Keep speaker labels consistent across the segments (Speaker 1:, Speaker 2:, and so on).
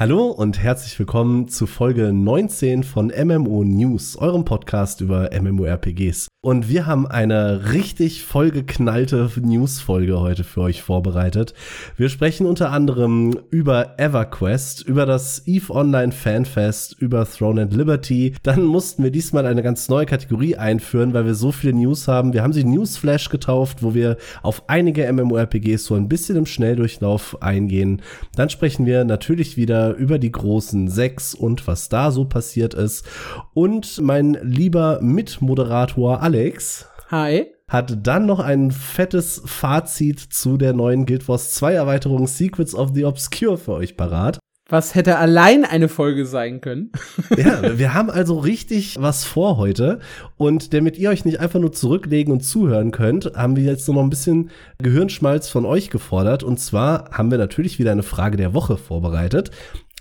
Speaker 1: Hallo und herzlich willkommen zu Folge 19 von MMO News, eurem Podcast über MMORPGs. Und wir haben eine richtig vollgeknallte News-Folge heute für euch vorbereitet. Wir sprechen unter anderem über EverQuest, über das EVE Online Fanfest, über Throne and Liberty. Dann mussten wir diesmal eine ganz neue Kategorie einführen, weil wir so viele News haben. Wir haben sie Newsflash getauft, wo wir auf einige MMORPGs so ein bisschen im Schnelldurchlauf eingehen. Dann sprechen wir natürlich wieder über die großen sechs und was da so passiert ist. Und mein lieber Mitmoderator Alex.
Speaker 2: Hi.
Speaker 1: Hat dann noch ein fettes Fazit zu der neuen Guild Wars 2 Erweiterung Secrets of the Obscure für euch parat.
Speaker 2: Was hätte allein eine Folge sein können?
Speaker 1: ja, wir haben also richtig was vor heute. Und damit ihr euch nicht einfach nur zurücklegen und zuhören könnt, haben wir jetzt noch ein bisschen Gehirnschmalz von euch gefordert. Und zwar haben wir natürlich wieder eine Frage der Woche vorbereitet.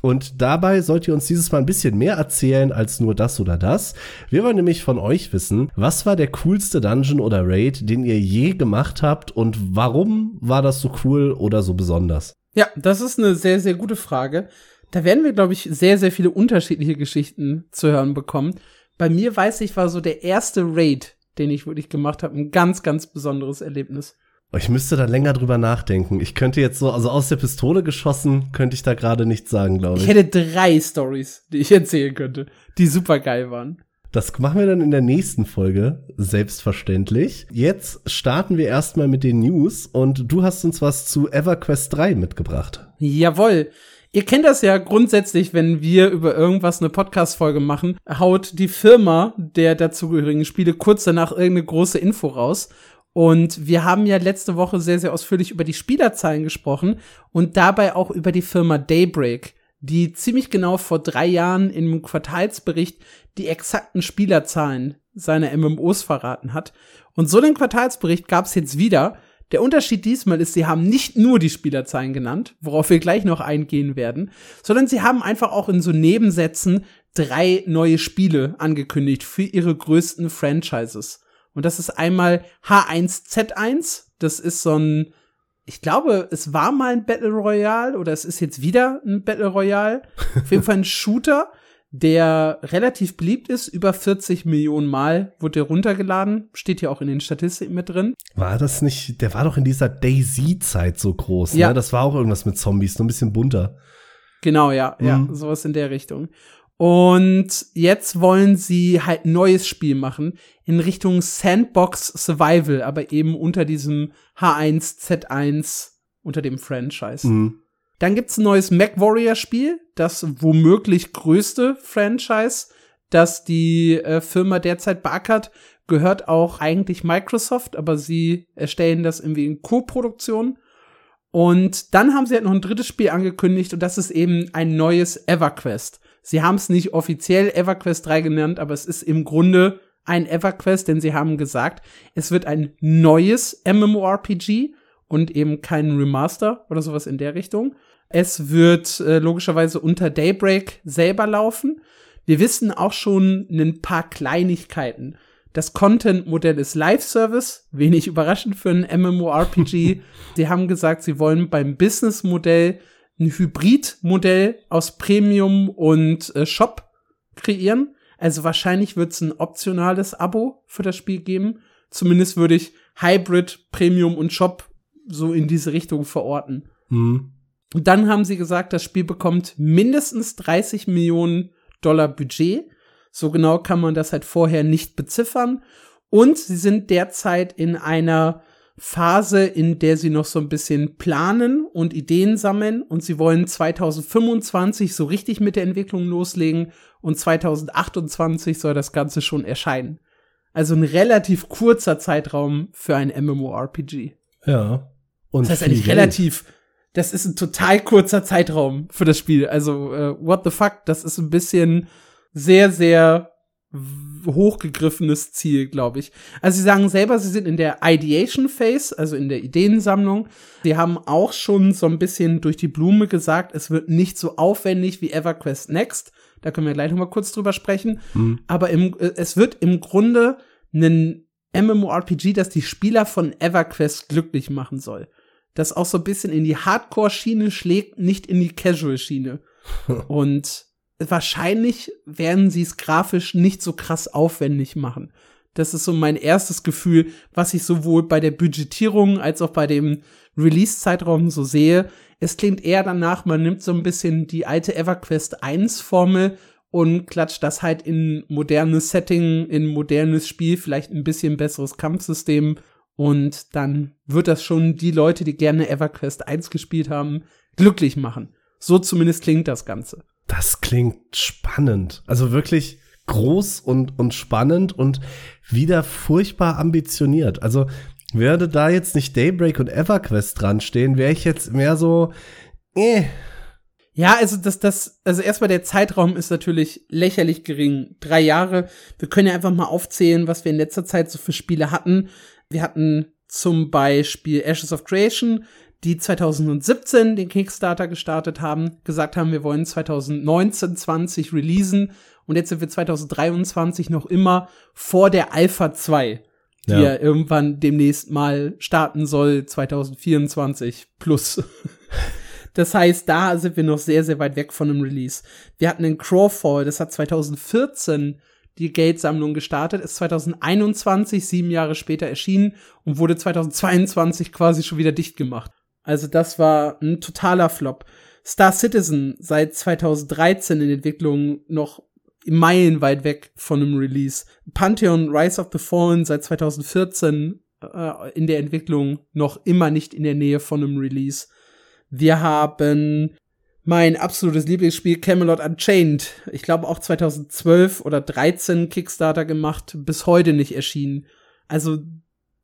Speaker 1: Und dabei sollt ihr uns dieses Mal ein bisschen mehr erzählen als nur das oder das. Wir wollen nämlich von euch wissen, was war der coolste Dungeon oder Raid, den ihr je gemacht habt und warum war das so cool oder so besonders?
Speaker 2: Ja, das ist eine sehr, sehr gute Frage. Da werden wir, glaube ich, sehr, sehr viele unterschiedliche Geschichten zu hören bekommen. Bei mir weiß ich, war so der erste Raid, den ich wirklich gemacht habe, ein ganz, ganz besonderes Erlebnis.
Speaker 1: Ich müsste da länger drüber nachdenken. Ich könnte jetzt so, also aus der Pistole geschossen, könnte ich da gerade nichts sagen, glaube ich.
Speaker 2: Ich hätte drei Stories, die ich erzählen könnte, die super geil waren.
Speaker 1: Das machen wir dann in der nächsten Folge, selbstverständlich. Jetzt starten wir erstmal mit den News und du hast uns was zu EverQuest 3 mitgebracht.
Speaker 2: Jawoll. Ihr kennt das ja grundsätzlich, wenn wir über irgendwas eine Podcast-Folge machen, haut die Firma der dazugehörigen Spiele kurz danach irgendeine große Info raus. Und wir haben ja letzte Woche sehr, sehr ausführlich über die Spielerzahlen gesprochen und dabei auch über die Firma Daybreak, die ziemlich genau vor drei Jahren im Quartalsbericht die exakten Spielerzahlen seiner MMOs verraten hat. Und so den Quartalsbericht gab es jetzt wieder. Der Unterschied diesmal ist, sie haben nicht nur die Spielerzahlen genannt, worauf wir gleich noch eingehen werden, sondern sie haben einfach auch in so Nebensätzen drei neue Spiele angekündigt für ihre größten Franchises. Und das ist einmal H1Z1, das ist so ein, ich glaube, es war mal ein Battle Royale oder es ist jetzt wieder ein Battle Royale. Auf jeden Fall ein Shooter der relativ beliebt ist. Über 40 Millionen Mal wurde der runtergeladen. Steht hier auch in den Statistiken mit drin.
Speaker 1: War das nicht, der war doch in dieser Daisy-Zeit so groß, ne?
Speaker 2: Ja.
Speaker 1: Das war auch irgendwas mit Zombies, nur ein bisschen bunter.
Speaker 2: Genau, ja, ja,
Speaker 1: Mhm.
Speaker 2: sowas in der Richtung. Und jetzt wollen sie halt ein neues Spiel machen in Richtung Sandbox Survival, aber eben unter diesem H1Z1 unter dem Franchise.
Speaker 1: Mhm.
Speaker 2: Dann gibt's ein neues MacWarrior-Spiel, das womöglich größte Franchise, das die äh, Firma derzeit beackert, gehört auch eigentlich Microsoft, aber sie erstellen das irgendwie in Co-Produktion. Und dann haben sie halt noch ein drittes Spiel angekündigt und das ist eben ein neues EverQuest. Sie haben es nicht offiziell EverQuest 3 genannt, aber es ist im Grunde ein EverQuest, denn sie haben gesagt, es wird ein neues MMORPG und eben kein Remaster oder sowas in der Richtung. Es wird äh, logischerweise unter Daybreak selber laufen. Wir wissen auch schon ein paar Kleinigkeiten. Das Content-Modell ist Live-Service, wenig überraschend für ein MMORPG. sie haben gesagt, sie wollen beim Business-Modell ein Hybrid-Modell aus Premium und äh, Shop kreieren. Also wahrscheinlich wird es ein optionales Abo für das Spiel geben. Zumindest würde ich Hybrid, Premium und Shop so in diese Richtung verorten.
Speaker 1: Mhm.
Speaker 2: Und dann haben sie gesagt, das Spiel bekommt mindestens 30 Millionen Dollar Budget. So genau kann man das halt vorher nicht beziffern. Und sie sind derzeit in einer Phase, in der sie noch so ein bisschen planen und Ideen sammeln. Und sie wollen 2025 so richtig mit der Entwicklung loslegen. Und 2028 soll das Ganze schon erscheinen. Also ein relativ kurzer Zeitraum für ein MMORPG.
Speaker 1: Ja. Und
Speaker 2: Das heißt eigentlich relativ, das ist ein total kurzer Zeitraum für das Spiel. Also, äh, what the fuck, das ist ein bisschen sehr, sehr hochgegriffenes Ziel, glaube ich. Also sie sagen selber, sie sind in der Ideation Phase, also in der Ideensammlung. Sie haben auch schon so ein bisschen durch die Blume gesagt, es wird nicht so aufwendig wie EverQuest Next. Da können wir gleich noch mal kurz drüber sprechen.
Speaker 1: Mhm.
Speaker 2: Aber im, äh, es wird im Grunde ein MMORPG, das die Spieler von EverQuest glücklich machen soll. Das auch so ein bisschen in die Hardcore-Schiene schlägt, nicht in die Casual-Schiene. Und wahrscheinlich werden sie es grafisch nicht so krass aufwendig machen. Das ist so mein erstes Gefühl, was ich sowohl bei der Budgetierung als auch bei dem Release-Zeitraum so sehe. Es klingt eher danach, man nimmt so ein bisschen die alte EverQuest 1 Formel und klatscht das halt in modernes Setting, in modernes Spiel, vielleicht ein bisschen besseres Kampfsystem und dann wird das schon die Leute, die gerne EverQuest 1 gespielt haben, glücklich machen. So zumindest klingt das Ganze.
Speaker 1: Das klingt spannend. Also wirklich groß und, und spannend und wieder furchtbar ambitioniert. Also würde da jetzt nicht Daybreak und EverQuest dran stehen, wäre ich jetzt mehr so, eh.
Speaker 2: Ja, also das, das, also erstmal der Zeitraum ist natürlich lächerlich gering. Drei Jahre. Wir können ja einfach mal aufzählen, was wir in letzter Zeit so für Spiele hatten. Wir hatten zum Beispiel Ashes of Creation, die 2017 den Kickstarter gestartet haben, gesagt haben, wir wollen 2019, 20 releasen und jetzt sind wir 2023 noch immer vor der Alpha 2, die ja, ja irgendwann demnächst mal starten soll, 2024 plus. Das heißt, da sind wir noch sehr, sehr weit weg von einem Release. Wir hatten den Crawfall, das hat 2014 die Geldsammlung gestartet, ist 2021, sieben Jahre später erschienen und wurde 2022 quasi schon wieder dicht gemacht. Also das war ein totaler Flop. Star Citizen seit 2013 in Entwicklung noch meilenweit weg von einem Release. Pantheon Rise of the Fallen seit 2014 äh, in der Entwicklung noch immer nicht in der Nähe von einem Release. Wir haben mein absolutes Lieblingsspiel Camelot Unchained. Ich glaube auch 2012 oder 13 Kickstarter gemacht, bis heute nicht erschienen. Also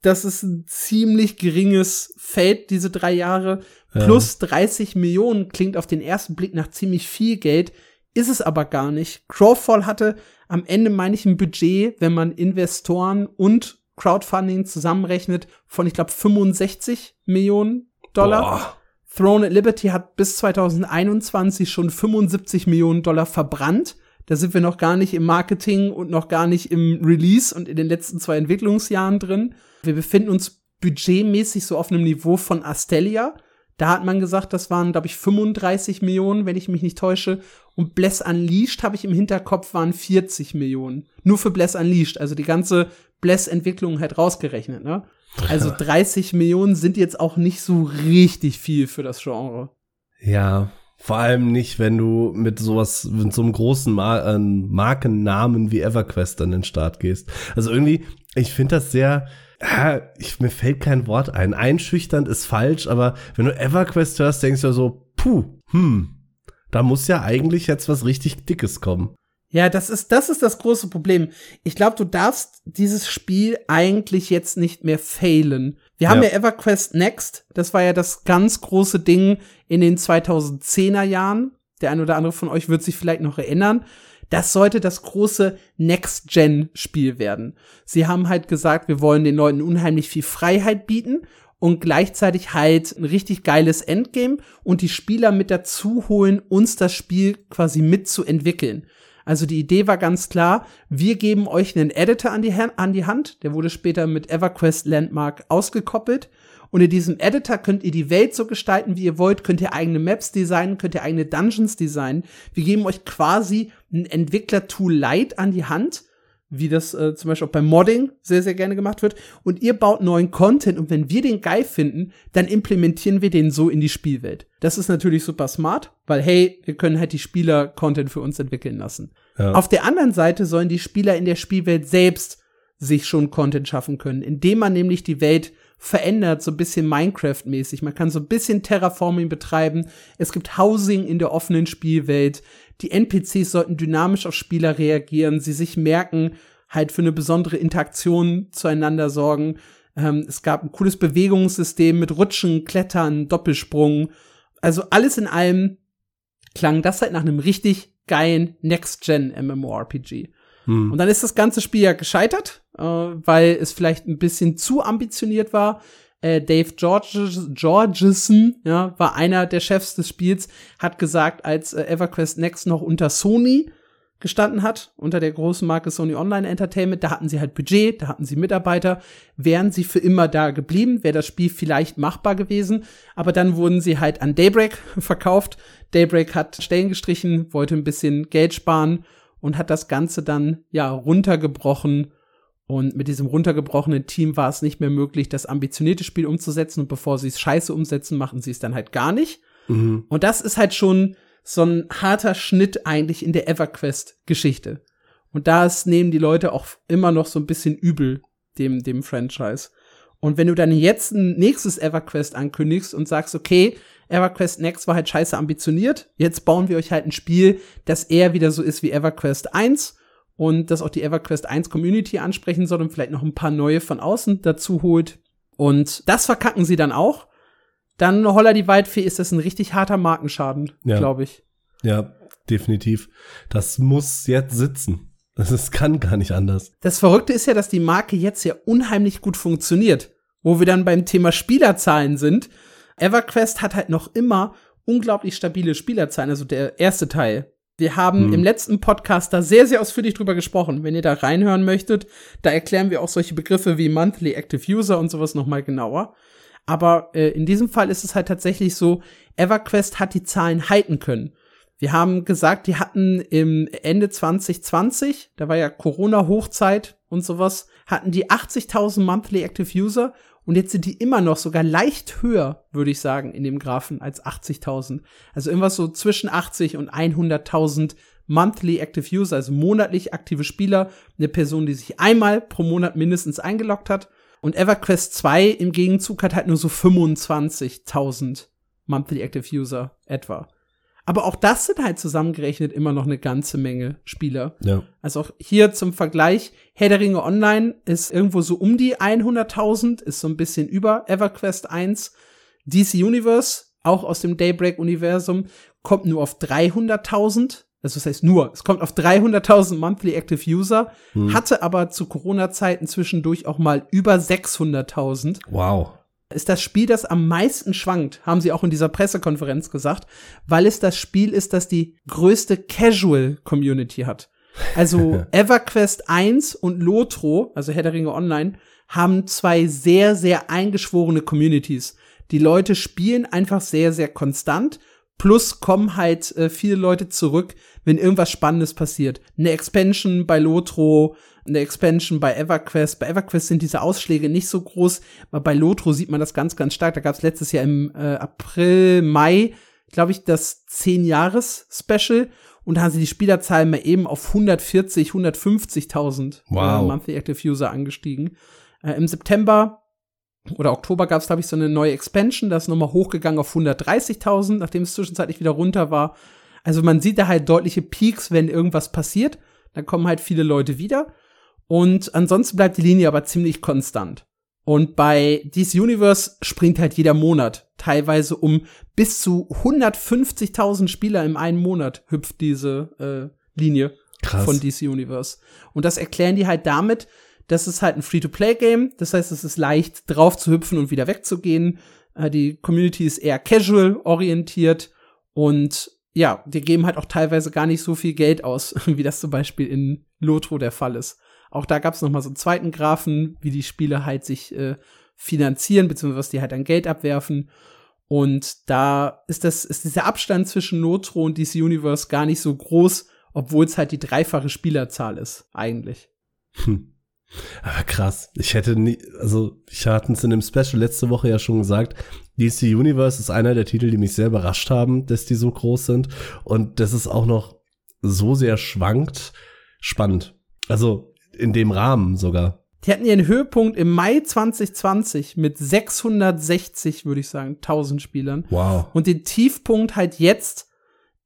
Speaker 2: das ist ein ziemlich geringes Feld, diese drei Jahre. Plus ja. 30 Millionen klingt auf den ersten Blick nach ziemlich viel Geld, ist es aber gar nicht. Crowfall hatte am Ende, meine ich, ein Budget, wenn man Investoren und Crowdfunding zusammenrechnet, von, ich glaube, 65 Millionen Dollar. Boah. Throne at Liberty hat bis 2021 schon 75 Millionen Dollar verbrannt. Da sind wir noch gar nicht im Marketing und noch gar nicht im Release und in den letzten zwei Entwicklungsjahren drin. Wir befinden uns budgetmäßig so auf einem Niveau von Astelia. Da hat man gesagt, das waren, glaube ich, 35 Millionen, wenn ich mich nicht täusche. Und Bless Unleashed habe ich im Hinterkopf, waren 40 Millionen. Nur für Bless Unleashed, also die ganze Bless-Entwicklung halt rausgerechnet, ne? Also 30 Millionen sind jetzt auch nicht so richtig viel für das Genre.
Speaker 1: Ja, vor allem nicht, wenn du mit sowas, mit so einem großen Mar äh, Markennamen wie EverQuest an den Start gehst. Also irgendwie, ich finde das sehr, ich, mir fällt kein Wort ein. Einschüchternd ist falsch, aber wenn du EverQuest hörst, denkst du so, puh, hm, da muss ja eigentlich jetzt was richtig Dickes kommen.
Speaker 2: Ja, das ist, das ist das große Problem. Ich glaube, du darfst dieses Spiel eigentlich jetzt nicht mehr failen. Wir haben ja. ja EverQuest Next. Das war ja das ganz große Ding in den 2010er Jahren. Der eine oder andere von euch wird sich vielleicht noch erinnern. Das sollte das große Next-Gen-Spiel werden. Sie haben halt gesagt, wir wollen den Leuten unheimlich viel Freiheit bieten und gleichzeitig halt ein richtig geiles Endgame und die Spieler mit dazu holen, uns das Spiel quasi mitzuentwickeln. Also die Idee war ganz klar, wir geben euch einen Editor an die, an die Hand, der wurde später mit EverQuest Landmark ausgekoppelt und in diesem Editor könnt ihr die Welt so gestalten, wie ihr wollt, könnt ihr eigene Maps designen, könnt ihr eigene Dungeons designen. Wir geben euch quasi ein Entwickler-Tool Light an die Hand, wie das äh, zum Beispiel auch beim Modding sehr, sehr gerne gemacht wird. Und ihr baut neuen Content und wenn wir den geil finden, dann implementieren wir den so in die Spielwelt. Das ist natürlich super smart, weil hey, wir können halt die Spieler Content für uns entwickeln lassen. Ja. Auf der anderen Seite sollen die Spieler in der Spielwelt selbst sich schon Content schaffen können, indem man nämlich die Welt verändert, so ein bisschen Minecraft-mäßig. Man kann so ein bisschen Terraforming betreiben. Es gibt Housing in der offenen Spielwelt. Die NPCs sollten dynamisch auf Spieler reagieren, sie sich merken, halt für eine besondere Interaktion zueinander sorgen. Ähm, es gab ein cooles Bewegungssystem mit Rutschen, Klettern, Doppelsprung. Also alles in allem klang das halt nach einem richtig geilen Next-Gen MMORPG. Hm. Und dann ist das ganze Spiel ja gescheitert, äh, weil es vielleicht ein bisschen zu ambitioniert war. Äh, Dave Georges, Georgeson, ja, war einer der Chefs des Spiels, hat gesagt, als äh, EverQuest Next noch unter Sony gestanden hat, unter der großen Marke Sony Online Entertainment. Da hatten sie halt Budget, da hatten sie Mitarbeiter. Wären sie für immer da geblieben, wäre das Spiel vielleicht machbar gewesen. Aber dann wurden sie halt an Daybreak verkauft. Daybreak hat Stellen gestrichen, wollte ein bisschen Geld sparen und hat das Ganze dann, ja, runtergebrochen. Und mit diesem runtergebrochenen Team war es nicht mehr möglich, das ambitionierte Spiel umzusetzen. Und bevor sie es scheiße umsetzen, machen sie es dann halt gar nicht. Mhm. Und das ist halt schon so ein harter Schnitt eigentlich in der EverQuest-Geschichte. Und das nehmen die Leute auch immer noch so ein bisschen übel, dem, dem Franchise. Und wenn du dann jetzt ein nächstes EverQuest ankündigst und sagst, okay, EverQuest Next war halt scheiße ambitioniert, jetzt bauen wir euch halt ein Spiel, das eher wieder so ist wie EverQuest 1 und das auch die EverQuest 1 Community ansprechen soll und vielleicht noch ein paar neue von außen dazu holt. Und das verkacken sie dann auch dann Holla die Waldfee ist das ein richtig harter Markenschaden, ja. glaube ich.
Speaker 1: Ja, definitiv. Das muss jetzt sitzen. Das kann gar nicht anders.
Speaker 2: Das Verrückte ist ja, dass die Marke jetzt ja unheimlich gut funktioniert. Wo wir dann beim Thema Spielerzahlen sind. EverQuest hat halt noch immer unglaublich stabile Spielerzahlen, also der erste Teil. Wir haben hm. im letzten Podcast da sehr, sehr ausführlich drüber gesprochen. Wenn ihr da reinhören möchtet, da erklären wir auch solche Begriffe wie Monthly Active User und sowas noch mal genauer. Aber äh, in diesem Fall ist es halt tatsächlich so, EverQuest hat die Zahlen halten können. Wir haben gesagt, die hatten im Ende 2020, da war ja Corona-Hochzeit und sowas, hatten die 80.000 Monthly Active User und jetzt sind die immer noch sogar leicht höher, würde ich sagen, in dem Graphen als 80.000. Also irgendwas so zwischen 80 und 100.000 Monthly Active User, also monatlich aktive Spieler, eine Person, die sich einmal pro Monat mindestens eingeloggt hat. Und EverQuest 2 im Gegenzug hat halt nur so 25.000 Monthly Active User etwa. Aber auch das sind halt zusammengerechnet immer noch eine ganze Menge Spieler.
Speaker 1: Ja.
Speaker 2: Also auch hier zum Vergleich, Herr der Ringe Online ist irgendwo so um die 100.000, ist so ein bisschen über EverQuest 1. DC Universe, auch aus dem Daybreak-Universum, kommt nur auf 300.000 also das heißt nur, es kommt auf 300.000 Monthly Active User, hm. hatte aber zu Corona-Zeiten zwischendurch auch mal über 600.000.
Speaker 1: Wow.
Speaker 2: Ist das Spiel, das am meisten schwankt, haben sie auch in dieser Pressekonferenz gesagt, weil es das Spiel ist, das die größte Casual-Community hat. Also EverQuest 1 und Lotro, also Herr der Ringe Online, haben zwei sehr, sehr eingeschworene Communities. Die Leute spielen einfach sehr, sehr konstant Plus kommen halt äh, viele Leute zurück, wenn irgendwas Spannendes passiert. Eine Expansion bei Lotro, eine Expansion bei EverQuest. Bei EverQuest sind diese Ausschläge nicht so groß, aber bei Lotro sieht man das ganz, ganz stark. Da gab es letztes Jahr im äh, April, Mai, glaube ich, das 10-Jahres-Special. Und da haben sie die Spielerzahlen mal eben auf 140, 150.000 wow. äh, Monthly Active User angestiegen. Äh, Im September oder Oktober gab es, glaube ich, so eine neue Expansion, das ist nochmal hochgegangen auf 130.000, nachdem es zwischenzeitlich wieder runter war. Also man sieht da halt deutliche Peaks, wenn irgendwas passiert. Dann kommen halt viele Leute wieder. Und ansonsten bleibt die Linie aber ziemlich konstant. Und bei DC Universe springt halt jeder Monat teilweise um bis zu 150.000 Spieler im einen Monat hüpft diese äh, Linie Krass. von DC Universe. Und das erklären die halt damit, das ist halt ein Free-to-Play-Game. Das heißt, es ist leicht drauf zu hüpfen und wieder wegzugehen. Äh, die Community ist eher casual orientiert und ja, die geben halt auch teilweise gar nicht so viel Geld aus, wie das zum Beispiel in Lotro der Fall ist. Auch da gab es noch mal so einen zweiten Graphen, wie die Spiele halt sich äh, finanzieren, beziehungsweise was die halt an Geld abwerfen. Und da ist das, ist dieser Abstand zwischen Lotro und DC Universe gar nicht so groß, obwohl es halt die dreifache Spielerzahl ist, eigentlich.
Speaker 1: Hm. Aber krass. Ich hätte nie, also ich hatte es in dem Special letzte Woche ja schon gesagt, DC Universe ist einer der Titel, die mich sehr überrascht haben, dass die so groß sind. Und das ist auch noch so sehr schwankt. Spannend. Also in dem Rahmen sogar.
Speaker 2: Die hatten ihren Höhepunkt im Mai 2020 mit 660, würde ich sagen, 1000 Spielern.
Speaker 1: Wow.
Speaker 2: Und den Tiefpunkt halt jetzt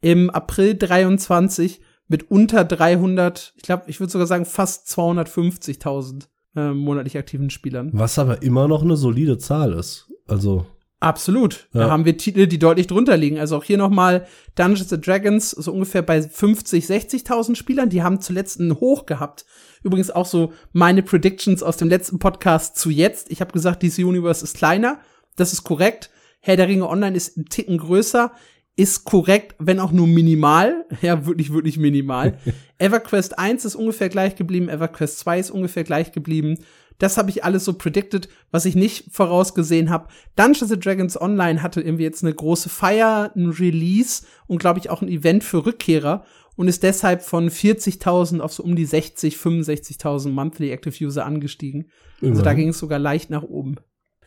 Speaker 2: im April 23 mit unter 300, ich glaube, ich würde sogar sagen fast 250.000 äh, monatlich aktiven Spielern.
Speaker 1: Was aber immer noch eine solide Zahl ist. Also
Speaker 2: Absolut. Ja. Da haben wir Titel, die deutlich drunter liegen. Also auch hier nochmal Dungeons and Dragons, so ungefähr bei 50, 60.000 Spielern. Die haben zuletzt einen Hoch gehabt. Übrigens auch so meine Predictions aus dem letzten Podcast zu jetzt. Ich habe gesagt, DC Universe ist kleiner. Das ist korrekt. Herr der Ringe Online ist ein Ticken größer ist korrekt, wenn auch nur minimal. Ja, wirklich, wirklich minimal. EverQuest 1 ist ungefähr gleich geblieben, EverQuest 2 ist ungefähr gleich geblieben. Das habe ich alles so predicted, was ich nicht vorausgesehen habe. Dungeons and Dragons Online hatte irgendwie jetzt eine große Feier, ein Release und glaube ich auch ein Event für Rückkehrer und ist deshalb von 40.000 auf so um die 60, 65.000 Monthly Active User angestiegen. Also da ging es sogar leicht nach oben.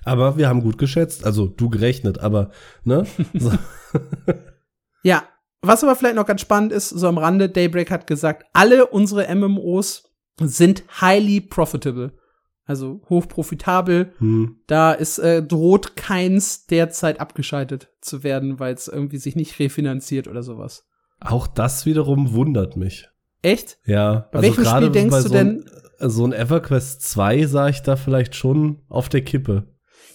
Speaker 1: Aber wir haben gut geschätzt, also du gerechnet, aber ne? So.
Speaker 2: ja, was aber vielleicht noch ganz spannend ist, so am Rande, Daybreak hat gesagt, alle unsere MMOs sind highly profitable. Also hochprofitabel. Hm. Da ist äh, droht keins derzeit abgeschaltet zu werden, weil es irgendwie sich nicht refinanziert oder sowas.
Speaker 1: Auch das wiederum wundert mich.
Speaker 2: Echt?
Speaker 1: Ja.
Speaker 2: Bei also welchem Spiel denkst du so denn?
Speaker 1: Ein, so ein EverQuest 2 sah ich da vielleicht schon auf der Kippe.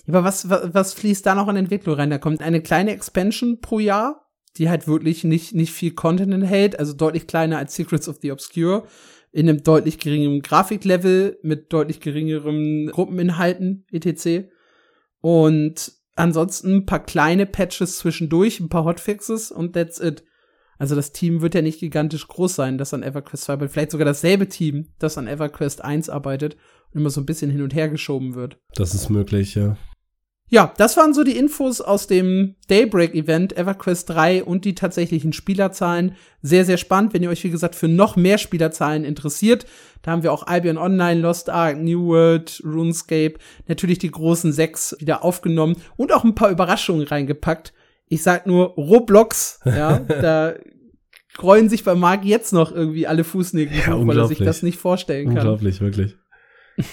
Speaker 2: aber was, was, was fließt da noch an Entwicklung rein? Da kommt eine kleine Expansion pro Jahr, die halt wirklich nicht, nicht viel Content enthält, also deutlich kleiner als Secrets of the Obscure in einem deutlich geringeren Grafiklevel mit deutlich geringeren Gruppeninhalten etc. Und ansonsten ein paar kleine Patches zwischendurch, ein paar Hotfixes und that's it. Also das Team wird ja nicht gigantisch groß sein, das an EverQuest 2 arbeitet. Vielleicht sogar dasselbe Team, das an EverQuest 1 arbeitet und immer so ein bisschen hin und her geschoben wird.
Speaker 1: Das ist möglich, ja.
Speaker 2: Ja, das waren so die Infos aus dem Daybreak-Event, EverQuest 3 und die tatsächlichen Spielerzahlen. Sehr, sehr spannend, wenn ihr euch, wie gesagt, für noch mehr Spielerzahlen interessiert. Da haben wir auch Albion Online, Lost Ark, New World, RuneScape, natürlich die großen sechs wieder aufgenommen und auch ein paar Überraschungen reingepackt. Ich sag nur Roblox, ja, da freuen sich bei Marc jetzt noch irgendwie alle Fußnägel ja, weil er sich das nicht vorstellen kann.
Speaker 1: Unglaublich, wirklich.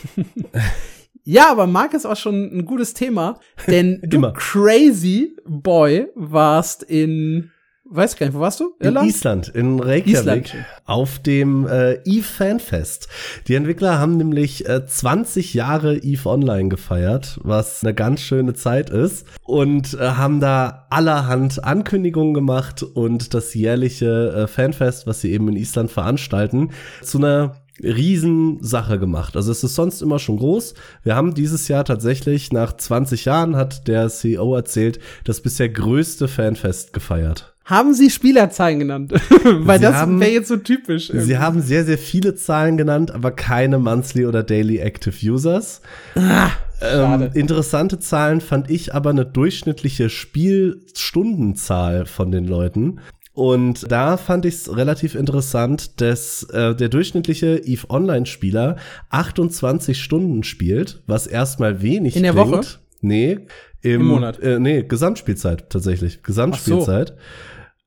Speaker 2: Ja, aber Marc ist auch schon ein gutes Thema, denn du crazy Boy warst in weiß gar nicht, wo warst du?
Speaker 1: Irland? In Island, in Reykjavik, Island. auf dem äh, EVE Fanfest. Die Entwickler haben nämlich äh, 20 Jahre EVE Online gefeiert, was eine ganz schöne Zeit ist und äh, haben da allerhand Ankündigungen gemacht und das jährliche äh, Fanfest, was sie eben in Island veranstalten, zu einer Riesensache gemacht. Also es ist sonst immer schon groß. Wir haben dieses Jahr tatsächlich nach 20 Jahren, hat der CEO erzählt, das bisher größte Fanfest gefeiert.
Speaker 2: Haben Sie Spielerzahlen genannt? Weil Sie das wäre jetzt so typisch.
Speaker 1: Irgendwie. Sie haben sehr, sehr viele Zahlen genannt, aber keine Monthly oder Daily Active Users. Ah, ähm, interessante Zahlen fand ich aber eine durchschnittliche Spielstundenzahl von den Leuten. Und da fand ich es relativ interessant, dass äh, der durchschnittliche EVE Online-Spieler 28 Stunden spielt, was erstmal wenig
Speaker 2: In der klingt. Woche?
Speaker 1: Nee, im,
Speaker 2: Im Monat.
Speaker 1: Äh, nee, Gesamtspielzeit tatsächlich. Gesamtspielzeit. So.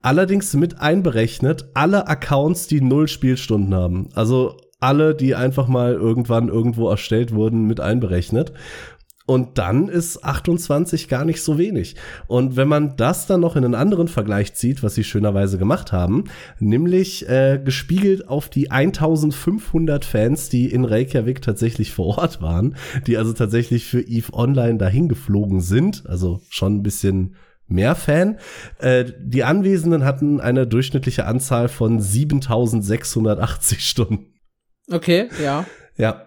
Speaker 1: Allerdings mit einberechnet alle Accounts, die null Spielstunden haben. Also alle, die einfach mal irgendwann irgendwo erstellt wurden, mit einberechnet. Und dann ist 28 gar nicht so wenig. Und wenn man das dann noch in einen anderen Vergleich zieht, was sie schönerweise gemacht haben, nämlich äh, gespiegelt auf die 1500 Fans, die in Reykjavik tatsächlich vor Ort waren, die also tatsächlich für EVE Online dahin geflogen sind, also schon ein bisschen mehr Fan. Äh, die Anwesenden hatten eine durchschnittliche Anzahl von 7680 Stunden.
Speaker 2: Okay, ja.
Speaker 1: Ja,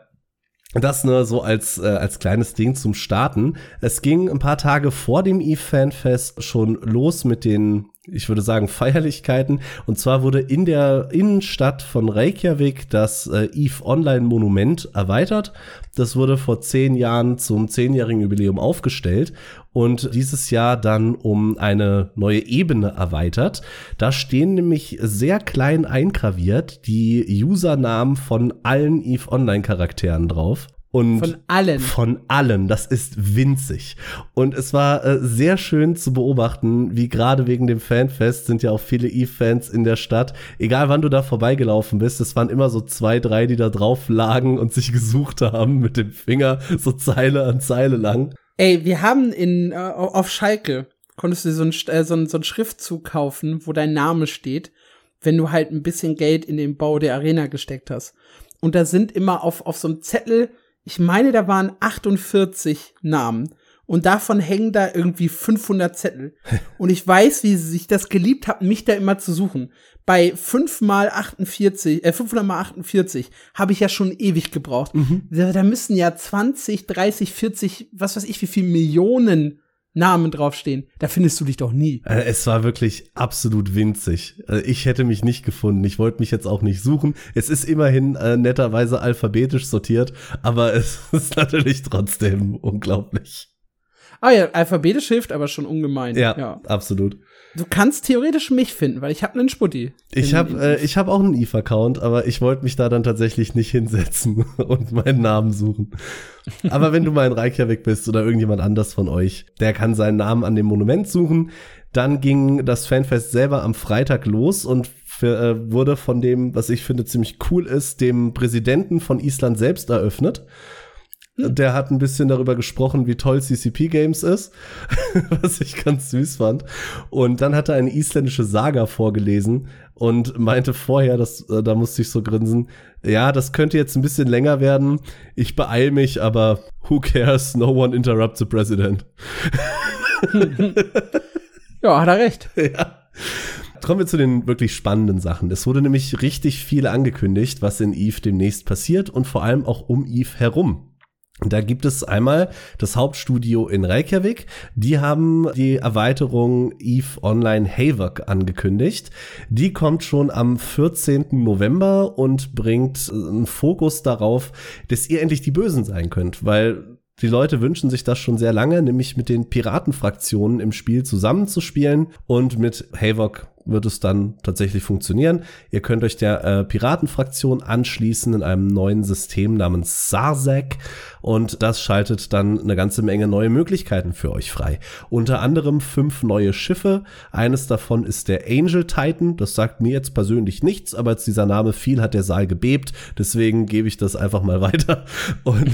Speaker 1: das nur so als, äh, als kleines Ding zum Starten. Es ging ein paar Tage vor dem E-Fanfest schon los mit den, ich würde sagen, Feierlichkeiten. Und zwar wurde in der Innenstadt von Reykjavik das äh, EVE Online Monument erweitert. Das wurde vor zehn Jahren zum zehnjährigen Jubiläum aufgestellt und dieses Jahr dann um eine neue Ebene erweitert. Da stehen nämlich sehr klein eingraviert die Usernamen von allen EVE Online Charakteren drauf. Und
Speaker 2: von allen.
Speaker 1: Von allen. Das ist winzig. Und es war äh, sehr schön zu beobachten, wie gerade wegen dem Fanfest sind ja auch viele Eve-Fans in der Stadt. Egal wann du da vorbeigelaufen bist, es waren immer so zwei, drei, die da drauf lagen und sich gesucht haben mit dem Finger so Zeile an Zeile lang.
Speaker 2: Ey, wir haben in äh, auf Schalke konntest du so einen äh, so so ein Schriftzug kaufen, wo dein Name steht, wenn du halt ein bisschen Geld in den Bau der Arena gesteckt hast. Und da sind immer auf auf so einem Zettel, ich meine, da waren 48 Namen und davon hängen da irgendwie 500 Zettel. Und ich weiß, wie sie sich das geliebt haben, mich da immer zu suchen. Bei 5 mal 48, äh, 500 mal 48 habe ich ja schon ewig gebraucht. Mhm. Da, da müssen ja 20, 30, 40, was weiß ich, wie viel Millionen Namen draufstehen. Da findest du dich doch nie.
Speaker 1: Äh, es war wirklich absolut winzig. Äh, ich hätte mich nicht gefunden. Ich wollte mich jetzt auch nicht suchen. Es ist immerhin äh, netterweise alphabetisch sortiert, aber es ist natürlich trotzdem unglaublich.
Speaker 2: Ah ja, alphabetisch hilft aber schon ungemein.
Speaker 1: Ja, ja. absolut.
Speaker 2: Du kannst theoretisch mich finden, weil ich habe einen Sputti.
Speaker 1: Ich habe äh, ich habe auch einen Eve-Account, aber ich wollte mich da dann tatsächlich nicht hinsetzen und meinen Namen suchen. aber wenn du mal in Reykjavik bist oder irgendjemand anders von euch, der kann seinen Namen an dem Monument suchen. Dann ging das Fanfest selber am Freitag los und für, äh, wurde von dem, was ich finde ziemlich cool ist, dem Präsidenten von Island selbst eröffnet. Der hat ein bisschen darüber gesprochen, wie toll CCP Games ist, was ich ganz süß fand. Und dann hat er eine isländische Saga vorgelesen und meinte vorher, dass, äh, da musste ich so grinsen, ja, das könnte jetzt ein bisschen länger werden. Ich beeil mich, aber who cares? No one interrupts the president.
Speaker 2: ja, hat er recht.
Speaker 1: Ja. Kommen wir zu den wirklich spannenden Sachen. Es wurde nämlich richtig viel angekündigt, was in Eve demnächst passiert und vor allem auch um Eve herum. Da gibt es einmal das Hauptstudio in Reykjavik. Die haben die Erweiterung Eve Online Havoc angekündigt. Die kommt schon am 14. November und bringt einen Fokus darauf, dass ihr endlich die Bösen sein könnt, weil die Leute wünschen sich das schon sehr lange, nämlich mit den Piratenfraktionen im Spiel zusammenzuspielen und mit Havoc wird es dann tatsächlich funktionieren. Ihr könnt euch der äh, Piratenfraktion anschließen in einem neuen System namens Sarsec und das schaltet dann eine ganze Menge neue Möglichkeiten für euch frei. Unter anderem fünf neue Schiffe. Eines davon ist der Angel Titan. Das sagt mir jetzt persönlich nichts, aber als dieser Name fiel, hat der Saal gebebt. Deswegen gebe ich das einfach mal weiter. Und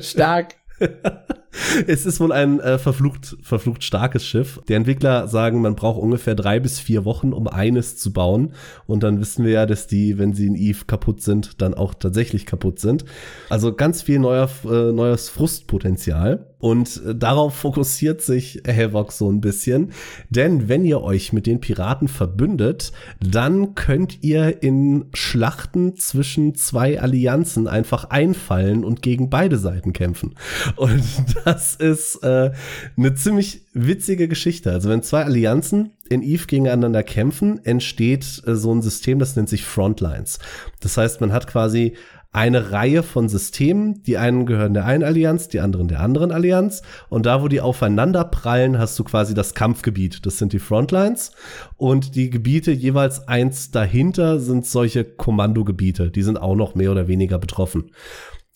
Speaker 2: Stark.
Speaker 1: es ist wohl ein äh, verflucht, verflucht starkes Schiff. Die Entwickler sagen, man braucht ungefähr drei bis vier Wochen, um eines zu bauen. Und dann wissen wir ja, dass die, wenn sie in Eve kaputt sind, dann auch tatsächlich kaputt sind. Also ganz viel neuer, äh, neues Frustpotenzial. Und äh, darauf fokussiert sich Havoc so ein bisschen. Denn wenn ihr euch mit den Piraten verbündet, dann könnt ihr in Schlachten zwischen zwei Allianzen einfach einfallen und gegen beide Seiten kämpfen. Und das ist äh, eine ziemlich witzige Geschichte. Also wenn zwei Allianzen in Eve gegeneinander kämpfen, entsteht äh, so ein System, das nennt sich Frontlines. Das heißt, man hat quasi eine Reihe von Systemen. Die einen gehören der einen Allianz, die anderen der anderen Allianz. Und da, wo die aufeinander prallen, hast du quasi das Kampfgebiet. Das sind die Frontlines. Und die Gebiete jeweils eins dahinter sind solche Kommandogebiete. Die sind auch noch mehr oder weniger betroffen.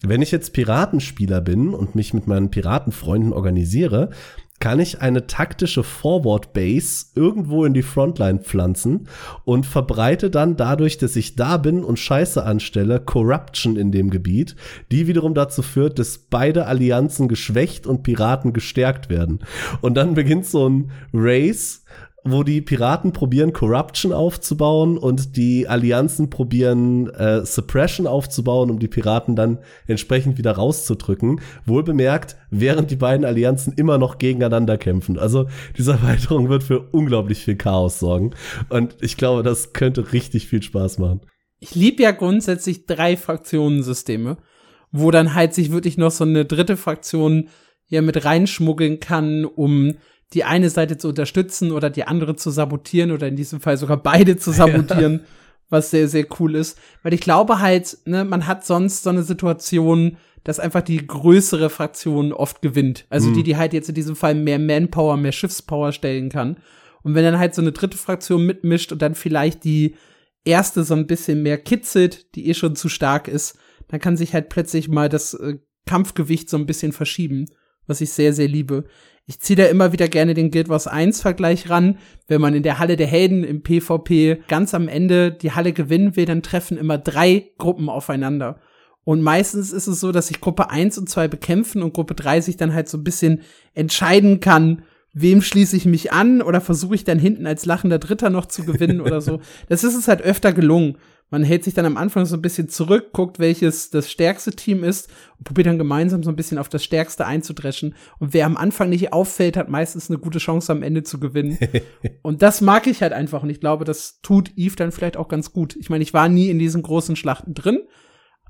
Speaker 1: Wenn ich jetzt Piratenspieler bin und mich mit meinen Piratenfreunden organisiere, kann ich eine taktische Forward Base irgendwo in die Frontline pflanzen und verbreite dann dadurch, dass ich da bin und Scheiße anstelle, Corruption in dem Gebiet, die wiederum dazu führt, dass beide Allianzen geschwächt und Piraten gestärkt werden. Und dann beginnt so ein Race, wo die Piraten probieren, Corruption aufzubauen und die Allianzen probieren, äh, Suppression aufzubauen, um die Piraten dann entsprechend wieder rauszudrücken. Wohl bemerkt, während die beiden Allianzen immer noch gegeneinander kämpfen. Also diese Erweiterung wird für unglaublich viel Chaos sorgen. Und ich glaube, das könnte richtig viel Spaß machen.
Speaker 2: Ich liebe ja grundsätzlich drei Fraktionensysteme, wo dann halt sich wirklich noch so eine dritte Fraktion ja mit reinschmuggeln kann, um die eine Seite zu unterstützen oder die andere zu sabotieren oder in diesem Fall sogar beide zu sabotieren, ja. was sehr, sehr cool ist. Weil ich glaube halt, ne, man hat sonst so eine Situation, dass einfach die größere Fraktion oft gewinnt. Also mhm. die, die halt jetzt in diesem Fall mehr Manpower, mehr Schiffspower stellen kann. Und wenn dann halt so eine dritte Fraktion mitmischt und dann vielleicht die erste so ein bisschen mehr kitzelt, die eh schon zu stark ist, dann kann sich halt plötzlich mal das äh, Kampfgewicht so ein bisschen verschieben, was ich sehr, sehr liebe. Ich ziehe da immer wieder gerne den Guild Wars 1 Vergleich ran. Wenn man in der Halle der Helden im PvP ganz am Ende die Halle gewinnen will, dann treffen immer drei Gruppen aufeinander. Und meistens ist es so, dass sich Gruppe 1 und 2 bekämpfen und Gruppe 3 sich dann halt so ein bisschen entscheiden kann, wem schließe ich mich an oder versuche ich dann hinten als lachender Dritter noch zu gewinnen oder so. Das ist es halt öfter gelungen. Man hält sich dann am Anfang so ein bisschen zurück, guckt, welches das stärkste Team ist und probiert dann gemeinsam so ein bisschen auf das stärkste einzudreschen. Und wer am Anfang nicht auffällt, hat meistens eine gute Chance am Ende zu gewinnen. und das mag ich halt einfach und ich glaube, das tut Eve dann vielleicht auch ganz gut. Ich meine, ich war nie in diesen großen Schlachten drin,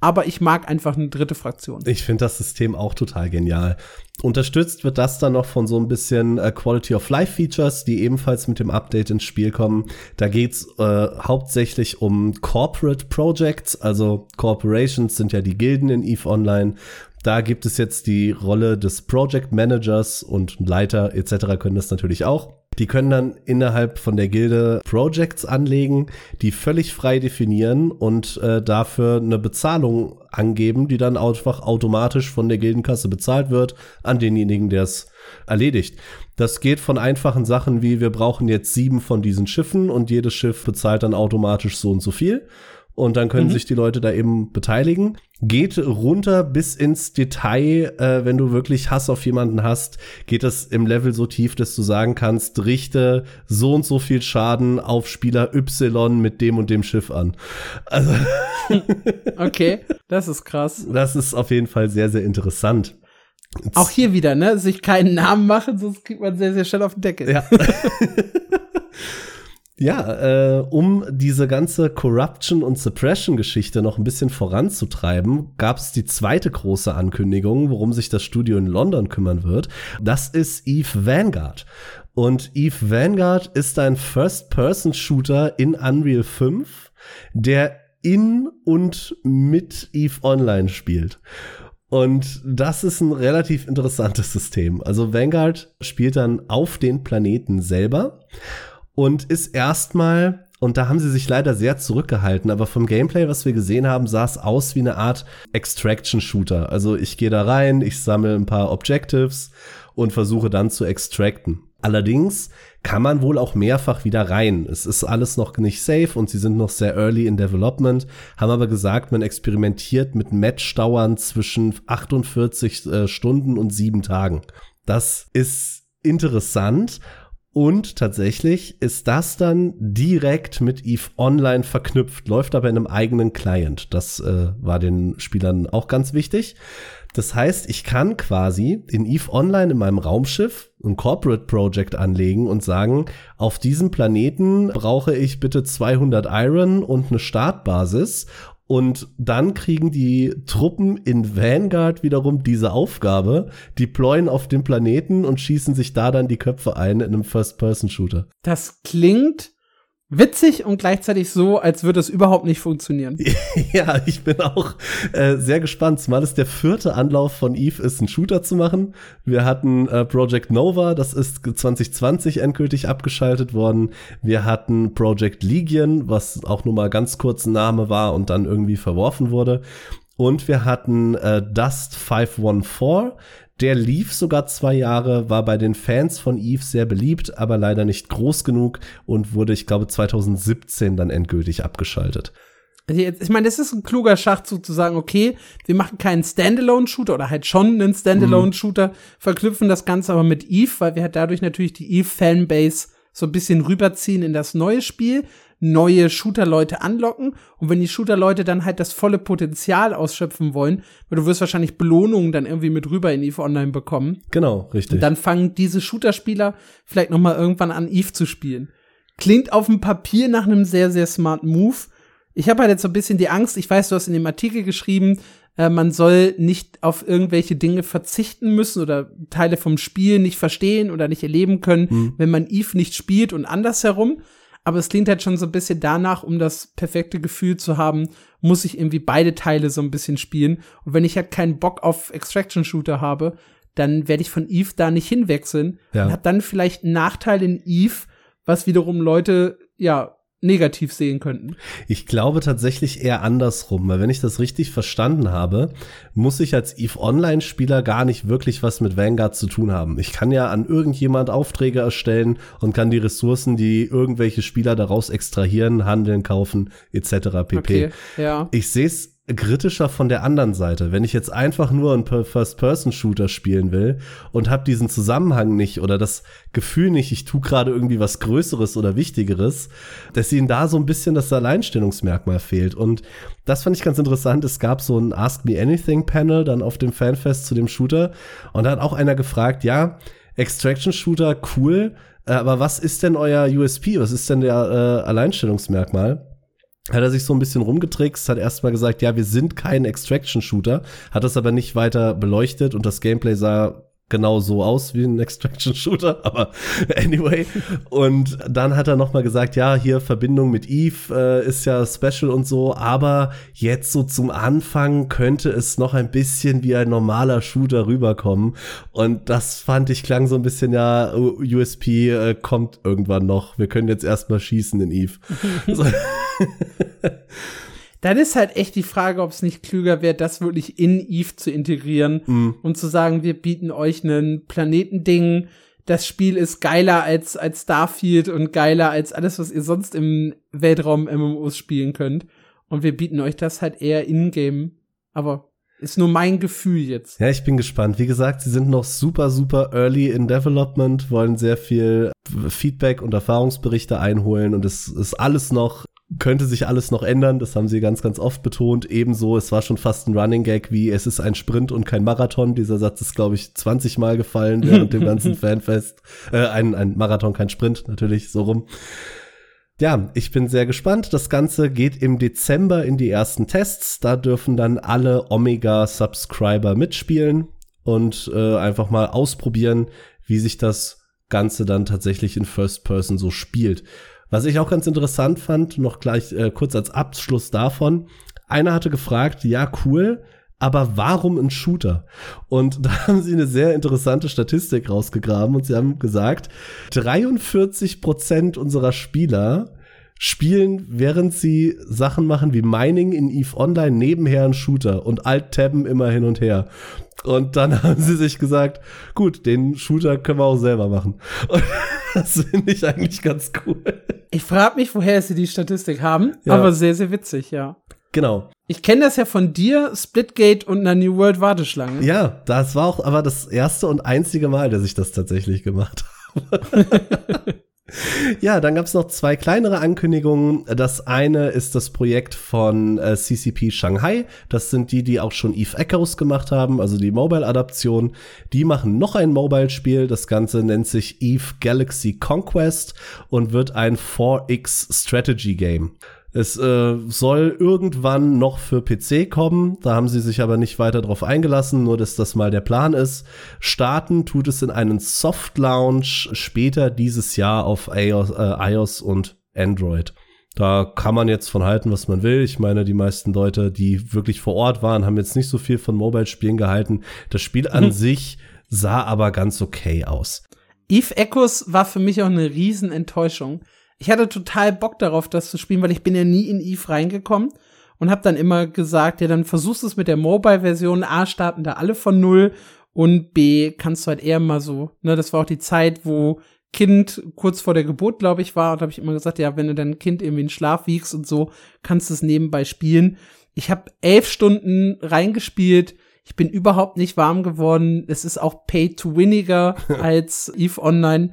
Speaker 2: aber ich mag einfach eine dritte Fraktion.
Speaker 1: Ich finde das System auch total genial. Unterstützt wird das dann noch von so ein bisschen äh, Quality of Life Features, die ebenfalls mit dem Update ins Spiel kommen. Da geht's äh, hauptsächlich um Corporate Projects, also Corporations sind ja die Gilden in EVE Online. Da gibt es jetzt die Rolle des Project Managers und Leiter etc. können das natürlich auch. Die können dann innerhalb von der Gilde Projects anlegen, die völlig frei definieren und äh, dafür eine Bezahlung angeben, die dann einfach automatisch von der Gildenkasse bezahlt wird an denjenigen, der es erledigt. Das geht von einfachen Sachen wie wir brauchen jetzt sieben von diesen Schiffen und jedes Schiff bezahlt dann automatisch so und so viel und dann können mhm. sich die Leute da eben beteiligen. Geht runter bis ins Detail, äh, wenn du wirklich Hass auf jemanden hast, geht das im Level so tief, dass du sagen kannst, richte so und so viel Schaden auf Spieler Y mit dem und dem Schiff an. Also
Speaker 2: okay, das ist krass.
Speaker 1: Das ist auf jeden Fall sehr, sehr interessant.
Speaker 2: Auch hier wieder, ne? Sich keinen Namen machen, sonst kriegt man sehr, sehr schnell auf den Deckel.
Speaker 1: Ja. Ja, äh, um diese ganze Corruption- und Suppression-Geschichte noch ein bisschen voranzutreiben, gab es die zweite große Ankündigung, worum sich das Studio in London kümmern wird. Das ist Eve Vanguard. Und Eve Vanguard ist ein First-Person-Shooter in Unreal 5, der in und mit Eve Online spielt. Und das ist ein relativ interessantes System. Also Vanguard spielt dann auf den Planeten selber und ist erstmal und da haben sie sich leider sehr zurückgehalten, aber vom Gameplay, was wir gesehen haben, sah es aus wie eine Art Extraction-Shooter. Also ich gehe da rein, ich sammle ein paar Objectives und versuche dann zu extracten. Allerdings kann man wohl auch mehrfach wieder rein. Es ist alles noch nicht safe und sie sind noch sehr early in Development, haben aber gesagt, man experimentiert mit Matchdauern zwischen 48 äh, Stunden und sieben Tagen. Das ist interessant und tatsächlich ist das dann direkt mit Eve Online verknüpft, läuft aber in einem eigenen Client. Das äh, war den Spielern auch ganz wichtig. Das heißt, ich kann quasi in Eve Online in meinem Raumschiff ein Corporate Project anlegen und sagen, auf diesem Planeten brauche ich bitte 200 Iron und eine Startbasis und dann kriegen die Truppen in Vanguard wiederum diese Aufgabe, deployen auf dem Planeten und schießen sich da dann die Köpfe ein in einem First-Person-Shooter.
Speaker 2: Das klingt witzig und gleichzeitig so, als würde es überhaupt nicht funktionieren.
Speaker 1: ja, ich bin auch äh, sehr gespannt. Mal ist der vierte Anlauf von Eve ist, einen Shooter zu machen. Wir hatten äh, Project Nova, das ist 2020 endgültig abgeschaltet worden. Wir hatten Project Legion, was auch nur mal ganz kurz ein Name war und dann irgendwie verworfen wurde. Und wir hatten äh, Dust 514, der lief sogar zwei Jahre, war bei den Fans von Eve sehr beliebt, aber leider nicht groß genug und wurde, ich glaube, 2017 dann endgültig abgeschaltet.
Speaker 2: Also ich meine, das ist ein kluger Schachzug zu sagen, okay, wir machen keinen Standalone-Shooter oder halt schon einen Standalone-Shooter, mhm. verknüpfen das Ganze aber mit Eve, weil wir halt dadurch natürlich die Eve-Fanbase so ein bisschen rüberziehen in das neue Spiel, neue Shooter-Leute anlocken. Und wenn die Shooter-Leute dann halt das volle Potenzial ausschöpfen wollen, weil du wirst wahrscheinlich Belohnungen dann irgendwie mit rüber in EVE Online bekommen.
Speaker 1: Genau, richtig. Und
Speaker 2: dann fangen diese Shooter-Spieler vielleicht noch mal irgendwann an, EVE zu spielen. Klingt auf dem Papier nach einem sehr, sehr smarten Move. Ich habe halt jetzt so ein bisschen die Angst, ich weiß, du hast in dem Artikel geschrieben, äh, man soll nicht auf irgendwelche Dinge verzichten müssen oder Teile vom Spiel nicht verstehen oder nicht erleben können, mhm. wenn man Eve nicht spielt und andersherum aber es klingt halt schon so ein bisschen danach, um das perfekte Gefühl zu haben, muss ich irgendwie beide Teile so ein bisschen spielen. Und wenn ich halt keinen Bock auf Extraction Shooter habe, dann werde ich von Eve da nicht hinwechseln ja. und habe dann vielleicht einen Nachteil in Eve, was wiederum Leute ja negativ sehen könnten.
Speaker 1: Ich glaube tatsächlich eher andersrum, weil wenn ich das richtig verstanden habe, muss ich als EVE Online-Spieler gar nicht wirklich was mit Vanguard zu tun haben. Ich kann ja an irgendjemand Aufträge erstellen und kann die Ressourcen, die irgendwelche Spieler daraus extrahieren, handeln, kaufen, etc. pp. Okay, ja. Ich sehe es kritischer von der anderen Seite. Wenn ich jetzt einfach nur einen First-Person-Shooter spielen will und habe diesen Zusammenhang nicht oder das Gefühl nicht, ich tue gerade irgendwie was Größeres oder Wichtigeres, dass ihnen da so ein bisschen das Alleinstellungsmerkmal fehlt. Und das fand ich ganz interessant. Es gab so ein Ask Me Anything Panel dann auf dem Fanfest zu dem Shooter und da hat auch einer gefragt, ja, Extraction Shooter, cool, aber was ist denn euer USP? Was ist denn der äh, Alleinstellungsmerkmal? Hat er sich so ein bisschen rumgetrickst, hat erstmal gesagt, ja, wir sind kein Extraction-Shooter, hat das aber nicht weiter beleuchtet und das Gameplay sah genau so aus wie ein Extraction-Shooter, aber anyway. Und dann hat er nochmal gesagt, ja, hier Verbindung mit Eve äh, ist ja special und so, aber jetzt so zum Anfang könnte es noch ein bisschen wie ein normaler Shooter rüberkommen. Und das fand ich klang so ein bisschen, ja, USP äh, kommt irgendwann noch. Wir können jetzt erstmal schießen in Eve.
Speaker 2: dann ist halt echt die Frage, ob es nicht klüger wäre, das wirklich in Eve zu integrieren mhm. und zu sagen, wir bieten euch einen Planetending. Das Spiel ist geiler als, als Starfield und geiler als alles, was ihr sonst im Weltraum MMOs spielen könnt. Und wir bieten euch das halt eher in-game. Aber ist nur mein Gefühl jetzt.
Speaker 1: Ja, ich bin gespannt. Wie gesagt, sie sind noch super, super early in Development, wollen sehr viel Feedback und Erfahrungsberichte einholen und es ist alles noch könnte sich alles noch ändern, das haben sie ganz, ganz oft betont. Ebenso, es war schon fast ein Running Gag, wie es ist ein Sprint und kein Marathon. Dieser Satz ist, glaube ich, 20 Mal gefallen während dem ganzen Fanfest. Äh, ein, ein Marathon, kein Sprint, natürlich, so rum. Ja, ich bin sehr gespannt. Das Ganze geht im Dezember in die ersten Tests. Da dürfen dann alle Omega-Subscriber mitspielen und äh, einfach mal ausprobieren, wie sich das Ganze dann tatsächlich in First Person so spielt. Was ich auch ganz interessant fand, noch gleich äh, kurz als Abschluss davon, einer hatte gefragt, ja cool, aber warum ein Shooter? Und da haben sie eine sehr interessante Statistik rausgegraben und sie haben gesagt, 43 Prozent unserer Spieler spielen, während sie Sachen machen wie Mining in EVE Online nebenher einen Shooter und Alt-Tabben immer hin und her. Und dann haben sie sich gesagt, gut, den Shooter können wir auch selber machen. Und das finde ich eigentlich ganz cool.
Speaker 2: Ich frage mich, woher sie die Statistik haben, ja. aber sehr, sehr witzig, ja.
Speaker 1: Genau.
Speaker 2: Ich kenne das ja von dir, Splitgate und einer New World Warteschlange.
Speaker 1: Ja, das war auch aber das erste und einzige Mal, dass ich das tatsächlich gemacht habe. Ja, dann gab es noch zwei kleinere Ankündigungen. Das eine ist das Projekt von äh, CCP Shanghai. Das sind die, die auch schon Eve Echoes gemacht haben, also die Mobile-Adaption. Die machen noch ein Mobile-Spiel. Das Ganze nennt sich Eve Galaxy Conquest und wird ein 4X Strategy Game. Es äh, soll irgendwann noch für PC kommen, da haben sie sich aber nicht weiter drauf eingelassen, nur dass das mal der Plan ist. Starten tut es in einen Soft Launch später dieses Jahr auf iOS, äh, iOS und Android. Da kann man jetzt von halten, was man will. Ich meine, die meisten Leute, die wirklich vor Ort waren, haben jetzt nicht so viel von Mobile-Spielen gehalten. Das Spiel an mhm. sich sah aber ganz okay aus.
Speaker 2: Eve Echoes war für mich auch eine Riesenenttäuschung ich hatte total Bock darauf, das zu spielen, weil ich bin ja nie in Eve reingekommen und habe dann immer gesagt, ja, dann versuchst du es mit der Mobile-Version. A, starten da alle von null und B, kannst du halt eher mal so, ne, das war auch die Zeit, wo Kind kurz vor der Geburt, glaube ich, war. Und habe ich immer gesagt, ja, wenn du dein Kind irgendwie in Schlaf wiegst und so, kannst du es nebenbei spielen. Ich habe elf Stunden reingespielt. Ich bin überhaupt nicht warm geworden. Es ist auch pay-to-winniger als Eve Online.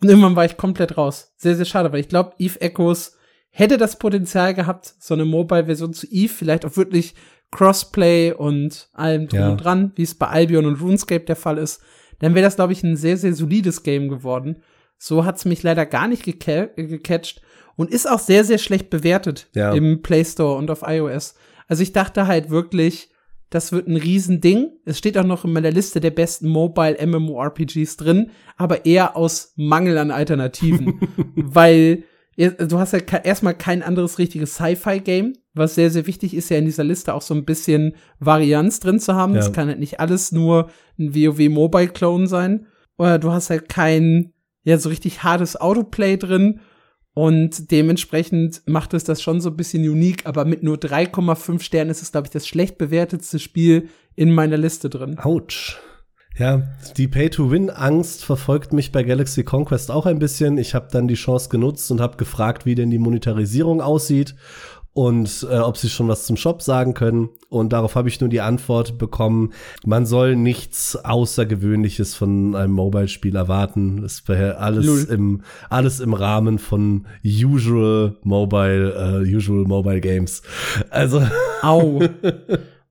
Speaker 2: Und irgendwann war ich komplett raus. Sehr, sehr schade, weil ich glaube, Eve Echoes hätte das Potenzial gehabt, so eine Mobile-Version zu Eve, vielleicht auch wirklich Crossplay und allem drum ja. und dran, wie es bei Albion und RuneScape der Fall ist. Dann wäre das, glaube ich, ein sehr, sehr solides Game geworden. So hat's mich leider gar nicht geca gecatcht und ist auch sehr, sehr schlecht bewertet ja. im Play Store und auf iOS. Also ich dachte halt wirklich, das wird ein Riesending. Es steht auch noch in meiner Liste der besten Mobile MMORPGs drin, aber eher aus Mangel an Alternativen. weil du hast ja erstmal kein anderes richtiges Sci-Fi-Game, was sehr, sehr wichtig ist, ja in dieser Liste auch so ein bisschen Varianz drin zu haben. Es ja. kann halt nicht alles nur ein WoW Mobile Clone sein. Oder du hast halt kein, ja, so richtig hartes Autoplay drin. Und dementsprechend macht es das schon so ein bisschen unique, aber mit nur 3,5 Sternen ist es, glaube ich, das schlecht bewertetste Spiel in meiner Liste drin.
Speaker 1: Autsch. Ja, die Pay-to-Win-Angst verfolgt mich bei Galaxy Conquest auch ein bisschen. Ich habe dann die Chance genutzt und habe gefragt, wie denn die Monetarisierung aussieht und äh, ob sie schon was zum Shop sagen können. Und darauf habe ich nur die Antwort bekommen, man soll nichts Außergewöhnliches von einem Mobile-Spiel erwarten. Es wäre alles im, alles im Rahmen von usual Mobile, uh, usual Mobile Games. Also.
Speaker 2: Au.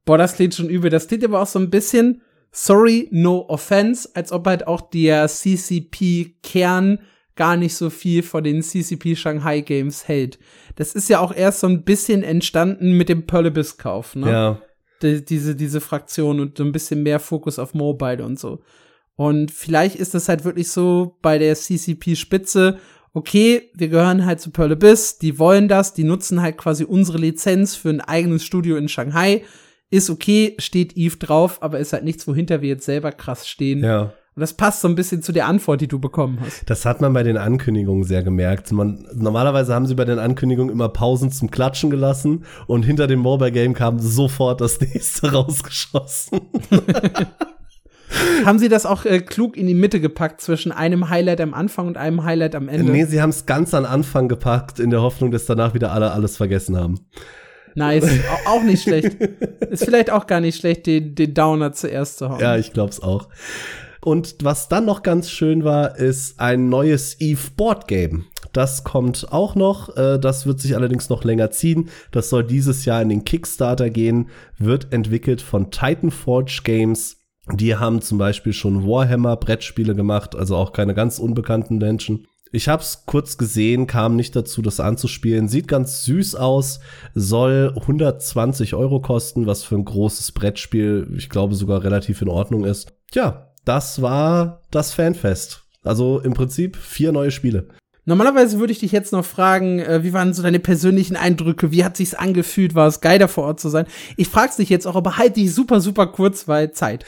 Speaker 2: Boah, das klingt schon übel. Das klingt aber auch so ein bisschen, sorry, no offense, als ob halt auch der CCP-Kern gar nicht so viel von den CCP Shanghai Games hält. Das ist ja auch erst so ein bisschen entstanden mit dem Pearl Abyss Kauf, ne?
Speaker 1: Ja.
Speaker 2: Die, diese, diese Fraktion und so ein bisschen mehr Fokus auf Mobile und so. Und vielleicht ist das halt wirklich so bei der CCP Spitze, okay, wir gehören halt zu Pearl Abyss, die wollen das, die nutzen halt quasi unsere Lizenz für ein eigenes Studio in Shanghai. Ist okay, steht Eve drauf, aber ist halt nichts, wohinter wir jetzt selber krass stehen.
Speaker 1: Ja.
Speaker 2: Und das passt so ein bisschen zu der Antwort, die du bekommen hast.
Speaker 1: Das hat man bei den Ankündigungen sehr gemerkt. Man, normalerweise haben sie bei den Ankündigungen immer Pausen zum Klatschen gelassen und hinter dem Mobile Game kam sofort das nächste rausgeschossen.
Speaker 2: haben sie das auch äh, klug in die Mitte gepackt zwischen einem Highlight am Anfang und einem Highlight am Ende?
Speaker 1: Nee, sie haben es ganz an Anfang gepackt, in der Hoffnung, dass danach wieder alle alles vergessen haben.
Speaker 2: Nice, auch nicht schlecht. Ist vielleicht auch gar nicht schlecht, den, den Downer zuerst zu hauen.
Speaker 1: Ja, ich glaub's auch. Und was dann noch ganz schön war, ist ein neues Eve Board Game. Das kommt auch noch. Äh, das wird sich allerdings noch länger ziehen. Das soll dieses Jahr in den Kickstarter gehen. Wird entwickelt von Titan Forge Games. Die haben zum Beispiel schon Warhammer Brettspiele gemacht, also auch keine ganz unbekannten Menschen. Ich hab's kurz gesehen, kam nicht dazu, das anzuspielen. Sieht ganz süß aus, soll 120 Euro kosten, was für ein großes Brettspiel, ich glaube, sogar relativ in Ordnung ist. Ja, das war das Fanfest. Also im Prinzip vier neue Spiele.
Speaker 2: Normalerweise würde ich dich jetzt noch fragen, äh, wie waren so deine persönlichen Eindrücke? Wie hat sich's angefühlt? War es geil, da vor Ort zu sein? Ich frag's dich jetzt auch, aber halt dich super, super kurz, weil Zeit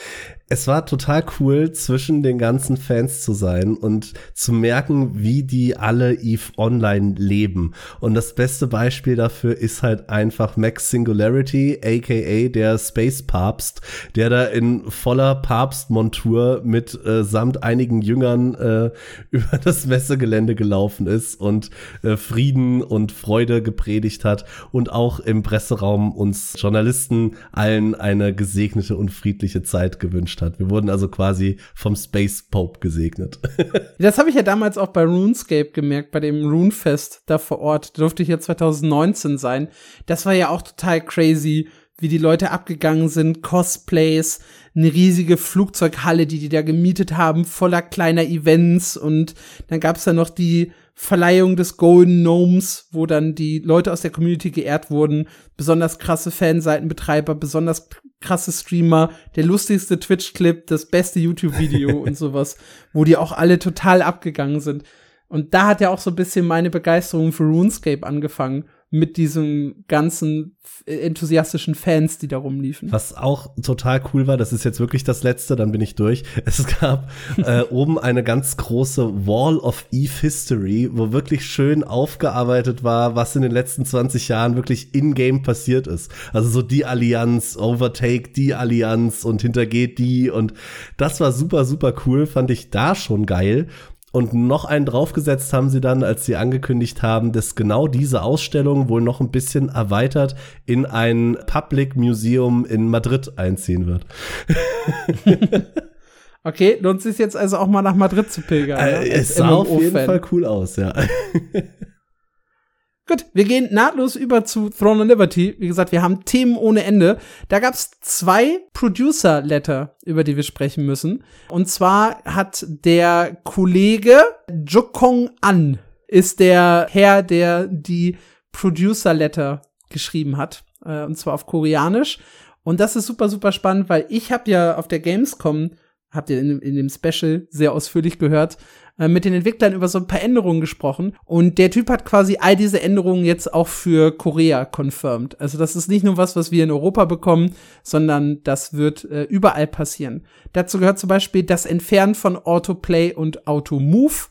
Speaker 1: es war total cool, zwischen den ganzen Fans zu sein und zu merken, wie die alle Eve Online leben. Und das beste Beispiel dafür ist halt einfach Max Singularity, aka der Space Papst, der da in voller Papstmontur mit äh, samt einigen Jüngern äh, über das Messegelände gelaufen ist und äh, Frieden und Freude gepredigt hat und auch im Presseraum uns Journalisten allen eine gesegnete und friedliche Zeit gewünscht hat. Wir wurden also quasi vom Space Pope gesegnet.
Speaker 2: das habe ich ja damals auch bei RuneScape gemerkt, bei dem Runefest da vor Ort. Da durfte ich ja 2019 sein. Das war ja auch total crazy, wie die Leute abgegangen sind, Cosplays, eine riesige Flugzeughalle, die die da gemietet haben, voller kleiner Events und dann gab's da noch die Verleihung des Golden Gnomes, wo dann die Leute aus der Community geehrt wurden, besonders krasse Fanseitenbetreiber, besonders krasse Streamer, der lustigste Twitch-Clip, das beste YouTube-Video und sowas, wo die auch alle total abgegangen sind. Und da hat ja auch so ein bisschen meine Begeisterung für RuneScape angefangen mit diesen ganzen enthusiastischen Fans, die da rumliefen.
Speaker 1: Was auch total cool war, das ist jetzt wirklich das letzte, dann bin ich durch. Es gab äh, oben eine ganz große Wall of Eve History, wo wirklich schön aufgearbeitet war, was in den letzten 20 Jahren wirklich in-game passiert ist. Also so die Allianz, Overtake die Allianz und hintergeht die und das war super, super cool, fand ich da schon geil. Und noch einen draufgesetzt haben sie dann, als sie angekündigt haben, dass genau diese Ausstellung wohl noch ein bisschen erweitert in ein Public Museum in Madrid einziehen wird.
Speaker 2: okay, lohnt sich jetzt also auch mal nach Madrid zu pilgern.
Speaker 1: Äh, ne? Es sah auf jeden Fall cool aus, ja.
Speaker 2: Gut, wir gehen nahtlos über zu Throne of Liberty. Wie gesagt, wir haben Themen ohne Ende. Da gab's zwei Producer-Letter, über die wir sprechen müssen. Und zwar hat der Kollege Jokong An, ist der Herr, der die Producer-Letter geschrieben hat. Äh, und zwar auf Koreanisch. Und das ist super, super spannend, weil ich habe ja auf der Gamescom habt ihr in, in, dem Special sehr ausführlich gehört, äh, mit den Entwicklern über so ein paar Änderungen gesprochen. Und der Typ hat quasi all diese Änderungen jetzt auch für Korea confirmed. Also das ist nicht nur was, was wir in Europa bekommen, sondern das wird äh, überall passieren. Dazu gehört zum Beispiel das Entfernen von Autoplay und Automove.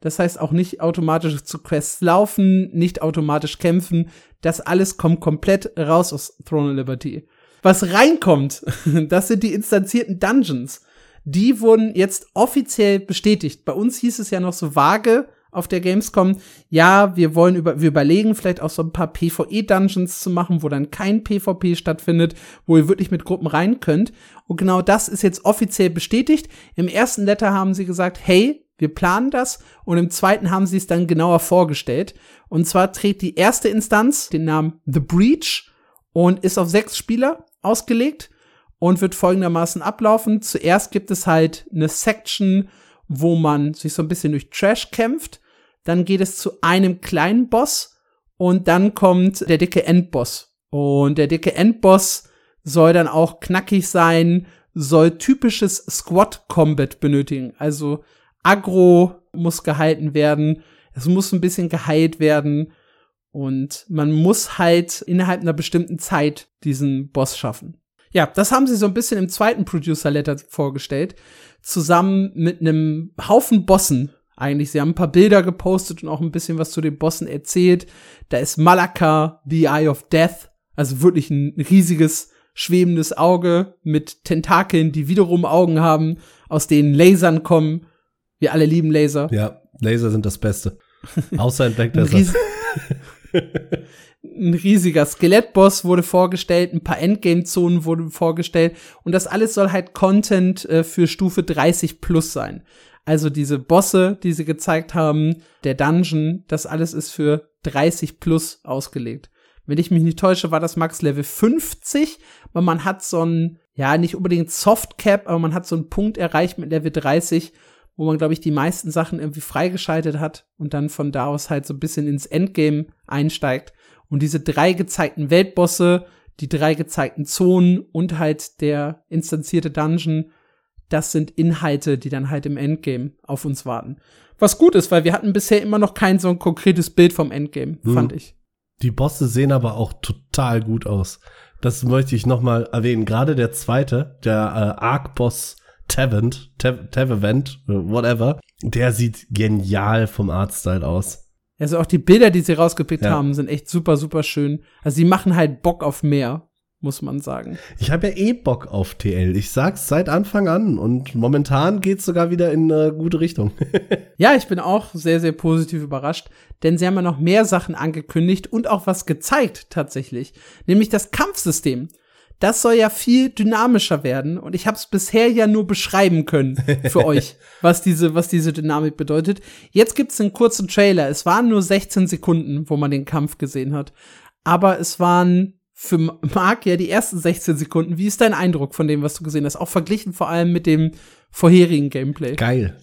Speaker 2: Das heißt auch nicht automatisch zu Quests laufen, nicht automatisch kämpfen. Das alles kommt komplett raus aus Throne of Liberty. Was reinkommt, das sind die instanzierten Dungeons die wurden jetzt offiziell bestätigt. Bei uns hieß es ja noch so vage auf der Gamescom, ja, wir wollen über, wir überlegen vielleicht auch so ein paar PvE-Dungeons zu machen, wo dann kein PvP stattfindet, wo ihr wirklich mit Gruppen rein könnt. Und genau das ist jetzt offiziell bestätigt. Im ersten Letter haben sie gesagt, hey, wir planen das. Und im zweiten haben sie es dann genauer vorgestellt. Und zwar trägt die erste Instanz den Namen The Breach und ist auf sechs Spieler ausgelegt und wird folgendermaßen ablaufen. Zuerst gibt es halt eine Section wo man sich so ein bisschen durch Trash kämpft. Dann geht es zu einem kleinen Boss und dann kommt der dicke Endboss. Und der dicke Endboss soll dann auch knackig sein, soll typisches Squad Combat benötigen. Also Agro muss gehalten werden, es muss ein bisschen geheilt werden und man muss halt innerhalb einer bestimmten Zeit diesen Boss schaffen. Ja, das haben sie so ein bisschen im zweiten Producer Letter vorgestellt, zusammen mit einem Haufen Bossen. Eigentlich, sie haben ein paar Bilder gepostet und auch ein bisschen was zu den Bossen erzählt. Da ist Malaka, the Eye of Death, also wirklich ein riesiges schwebendes Auge mit Tentakeln, die wiederum Augen haben, aus denen Lasern kommen. Wir alle lieben Laser.
Speaker 1: Ja, Laser sind das Beste. Außer in Black Desert.
Speaker 2: Ein riesiger Skelettboss wurde vorgestellt, ein paar Endgame-Zonen wurden vorgestellt und das alles soll halt Content äh, für Stufe 30 plus sein. Also diese Bosse, die sie gezeigt haben, der Dungeon, das alles ist für 30 plus ausgelegt. Wenn ich mich nicht täusche, war das Max Level 50, weil man hat so ein, ja, nicht unbedingt Softcap, aber man hat so einen Punkt erreicht mit Level 30, wo man, glaube ich, die meisten Sachen irgendwie freigeschaltet hat und dann von da aus halt so ein bisschen ins Endgame einsteigt. Und diese drei gezeigten Weltbosse, die drei gezeigten Zonen und halt der instanzierte Dungeon, das sind Inhalte, die dann halt im Endgame auf uns warten. Was gut ist, weil wir hatten bisher immer noch kein so ein konkretes Bild vom Endgame, mhm. fand ich.
Speaker 1: Die Bosse sehen aber auch total gut aus. Das möchte ich noch mal erwähnen. Gerade der zweite, der äh, Arc-Boss Tavent, Tavent, whatever, der sieht genial vom Artstyle aus.
Speaker 2: Also auch die Bilder, die sie rausgepickt ja. haben, sind echt super, super schön. Also sie machen halt Bock auf mehr muss man sagen.
Speaker 1: Ich habe ja eh Bock auf TL. Ich sag's seit Anfang an und momentan geht's sogar wieder in eine gute Richtung.
Speaker 2: ja, ich bin auch sehr, sehr positiv überrascht, denn sie haben ja noch mehr Sachen angekündigt und auch was gezeigt tatsächlich, nämlich das Kampfsystem. Das soll ja viel dynamischer werden und ich habe es bisher ja nur beschreiben können für euch, was diese, was diese Dynamik bedeutet. Jetzt gibt's einen kurzen Trailer. Es waren nur 16 Sekunden, wo man den Kampf gesehen hat, aber es waren für Marc ja die ersten 16 Sekunden. Wie ist dein Eindruck von dem, was du gesehen hast? Auch verglichen vor allem mit dem vorherigen Gameplay.
Speaker 1: Geil.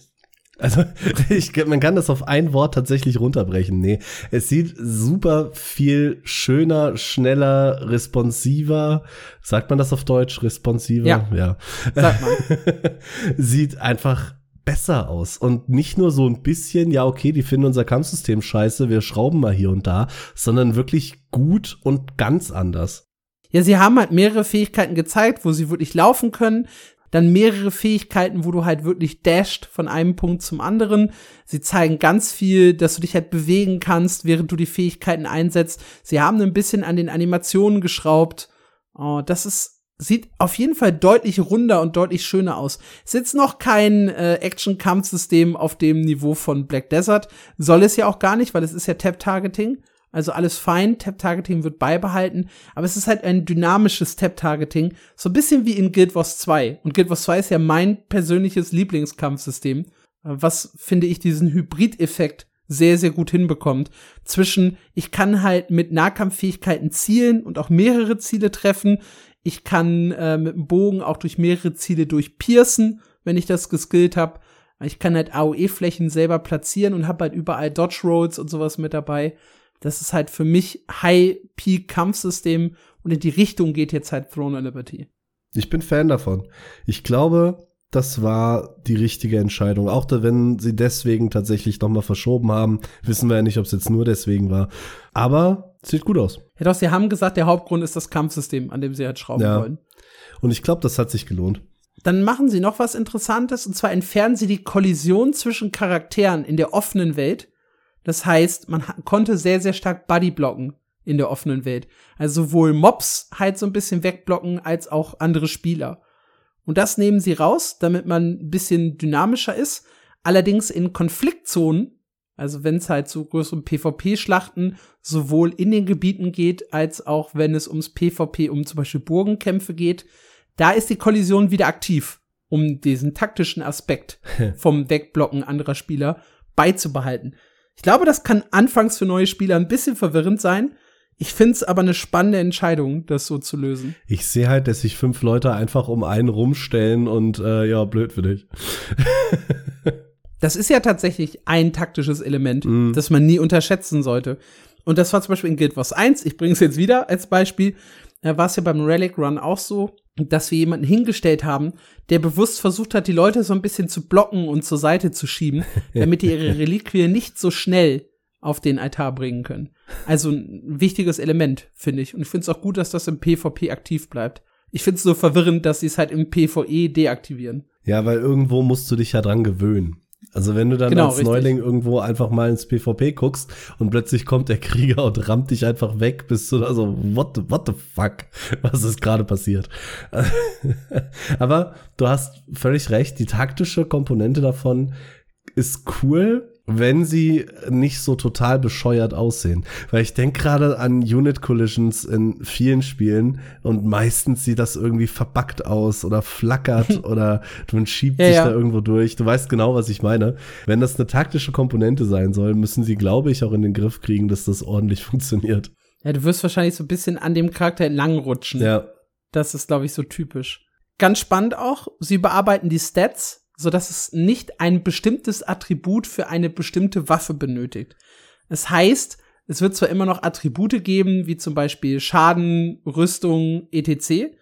Speaker 1: Also, ich, man kann das auf ein Wort tatsächlich runterbrechen. Nee, es sieht super viel schöner, schneller, responsiver. Sagt man das auf Deutsch? Responsiver?
Speaker 2: Ja. ja. Sagt man.
Speaker 1: sieht einfach besser aus. Und nicht nur so ein bisschen, ja, okay, die finden unser Kampfsystem scheiße, wir schrauben mal hier und da, sondern wirklich gut und ganz anders.
Speaker 2: Ja, sie haben halt mehrere Fähigkeiten gezeigt, wo sie wirklich laufen können. Dann mehrere Fähigkeiten, wo du halt wirklich dasht von einem Punkt zum anderen. Sie zeigen ganz viel, dass du dich halt bewegen kannst, während du die Fähigkeiten einsetzt. Sie haben ein bisschen an den Animationen geschraubt. Oh, das ist sieht auf jeden Fall deutlich runder und deutlich schöner aus. Ist jetzt noch kein äh, Action-Kampfsystem auf dem Niveau von Black Desert. Soll es ja auch gar nicht, weil es ist ja Tap-Targeting. Also alles fein, Tap-Targeting wird beibehalten, aber es ist halt ein dynamisches Tap-Targeting, so ein bisschen wie in Guild Wars 2. Und Guild Wars 2 ist ja mein persönliches Lieblingskampfsystem, äh, was, finde ich, diesen Hybrid-Effekt sehr, sehr gut hinbekommt. Zwischen, ich kann halt mit Nahkampffähigkeiten zielen und auch mehrere Ziele treffen. Ich kann äh, mit dem Bogen auch durch mehrere Ziele durchpiercen, wenn ich das geskillt habe. Ich kann halt AOE-Flächen selber platzieren und habe halt überall Dodge Rolls und sowas mit dabei. Das ist halt für mich High-Peak-Kampfsystem und in die Richtung geht jetzt halt Throne of Liberty.
Speaker 1: Ich bin Fan davon. Ich glaube, das war die richtige Entscheidung. Auch da, wenn sie deswegen tatsächlich nochmal verschoben haben, wissen wir ja nicht, ob es jetzt nur deswegen war. Aber sieht gut aus.
Speaker 2: Ja, doch, sie haben gesagt, der Hauptgrund ist das Kampfsystem, an dem sie halt schrauben ja. wollen.
Speaker 1: Und ich glaube, das hat sich gelohnt.
Speaker 2: Dann machen sie noch was Interessantes, und zwar entfernen sie die Kollision zwischen Charakteren in der offenen Welt. Das heißt, man konnte sehr, sehr stark Buddy blocken in der offenen Welt. Also sowohl Mobs halt so ein bisschen wegblocken, als auch andere Spieler. Und das nehmen sie raus, damit man ein bisschen dynamischer ist. Allerdings in Konfliktzonen, also wenn es halt zu größeren PvP-Schlachten sowohl in den Gebieten geht, als auch wenn es ums PvP, um zum Beispiel Burgenkämpfe geht, da ist die Kollision wieder aktiv, um diesen taktischen Aspekt vom Wegblocken anderer Spieler beizubehalten. Ich glaube, das kann anfangs für neue Spieler ein bisschen verwirrend sein, ich finde es aber eine spannende Entscheidung, das so zu lösen.
Speaker 1: Ich sehe halt, dass sich fünf Leute einfach um einen rumstellen und äh, ja, blöd für dich.
Speaker 2: Das ist ja tatsächlich ein taktisches Element, mm. das man nie unterschätzen sollte. Und das war zum Beispiel in Guild Wars 1, ich bringe es jetzt wieder als Beispiel, da war es ja beim Relic Run auch so, dass wir jemanden hingestellt haben, der bewusst versucht hat, die Leute so ein bisschen zu blocken und zur Seite zu schieben, damit die ihre Reliquie nicht so schnell auf den Altar bringen können. Also ein wichtiges Element, finde ich. Und ich finde es auch gut, dass das im PvP aktiv bleibt. Ich finde es so verwirrend, dass sie es halt im PvE deaktivieren.
Speaker 1: Ja, weil irgendwo musst du dich ja dran gewöhnen. Also wenn du dann genau, als richtig. Neuling irgendwo einfach mal ins PvP guckst und plötzlich kommt der Krieger und rammt dich einfach weg, bist du da so, what the, what the fuck? Was ist gerade passiert? Aber du hast völlig recht, die taktische Komponente davon ist cool, wenn sie nicht so total bescheuert aussehen. Weil ich denke gerade an Unit Collisions in vielen Spielen und meistens sieht das irgendwie verbackt aus oder flackert oder man schiebt ja, sich ja. da irgendwo durch. Du weißt genau, was ich meine. Wenn das eine taktische Komponente sein soll, müssen sie, glaube ich, auch in den Griff kriegen, dass das ordentlich funktioniert.
Speaker 2: Ja, du wirst wahrscheinlich so ein bisschen an dem Charakter entlangrutschen. Ja. Das ist, glaube ich, so typisch. Ganz spannend auch, sie bearbeiten die Stats so dass es nicht ein bestimmtes Attribut für eine bestimmte Waffe benötigt. Es heißt, es wird zwar immer noch Attribute geben, wie zum Beispiel Schaden, Rüstung, etc.,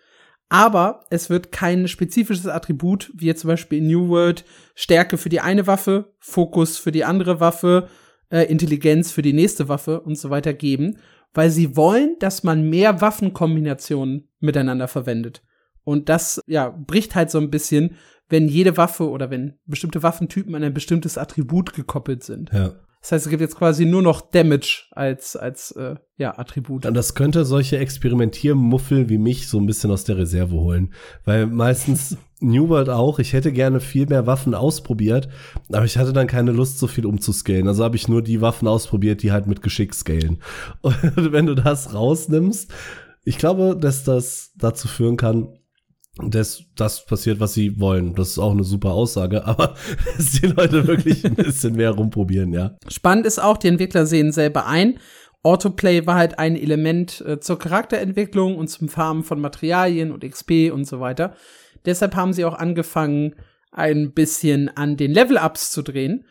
Speaker 2: aber es wird kein spezifisches Attribut, wie jetzt zum Beispiel in New World, Stärke für die eine Waffe, Fokus für die andere Waffe, äh, Intelligenz für die nächste Waffe und so weiter geben, weil sie wollen, dass man mehr Waffenkombinationen miteinander verwendet. Und das, ja, bricht halt so ein bisschen wenn jede Waffe oder wenn bestimmte Waffentypen an ein bestimmtes Attribut gekoppelt sind. Ja. Das heißt, es gibt jetzt quasi nur noch Damage als, als äh, ja, Attribut.
Speaker 1: Und das könnte solche Experimentiermuffel wie mich so ein bisschen aus der Reserve holen. Weil meistens New World auch, ich hätte gerne viel mehr Waffen ausprobiert, aber ich hatte dann keine Lust, so viel umzuscalen. Also habe ich nur die Waffen ausprobiert, die halt mit Geschick scalen. Und wenn du das rausnimmst, ich glaube, dass das dazu führen kann, dass das passiert, was sie wollen. Das ist auch eine super Aussage, aber dass die Leute wirklich ein bisschen mehr rumprobieren, ja.
Speaker 2: Spannend ist auch, die Entwickler sehen selber ein. Autoplay war halt ein Element äh, zur Charakterentwicklung und zum Farmen von Materialien und XP und so weiter. Deshalb haben sie auch angefangen, ein bisschen an den Level-Ups zu drehen.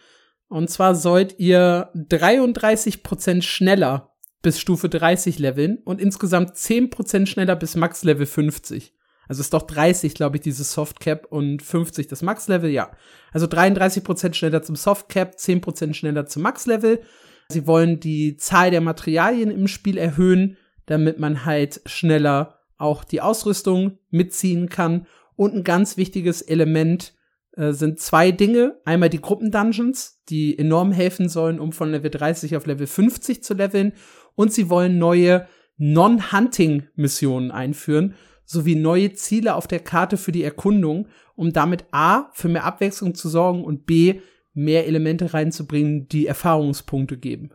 Speaker 2: Und zwar sollt ihr 33% schneller bis Stufe 30 leveln und insgesamt 10% schneller bis Max Level 50. Also ist doch 30, glaube ich, dieses Softcap und 50 das Max-Level, ja. Also 33% schneller zum Softcap, 10% schneller zum Max-Level. Sie wollen die Zahl der Materialien im Spiel erhöhen, damit man halt schneller auch die Ausrüstung mitziehen kann. Und ein ganz wichtiges Element äh, sind zwei Dinge. Einmal die Gruppendungeons, die enorm helfen sollen, um von Level 30 auf Level 50 zu leveln. Und sie wollen neue Non-Hunting-Missionen einführen sowie neue Ziele auf der Karte für die Erkundung, um damit A für mehr Abwechslung zu sorgen und B mehr Elemente reinzubringen, die Erfahrungspunkte geben.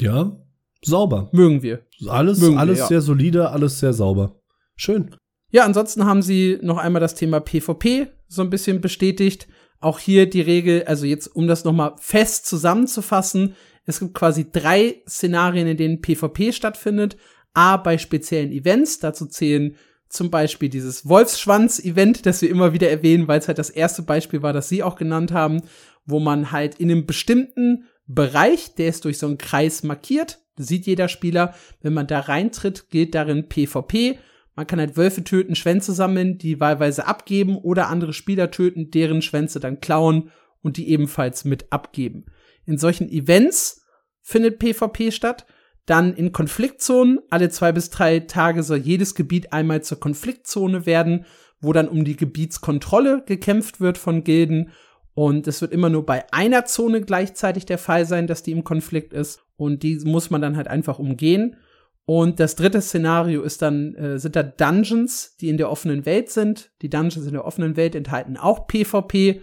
Speaker 1: Ja, sauber.
Speaker 2: Mögen wir.
Speaker 1: Alles, Mögen alles wir, ja. sehr solide, alles sehr sauber. Schön.
Speaker 2: Ja, ansonsten haben sie noch einmal das Thema PvP so ein bisschen bestätigt. Auch hier die Regel, also jetzt, um das nochmal fest zusammenzufassen, es gibt quasi drei Szenarien, in denen PvP stattfindet. A, bei speziellen Events, dazu zählen zum Beispiel dieses Wolfsschwanz-Event, das wir immer wieder erwähnen, weil es halt das erste Beispiel war, das Sie auch genannt haben, wo man halt in einem bestimmten Bereich, der ist durch so einen Kreis markiert, sieht jeder Spieler, wenn man da reintritt, gilt darin PvP. Man kann halt Wölfe töten, Schwänze sammeln, die wahlweise abgeben oder andere Spieler töten, deren Schwänze dann klauen und die ebenfalls mit abgeben. In solchen Events findet PvP statt dann in Konfliktzonen. Alle zwei bis drei Tage soll jedes Gebiet einmal zur Konfliktzone werden, wo dann um die Gebietskontrolle gekämpft wird von Gilden. Und es wird immer nur bei einer Zone gleichzeitig der Fall sein, dass die im Konflikt ist. Und die muss man dann halt einfach umgehen. Und das dritte Szenario ist dann, äh, sind da Dungeons, die in der offenen Welt sind. Die Dungeons in der offenen Welt enthalten auch PvP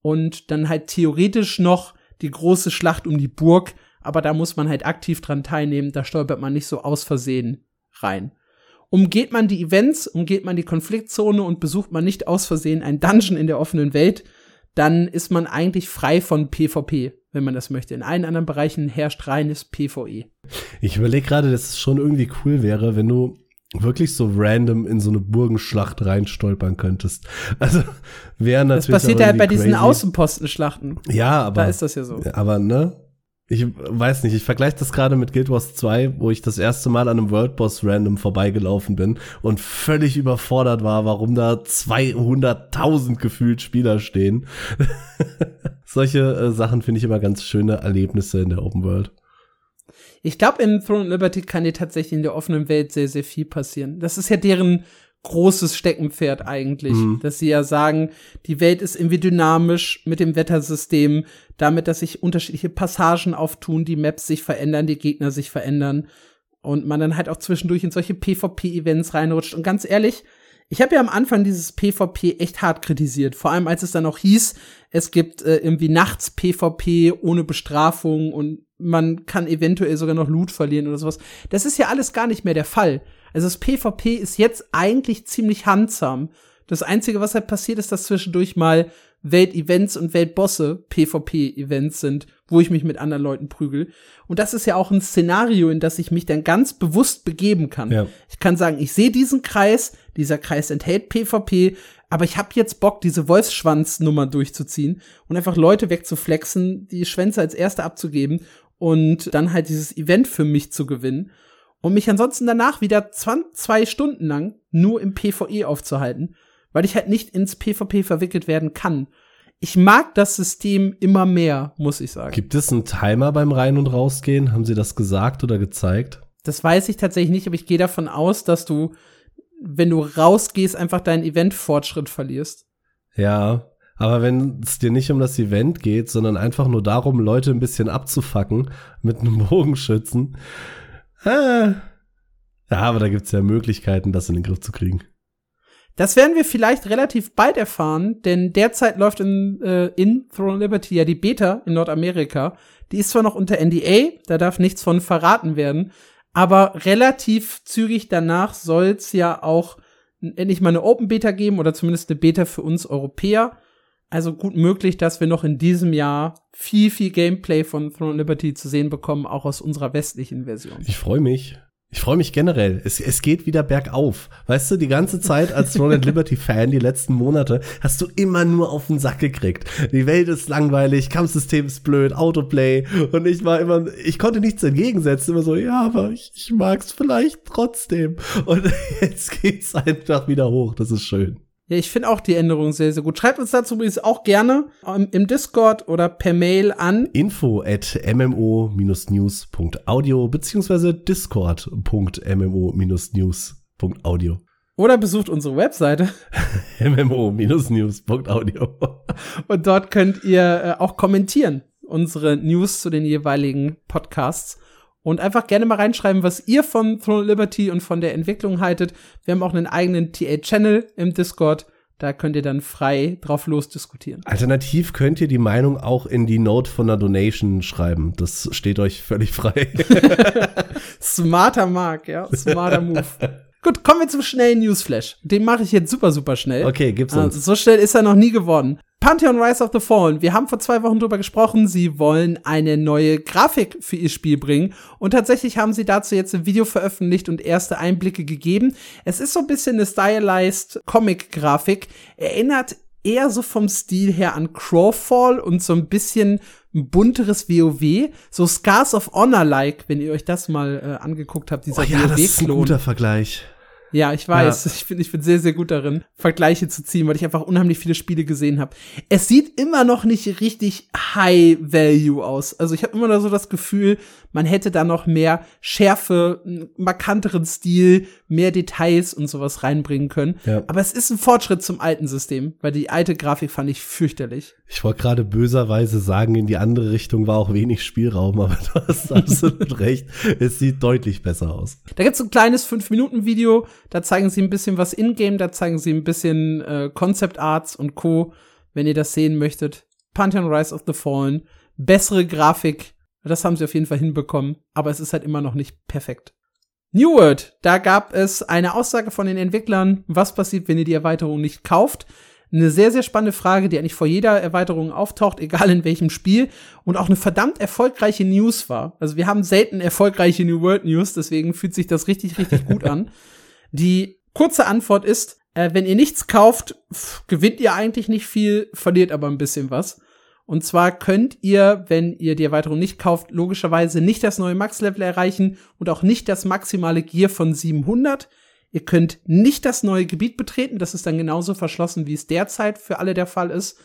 Speaker 2: und dann halt theoretisch noch die große Schlacht um die Burg, aber da muss man halt aktiv dran teilnehmen, da stolpert man nicht so aus Versehen rein. Umgeht man die Events, umgeht man die Konfliktzone und besucht man nicht aus Versehen ein Dungeon in der offenen Welt, dann ist man eigentlich frei von PvP, wenn man das möchte. In allen anderen Bereichen herrscht reines PvE.
Speaker 1: Ich überlege gerade, dass es schon irgendwie cool wäre, wenn du wirklich so random in so eine Burgenschlacht reinstolpern könntest. Also wäre natürlich.
Speaker 2: Das passiert ja halt bei crazy. diesen Außenpostenschlachten.
Speaker 1: Ja, aber.
Speaker 2: Da ist das ja so.
Speaker 1: Aber, ne? Ich weiß nicht, ich vergleiche das gerade mit Guild Wars 2, wo ich das erste Mal an einem World Boss random vorbeigelaufen bin und völlig überfordert war, warum da 200.000 gefühlt Spieler stehen. Solche äh, Sachen finde ich immer ganz schöne Erlebnisse in der Open World.
Speaker 2: Ich glaube, in Throne Liberty kann dir tatsächlich in der offenen Welt sehr, sehr viel passieren. Das ist ja deren großes Steckenpferd eigentlich, mhm. dass sie ja sagen, die Welt ist irgendwie dynamisch mit dem Wettersystem, damit, dass sich unterschiedliche Passagen auftun, die Maps sich verändern, die Gegner sich verändern und man dann halt auch zwischendurch in solche PvP-Events reinrutscht. Und ganz ehrlich, ich habe ja am Anfang dieses PvP echt hart kritisiert, vor allem als es dann auch hieß, es gibt äh, irgendwie nachts PvP ohne Bestrafung und man kann eventuell sogar noch Loot verlieren oder sowas. Das ist ja alles gar nicht mehr der Fall. Also das PvP ist jetzt eigentlich ziemlich handsam. Das Einzige, was halt passiert, ist, dass zwischendurch mal Weltevents und Weltbosse PvP-Events sind, wo ich mich mit anderen Leuten prügel. Und das ist ja auch ein Szenario, in das ich mich dann ganz bewusst begeben kann. Ja. Ich kann sagen, ich sehe diesen Kreis, dieser Kreis enthält PvP, aber ich habe jetzt Bock, diese Wolfsschwanz-Nummer durchzuziehen und einfach Leute wegzuflexen, die Schwänze als Erste abzugeben und dann halt dieses Event für mich zu gewinnen und mich ansonsten danach wieder 20, zwei Stunden lang nur im PvE aufzuhalten, weil ich halt nicht ins PvP verwickelt werden kann. Ich mag das System immer mehr, muss ich sagen.
Speaker 1: Gibt es einen Timer beim Rein- und Rausgehen? Haben Sie das gesagt oder gezeigt?
Speaker 2: Das weiß ich tatsächlich nicht, aber ich gehe davon aus, dass du, wenn du rausgehst, einfach deinen Event-Fortschritt verlierst.
Speaker 1: Ja, aber wenn es dir nicht um das Event geht, sondern einfach nur darum, Leute ein bisschen abzufacken mit einem Bogenschützen. Äh, ja, aber da gibt's ja Möglichkeiten, das in den Griff zu kriegen.
Speaker 2: Das werden wir vielleicht relativ bald erfahren, denn derzeit läuft in, äh, in Throne Liberty ja die Beta in Nordamerika. Die ist zwar noch unter NDA, da darf nichts von verraten werden, aber relativ zügig danach soll's ja auch endlich mal eine Open Beta geben oder zumindest eine Beta für uns Europäer. Also gut möglich, dass wir noch in diesem Jahr viel, viel Gameplay von Throne Liberty zu sehen bekommen, auch aus unserer westlichen Version.
Speaker 1: Ich freue mich. Ich freue mich generell. Es, es geht wieder bergauf. Weißt du, die ganze Zeit als Throne and Liberty Fan, die letzten Monate, hast du immer nur auf den Sack gekriegt. Die Welt ist langweilig, Kampfsystem ist blöd, Autoplay. Und ich war immer, ich konnte nichts entgegensetzen. Immer so, ja, aber ich, ich mag's vielleicht trotzdem. Und jetzt geht's einfach wieder hoch. Das ist schön.
Speaker 2: Ja, ich finde auch die Änderung sehr, sehr gut. Schreibt uns dazu übrigens auch gerne im Discord oder per Mail an
Speaker 1: info at mmo-news.audio beziehungsweise discord.mmo-news.audio.
Speaker 2: Oder besucht unsere Webseite
Speaker 1: mmo-news.audio.
Speaker 2: Und dort könnt ihr äh, auch kommentieren unsere News zu den jeweiligen Podcasts und einfach gerne mal reinschreiben, was ihr von Throne Liberty und von der Entwicklung haltet. Wir haben auch einen eigenen TA-Channel im Discord. Da könnt ihr dann frei drauf losdiskutieren.
Speaker 1: Alternativ könnt ihr die Meinung auch in die Note von der Donation schreiben. Das steht euch völlig frei.
Speaker 2: Smarter Mark, ja. Smarter Move. Gut, kommen wir zum schnellen Newsflash. Den mache ich jetzt super, super schnell.
Speaker 1: Okay, gib's uns.
Speaker 2: Also, so schnell ist er noch nie geworden. Pantheon Rise of the Fallen. Wir haben vor zwei Wochen drüber gesprochen. Sie wollen eine neue Grafik für ihr Spiel bringen. Und tatsächlich haben sie dazu jetzt ein Video veröffentlicht und erste Einblicke gegeben. Es ist so ein bisschen eine stylized Comic-Grafik. Erinnert eher so vom Stil her an Crowfall und so ein bisschen ein bunteres WoW, so Scars of Honor-like, wenn ihr euch das mal äh, angeguckt habt, dieser
Speaker 1: oh ja, WoW-Klon. Das ist ein guter Vergleich.
Speaker 2: Ja, ich weiß. Ja. Ich bin, ich bin sehr, sehr gut darin, Vergleiche zu ziehen, weil ich einfach unheimlich viele Spiele gesehen habe. Es sieht immer noch nicht richtig High Value aus. Also ich habe immer noch so das Gefühl, man hätte da noch mehr Schärfe, markanteren Stil, mehr Details und sowas reinbringen können. Ja. Aber es ist ein Fortschritt zum alten System, weil die alte Grafik fand ich fürchterlich.
Speaker 1: Ich wollte gerade böserweise sagen, in die andere Richtung war auch wenig Spielraum, aber du hast absolut recht. Es sieht deutlich besser aus.
Speaker 2: Da gibt's ein kleines 5-Minuten-Video, da zeigen sie ein bisschen was in-game, da zeigen sie ein bisschen äh, Concept Arts und Co., wenn ihr das sehen möchtet. Pantheon Rise of the Fallen, bessere Grafik, das haben sie auf jeden Fall hinbekommen, aber es ist halt immer noch nicht perfekt. New World, da gab es eine Aussage von den Entwicklern, was passiert, wenn ihr die Erweiterung nicht kauft. Eine sehr, sehr spannende Frage, die eigentlich vor jeder Erweiterung auftaucht, egal in welchem Spiel, und auch eine verdammt erfolgreiche News war. Also wir haben selten erfolgreiche New World News, deswegen fühlt sich das richtig, richtig gut an. Die kurze Antwort ist, äh, wenn ihr nichts kauft, pff, gewinnt ihr eigentlich nicht viel, verliert aber ein bisschen was. Und zwar könnt ihr, wenn ihr die Erweiterung nicht kauft, logischerweise nicht das neue Max-Level erreichen und auch nicht das maximale Gear von 700. Ihr könnt nicht das neue Gebiet betreten, das ist dann genauso verschlossen, wie es derzeit für alle der Fall ist.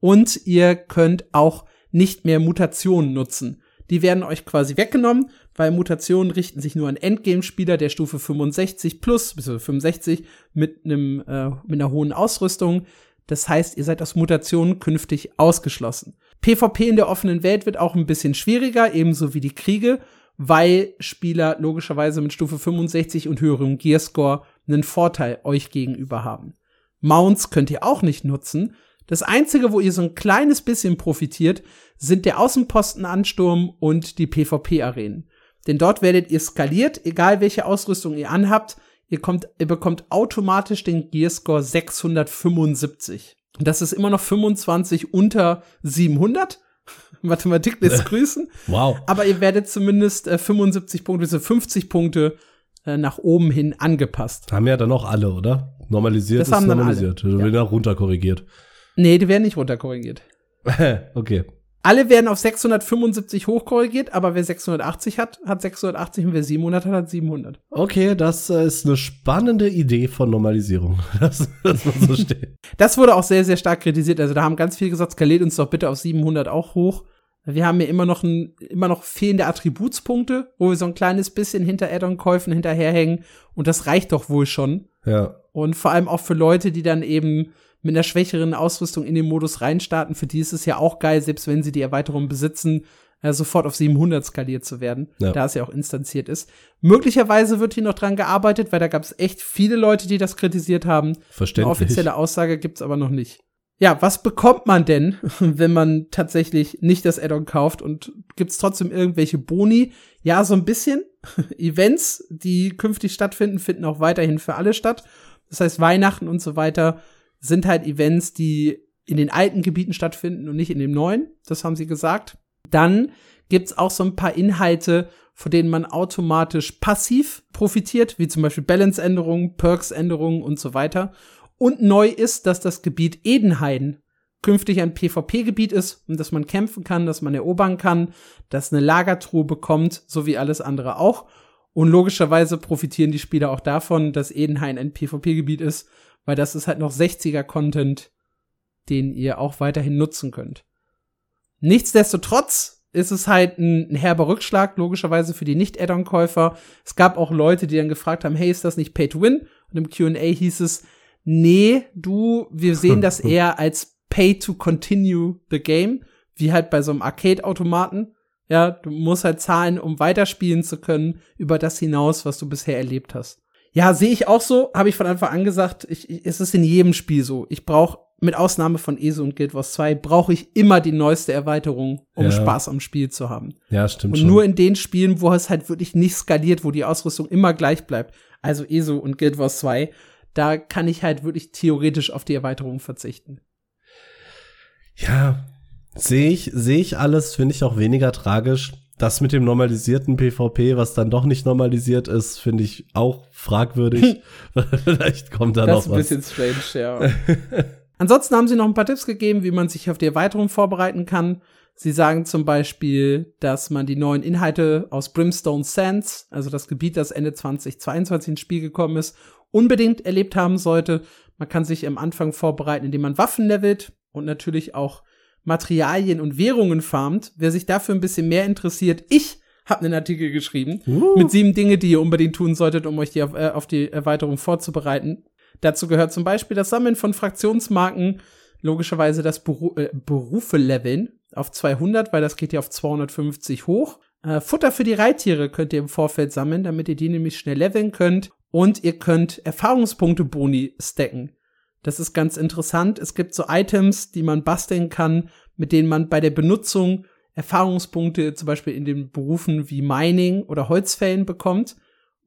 Speaker 2: Und ihr könnt auch nicht mehr Mutationen nutzen. Die werden euch quasi weggenommen, weil Mutationen richten sich nur an Endgame-Spieler der Stufe 65 plus, bis 65 mit einem äh, mit einer hohen Ausrüstung. Das heißt, ihr seid aus Mutationen künftig ausgeschlossen. PvP in der offenen Welt wird auch ein bisschen schwieriger, ebenso wie die Kriege, weil Spieler logischerweise mit Stufe 65 und höherem Gearscore einen Vorteil euch gegenüber haben. Mounts könnt ihr auch nicht nutzen. Das einzige, wo ihr so ein kleines bisschen profitiert, sind der Außenpostenansturm und die PvP-Arenen. Denn dort werdet ihr skaliert, egal welche Ausrüstung ihr anhabt, Ihr, kommt, ihr bekommt automatisch den Gearscore 675. Das ist immer noch 25 unter 700. Mathematik lässt grüßen.
Speaker 1: Wow.
Speaker 2: Aber ihr werdet zumindest äh, 75 Punkte, also 50 Punkte äh, nach oben hin angepasst.
Speaker 1: Haben ja dann auch alle, oder? Normalisiert
Speaker 2: Das
Speaker 1: ist
Speaker 2: haben dann
Speaker 1: normalisiert.
Speaker 2: alle,
Speaker 1: Oder
Speaker 2: ja.
Speaker 1: wird auch runterkorrigiert.
Speaker 2: Nee, die werden nicht runterkorrigiert.
Speaker 1: okay.
Speaker 2: Alle werden auf 675 hochkorrigiert, aber wer 680 hat, hat 680 und wer 700 hat, hat 700.
Speaker 1: Okay, das äh, ist eine spannende Idee von Normalisierung. Das, das muss so stehen.
Speaker 2: Das wurde auch sehr, sehr stark kritisiert. Also da haben ganz viele gesagt, skaliert uns doch bitte auf 700 auch hoch. Wir haben ja immer noch ein, immer noch fehlende Attributspunkte, wo wir so ein kleines bisschen hinter Add-on-Käufen hinterherhängen. Und das reicht doch wohl schon.
Speaker 1: Ja.
Speaker 2: Und vor allem auch für Leute, die dann eben mit einer schwächeren Ausrüstung in den Modus reinstarten, für die ist es ja auch geil, selbst wenn sie die Erweiterung besitzen, äh, sofort auf 700 skaliert zu werden,
Speaker 1: Ja.
Speaker 2: da es ja auch instanziert ist. Möglicherweise wird hier noch dran gearbeitet, weil da gab es echt viele Leute, die das kritisiert haben. Eine
Speaker 1: Verständlich.
Speaker 2: offizielle Aussage gibt's aber noch nicht. Ja, was bekommt man denn, wenn man tatsächlich nicht das Add-on kauft und gibt's trotzdem irgendwelche Boni? Ja, so ein bisschen. Events, die künftig stattfinden, finden auch weiterhin für alle statt. Das heißt, Weihnachten und so weiter sind halt Events, die in den alten Gebieten stattfinden und nicht in dem neuen. Das haben sie gesagt. Dann gibt's auch so ein paar Inhalte, von denen man automatisch passiv profitiert, wie zum Beispiel Balance-Änderungen, Perks-Änderungen und so weiter. Und neu ist, dass das Gebiet Edenheiden künftig ein PvP-Gebiet ist und dass man kämpfen kann, dass man erobern kann, dass eine Lagertruhe bekommt, so wie alles andere auch. Und logischerweise profitieren die Spieler auch davon, dass Edenhain ein PvP-Gebiet ist, weil das ist halt noch 60er-Content, den ihr auch weiterhin nutzen könnt. Nichtsdestotrotz ist es halt ein, ein herber Rückschlag, logischerweise für die Nicht-Add-on-Käufer. Es gab auch Leute, die dann gefragt haben, hey, ist das nicht Pay to Win? Und im Q&A hieß es, nee, du, wir sehen das eher als Pay to Continue the Game, wie halt bei so einem Arcade-Automaten. Ja, du musst halt zahlen, um weiterspielen zu können über das hinaus, was du bisher erlebt hast. Ja, sehe ich auch so, habe ich von Anfang an gesagt, ich, ich, es ist in jedem Spiel so. Ich brauche, mit Ausnahme von ESO und Guild Wars 2, brauche ich immer die neueste Erweiterung, um
Speaker 1: Ja.
Speaker 2: Spaß am Spiel zu haben.
Speaker 1: Ja, stimmt
Speaker 2: Und
Speaker 1: schon.
Speaker 2: nur in den Spielen, wo es halt wirklich nicht skaliert, wo die Ausrüstung immer gleich bleibt, also ESO und Guild Wars 2, da kann ich halt wirklich theoretisch auf die Erweiterung verzichten.
Speaker 1: Ja, sehe ich, sehe ich alles, finde ich auch weniger tragisch. Das mit dem normalisierten PvP, was dann doch nicht normalisiert ist, finde ich auch fragwürdig. Vielleicht kommt da
Speaker 2: das ist
Speaker 1: noch
Speaker 2: ein
Speaker 1: was.
Speaker 2: bisschen strange, ja. Ansonsten haben sie noch ein paar Tipps gegeben, wie man sich auf die Erweiterung vorbereiten kann. Sie sagen zum Beispiel, dass man die neuen Inhalte aus Brimstone Sands, also das Gebiet, das Ende 2022 ins Spiel gekommen ist, unbedingt erlebt haben sollte. Man kann sich am Anfang vorbereiten, indem man Waffen levelt und natürlich auch Materialien und Währungen farmt. Wer sich dafür ein bisschen mehr interessiert, ich habe einen Artikel geschrieben
Speaker 1: Uh.
Speaker 2: mit sieben Dinge, die ihr unbedingt tun solltet, um euch die auf, äh, auf die Erweiterung vorzubereiten. Dazu gehört zum Beispiel das Sammeln von Fraktionsmarken, logischerweise das Beru äh, Berufe leveln auf 200, weil das geht ja auf 250 hoch. Äh, Futter für die Reittiere könnt ihr im Vorfeld sammeln, damit ihr die nämlich schnell leveln könnt. Und ihr könnt Erfahrungspunkte Boni stacken. Das ist ganz interessant. Es gibt so Items, die man basteln kann, mit denen man bei der Benutzung Erfahrungspunkte zum Beispiel in den Berufen wie Mining oder Holzfällen bekommt.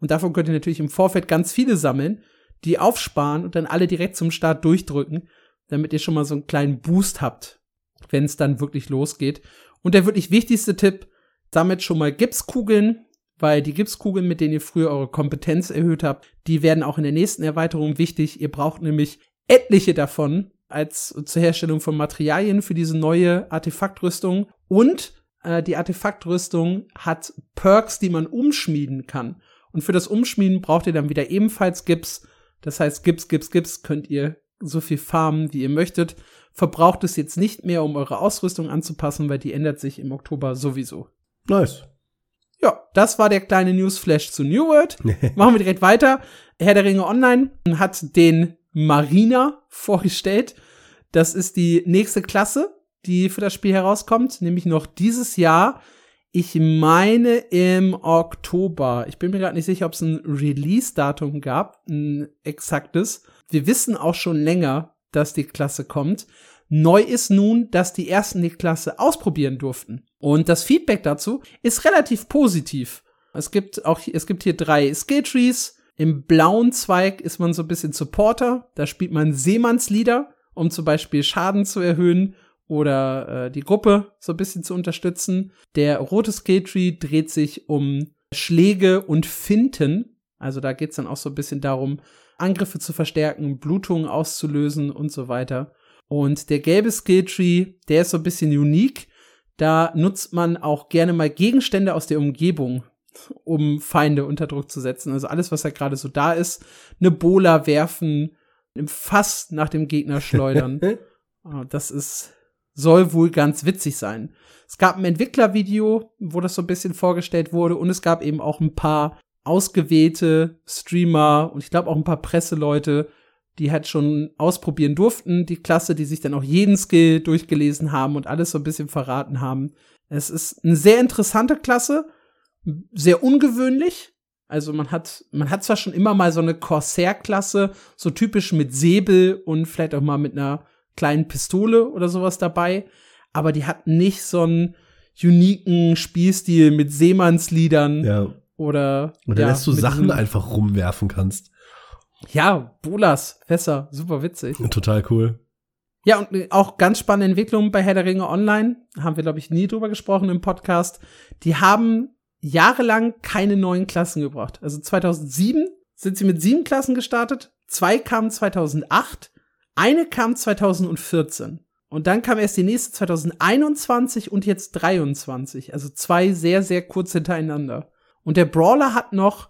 Speaker 2: Und davon könnt ihr natürlich im Vorfeld ganz viele sammeln, die aufsparen und dann alle direkt zum Start durchdrücken, damit ihr schon mal so einen kleinen Boost habt, wenn es dann wirklich losgeht. Und der wirklich wichtigste Tipp, sammelt schon mal Gipskugeln, weil die Gipskugeln, mit denen ihr früher eure Kompetenz erhöht habt, die werden auch in der nächsten Erweiterung wichtig. Ihr braucht nämlich etliche davon als zur Herstellung von Materialien für diese neue Artefaktrüstung. Und äh, die Artefaktrüstung hat Perks, die man umschmieden kann. Und für das Umschmieden braucht ihr dann wieder ebenfalls Gips. Das heißt, Gips, Gips, Gips könnt ihr so viel farmen, wie ihr möchtet. Verbraucht es jetzt nicht mehr, um eure Ausrüstung anzupassen, weil die ändert sich im Oktober sowieso.
Speaker 1: Nice.
Speaker 2: Ja, das war der kleine Newsflash zu New World. Machen wir direkt weiter. Herr der Ringe Online hat den Marina vorgestellt. Das ist die nächste Klasse, die für das Spiel herauskommt, nämlich noch dieses Jahr. Ich meine im Oktober. Ich bin mir gerade nicht sicher, ob es ein Release-Datum gab, ein exaktes. Wir wissen auch schon länger, dass die Klasse kommt. Neu ist nun, dass die ersten die Klasse ausprobieren durften. Und das Feedback dazu ist relativ positiv. Es gibt auch, es gibt hier drei Skilltrees. Im blauen Zweig ist man so ein bisschen Supporter. Da spielt man Seemannslieder, um zum Beispiel Schaden zu erhöhen oder äh, die Gruppe so ein bisschen zu unterstützen. Der rote Skilltree dreht sich um Schläge und Finten. Also da geht's dann auch so ein bisschen darum, Angriffe zu verstärken, Blutungen auszulösen und so weiter. Und der gelbe Skilltree, der ist so ein bisschen unique. Da nutzt man auch gerne mal Gegenstände aus der Umgebung, um Feinde unter Druck zu setzen. Also alles, was da gerade so da ist. Eine Bola werfen, im Fass nach dem Gegner schleudern. Ah, das ist, soll wohl ganz witzig sein. Es gab ein Entwicklervideo, wo das so ein bisschen vorgestellt wurde und es gab eben auch ein paar ausgewählte Streamer und ich glaube auch ein paar Presseleute, die halt schon ausprobieren durften, die Klasse, die sich dann auch jeden Skill durchgelesen haben und alles so ein bisschen verraten haben. Es ist eine sehr interessante Klasse, sehr ungewöhnlich. Also man hat, man hat zwar schon immer mal so eine Corsair-Klasse, so typisch mit Säbel und vielleicht auch mal mit einer kleinen Pistole oder sowas dabei, aber die hat nicht so einen uniken Spielstil mit Seemannsliedern
Speaker 1: Ja.
Speaker 2: oder
Speaker 1: Oder
Speaker 2: ja,
Speaker 1: dass du Sachen einfach rumwerfen kannst.
Speaker 2: Ja, Bolas, Fässer, super witzig.
Speaker 1: Total cool.
Speaker 2: Ja, und auch ganz spannende Entwicklungen bei Herr der Ringe Online. Haben wir, glaube ich, nie drüber gesprochen im Podcast. Die haben jahrelang keine neuen Klassen gebracht. Also 2007 sind sie mit sieben Klassen gestartet. Zwei kamen 2008. Eine kam 2014. Und dann kam erst die nächste 2021 und jetzt 23. Also zwei sehr, sehr kurz hintereinander. Und der Brawler hat noch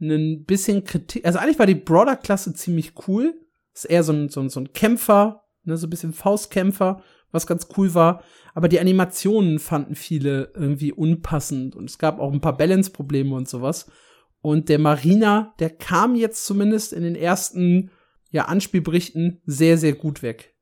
Speaker 2: ein bisschen Kritik. Also eigentlich war die Brawler-Klasse ziemlich cool. Ist eher so ein, so ein, so ein Kämpfer, ne, so ein bisschen Faustkämpfer, was ganz cool war. Aber die Animationen fanden viele irgendwie unpassend und es gab auch ein paar Balance-Probleme und sowas. Und der Marina, der kam jetzt zumindest in den ersten ja, Anspielberichten sehr, sehr gut weg.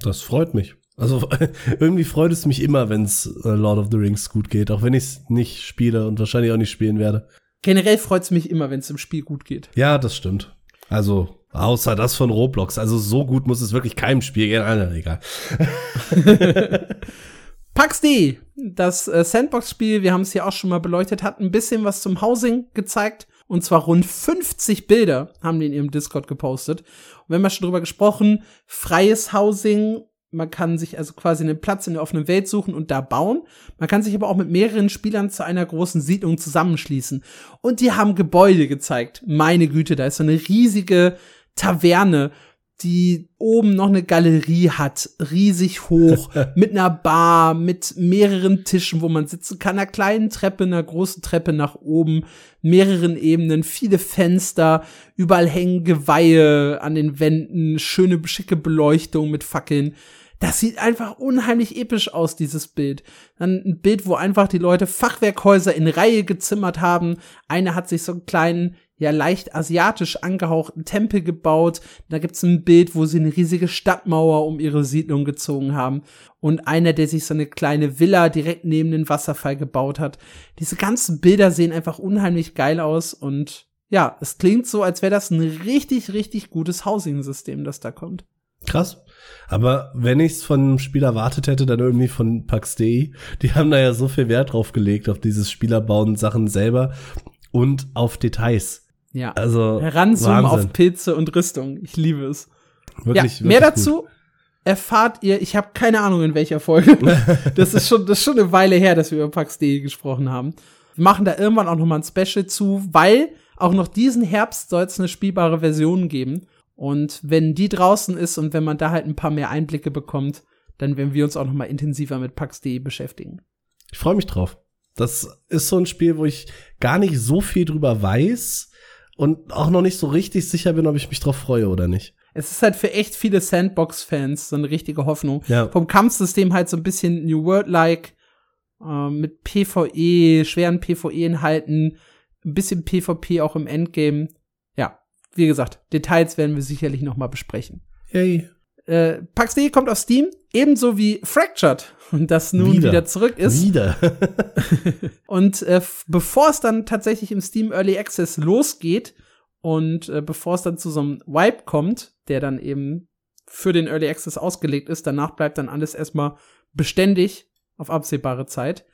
Speaker 1: Das freut mich. Also irgendwie freut es mich immer, wenn es äh, Lord of the Rings gut geht, auch wenn ich es nicht spiele und wahrscheinlich auch nicht spielen werde.
Speaker 2: Generell freut es mich immer, wenn es im Spiel gut geht.
Speaker 1: Ja, das stimmt. Also außer das von Roblox. Also so gut muss es wirklich keinem Spiel gehen. Ah, na, egal.
Speaker 2: PAX D, das äh, Sandbox-Spiel, wir haben es hier auch schon mal beleuchtet, hat ein bisschen was zum Housing gezeigt. Und zwar rund 50 Bilder haben die in ihrem Discord gepostet. Und wir haben ja schon drüber gesprochen, freies Housing. Man kann sich also quasi einen Platz in der offenen Welt suchen und da bauen. Man kann sich aber auch mit mehreren Spielern zu einer großen Siedlung zusammenschließen. Und die haben Gebäude gezeigt. Meine Güte, da ist so eine riesige Taverne die oben noch eine Galerie hat, riesig hoch, mit einer Bar, mit mehreren Tischen, wo man sitzen kann, einer kleinen Treppe, einer großen Treppe nach oben, mehreren Ebenen, viele Fenster, überall hängen Geweihe an den Wänden, schöne, schicke Beleuchtung mit Fackeln. Das sieht einfach unheimlich episch aus, dieses Bild. Dann ein Bild, wo einfach die Leute Fachwerkhäuser in Reihe gezimmert haben. Einer hat sich so einen kleinen, ja leicht asiatisch angehauchten Tempel gebaut. Da gibt's ein Bild, wo sie eine riesige Stadtmauer um ihre Siedlung gezogen haben. Und einer, der sich so eine kleine Villa direkt neben den Wasserfall gebaut hat. Diese ganzen Bilder sehen einfach unheimlich geil aus und ja, es klingt so, als wäre das ein richtig, richtig gutes Housing-System, das da kommt.
Speaker 1: Krass. Aber wenn ich es von einem Spiel erwartet hätte, dann irgendwie von PAX.de. Die haben da ja so viel Wert drauf gelegt, auf dieses Spielerbauen Sachen selber und auf Details.
Speaker 2: Ja.
Speaker 1: Also
Speaker 2: Heranzoomen
Speaker 1: Wahnsinn.
Speaker 2: auf Pilze und Rüstung. Ich liebe es.
Speaker 1: Wirklich,
Speaker 2: ja, mehr
Speaker 1: wirklich
Speaker 2: dazu erfahrt ihr, ich habe keine Ahnung in welcher Folge. das ist schon das ist schon eine Weile her, dass wir über PAX.de gesprochen haben. Wir machen da irgendwann auch noch mal ein Special zu, weil auch noch diesen Herbst soll es eine spielbare Version geben. Und wenn die draußen ist und wenn man da halt ein paar mehr Einblicke bekommt, dann werden wir uns auch noch mal intensiver mit PAX.de beschäftigen.
Speaker 1: Ich freue mich drauf. Das ist so ein Spiel, wo ich gar nicht so viel drüber weiß und auch noch nicht so richtig sicher bin, ob ich mich drauf freue oder nicht.
Speaker 2: Es ist halt für echt viele Sandbox-Fans so eine richtige Hoffnung.
Speaker 1: Ja.
Speaker 2: Vom Kampfsystem halt so ein bisschen New World-like, äh, mit PvE, schweren PvE-Inhalten, ein bisschen PvP auch im Endgame. Ja, wie gesagt, Details werden wir sicherlich noch mal besprechen.
Speaker 1: Yay.
Speaker 2: Äh, PAX.de kommt auf Steam, ebenso wie Fractured, und das nun wieder,
Speaker 1: Wieder.
Speaker 2: zurück ist.
Speaker 1: Wieder.
Speaker 2: Und äh, bevor es dann tatsächlich im Steam Early Access losgeht und äh, bevor es dann zu so einem Wipe kommt, der dann eben für den Early Access ausgelegt ist, danach bleibt dann alles erstmal beständig auf absehbare Zeit.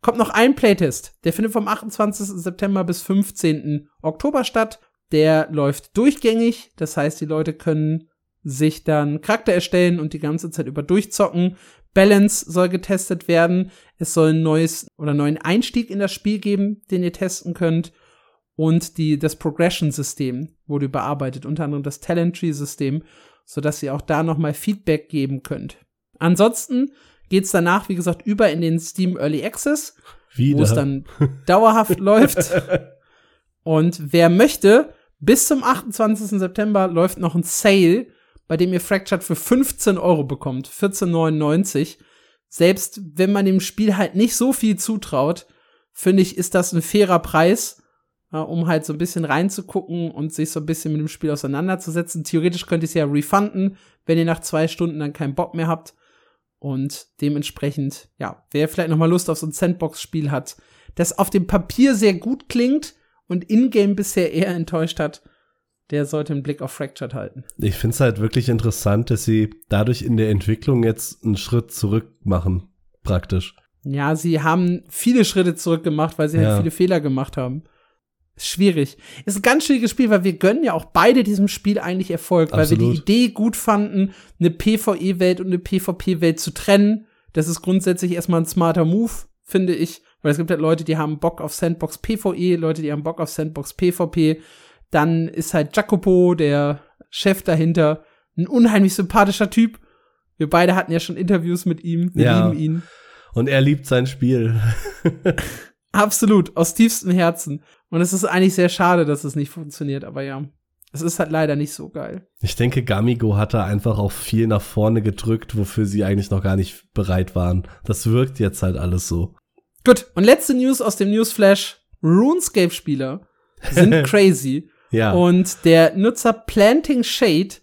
Speaker 2: Kommt noch ein Playtest. Der findet vom 28. September bis 15. Oktober statt. Der läuft durchgängig. Das heißt, die Leute können sich dann Charakter erstellen und die ganze Zeit über durchzocken. Balance soll getestet werden. Es soll ein neues oder neuen Einstieg in das Spiel geben, den ihr testen könnt. Und die, das Progression-System wurde überarbeitet, unter anderem das Talent Tree-System, sodass ihr auch da nochmal Feedback geben könnt. Ansonsten geht's danach, wie gesagt, über in den Steam Early Access, wo es dann dauerhaft läuft. Und wer möchte, bis zum 28. September läuft noch ein Sale, bei dem ihr Fractured für 15 Euro bekommt. 14,99. Selbst wenn man dem Spiel halt nicht so viel zutraut, finde ich, ist das ein fairer Preis, äh, um halt so ein bisschen reinzugucken und sich so ein bisschen mit dem Spiel auseinanderzusetzen. Theoretisch könnt ihr es ja refunden, wenn ihr nach zwei Stunden dann keinen Bock mehr habt. Und dementsprechend, ja, wer vielleicht noch mal Lust auf so ein Sandbox-Spiel hat, das auf dem Papier sehr gut klingt und in-game bisher eher enttäuscht hat, der sollte einen Blick auf Fractured halten.
Speaker 1: Ich finde es halt wirklich interessant, dass sie dadurch in der Entwicklung jetzt einen Schritt zurück machen, praktisch.
Speaker 2: Ja, sie haben viele Schritte zurück gemacht, weil sie halt
Speaker 1: Ja.
Speaker 2: viele Fehler gemacht haben. Ist schwierig. Ist ein ganz schwieriges Spiel, weil wir gönnen ja auch beide diesem Spiel eigentlich Erfolg, weil wir
Speaker 1: Absolut.
Speaker 2: die Idee gut fanden, eine PvE-Welt und eine PvP-Welt zu trennen. Das ist grundsätzlich erstmal ein smarter Move, finde ich. Weil es gibt halt Leute, die haben Bock auf Sandbox PvE, Leute, die haben Bock auf Sandbox PvP. Dann ist halt Jacopo, der Chef dahinter, ein unheimlich sympathischer Typ. Wir beide hatten ja schon Interviews mit ihm. Wir
Speaker 1: Ja.
Speaker 2: lieben ihn.
Speaker 1: Und er liebt sein Spiel.
Speaker 2: Absolut, aus tiefstem Herzen. Und es ist eigentlich sehr schade, dass es nicht funktioniert, aber ja, es ist halt leider nicht so geil.
Speaker 1: Ich denke, Gamigo hat da einfach auch viel nach vorne gedrückt, wofür sie eigentlich noch gar nicht bereit waren. Das wirkt jetzt halt alles so.
Speaker 2: Gut, und letzte News aus dem Newsflash. RuneScape-Spieler sind crazy.
Speaker 1: Ja.
Speaker 2: Und der Nutzer Planting Shade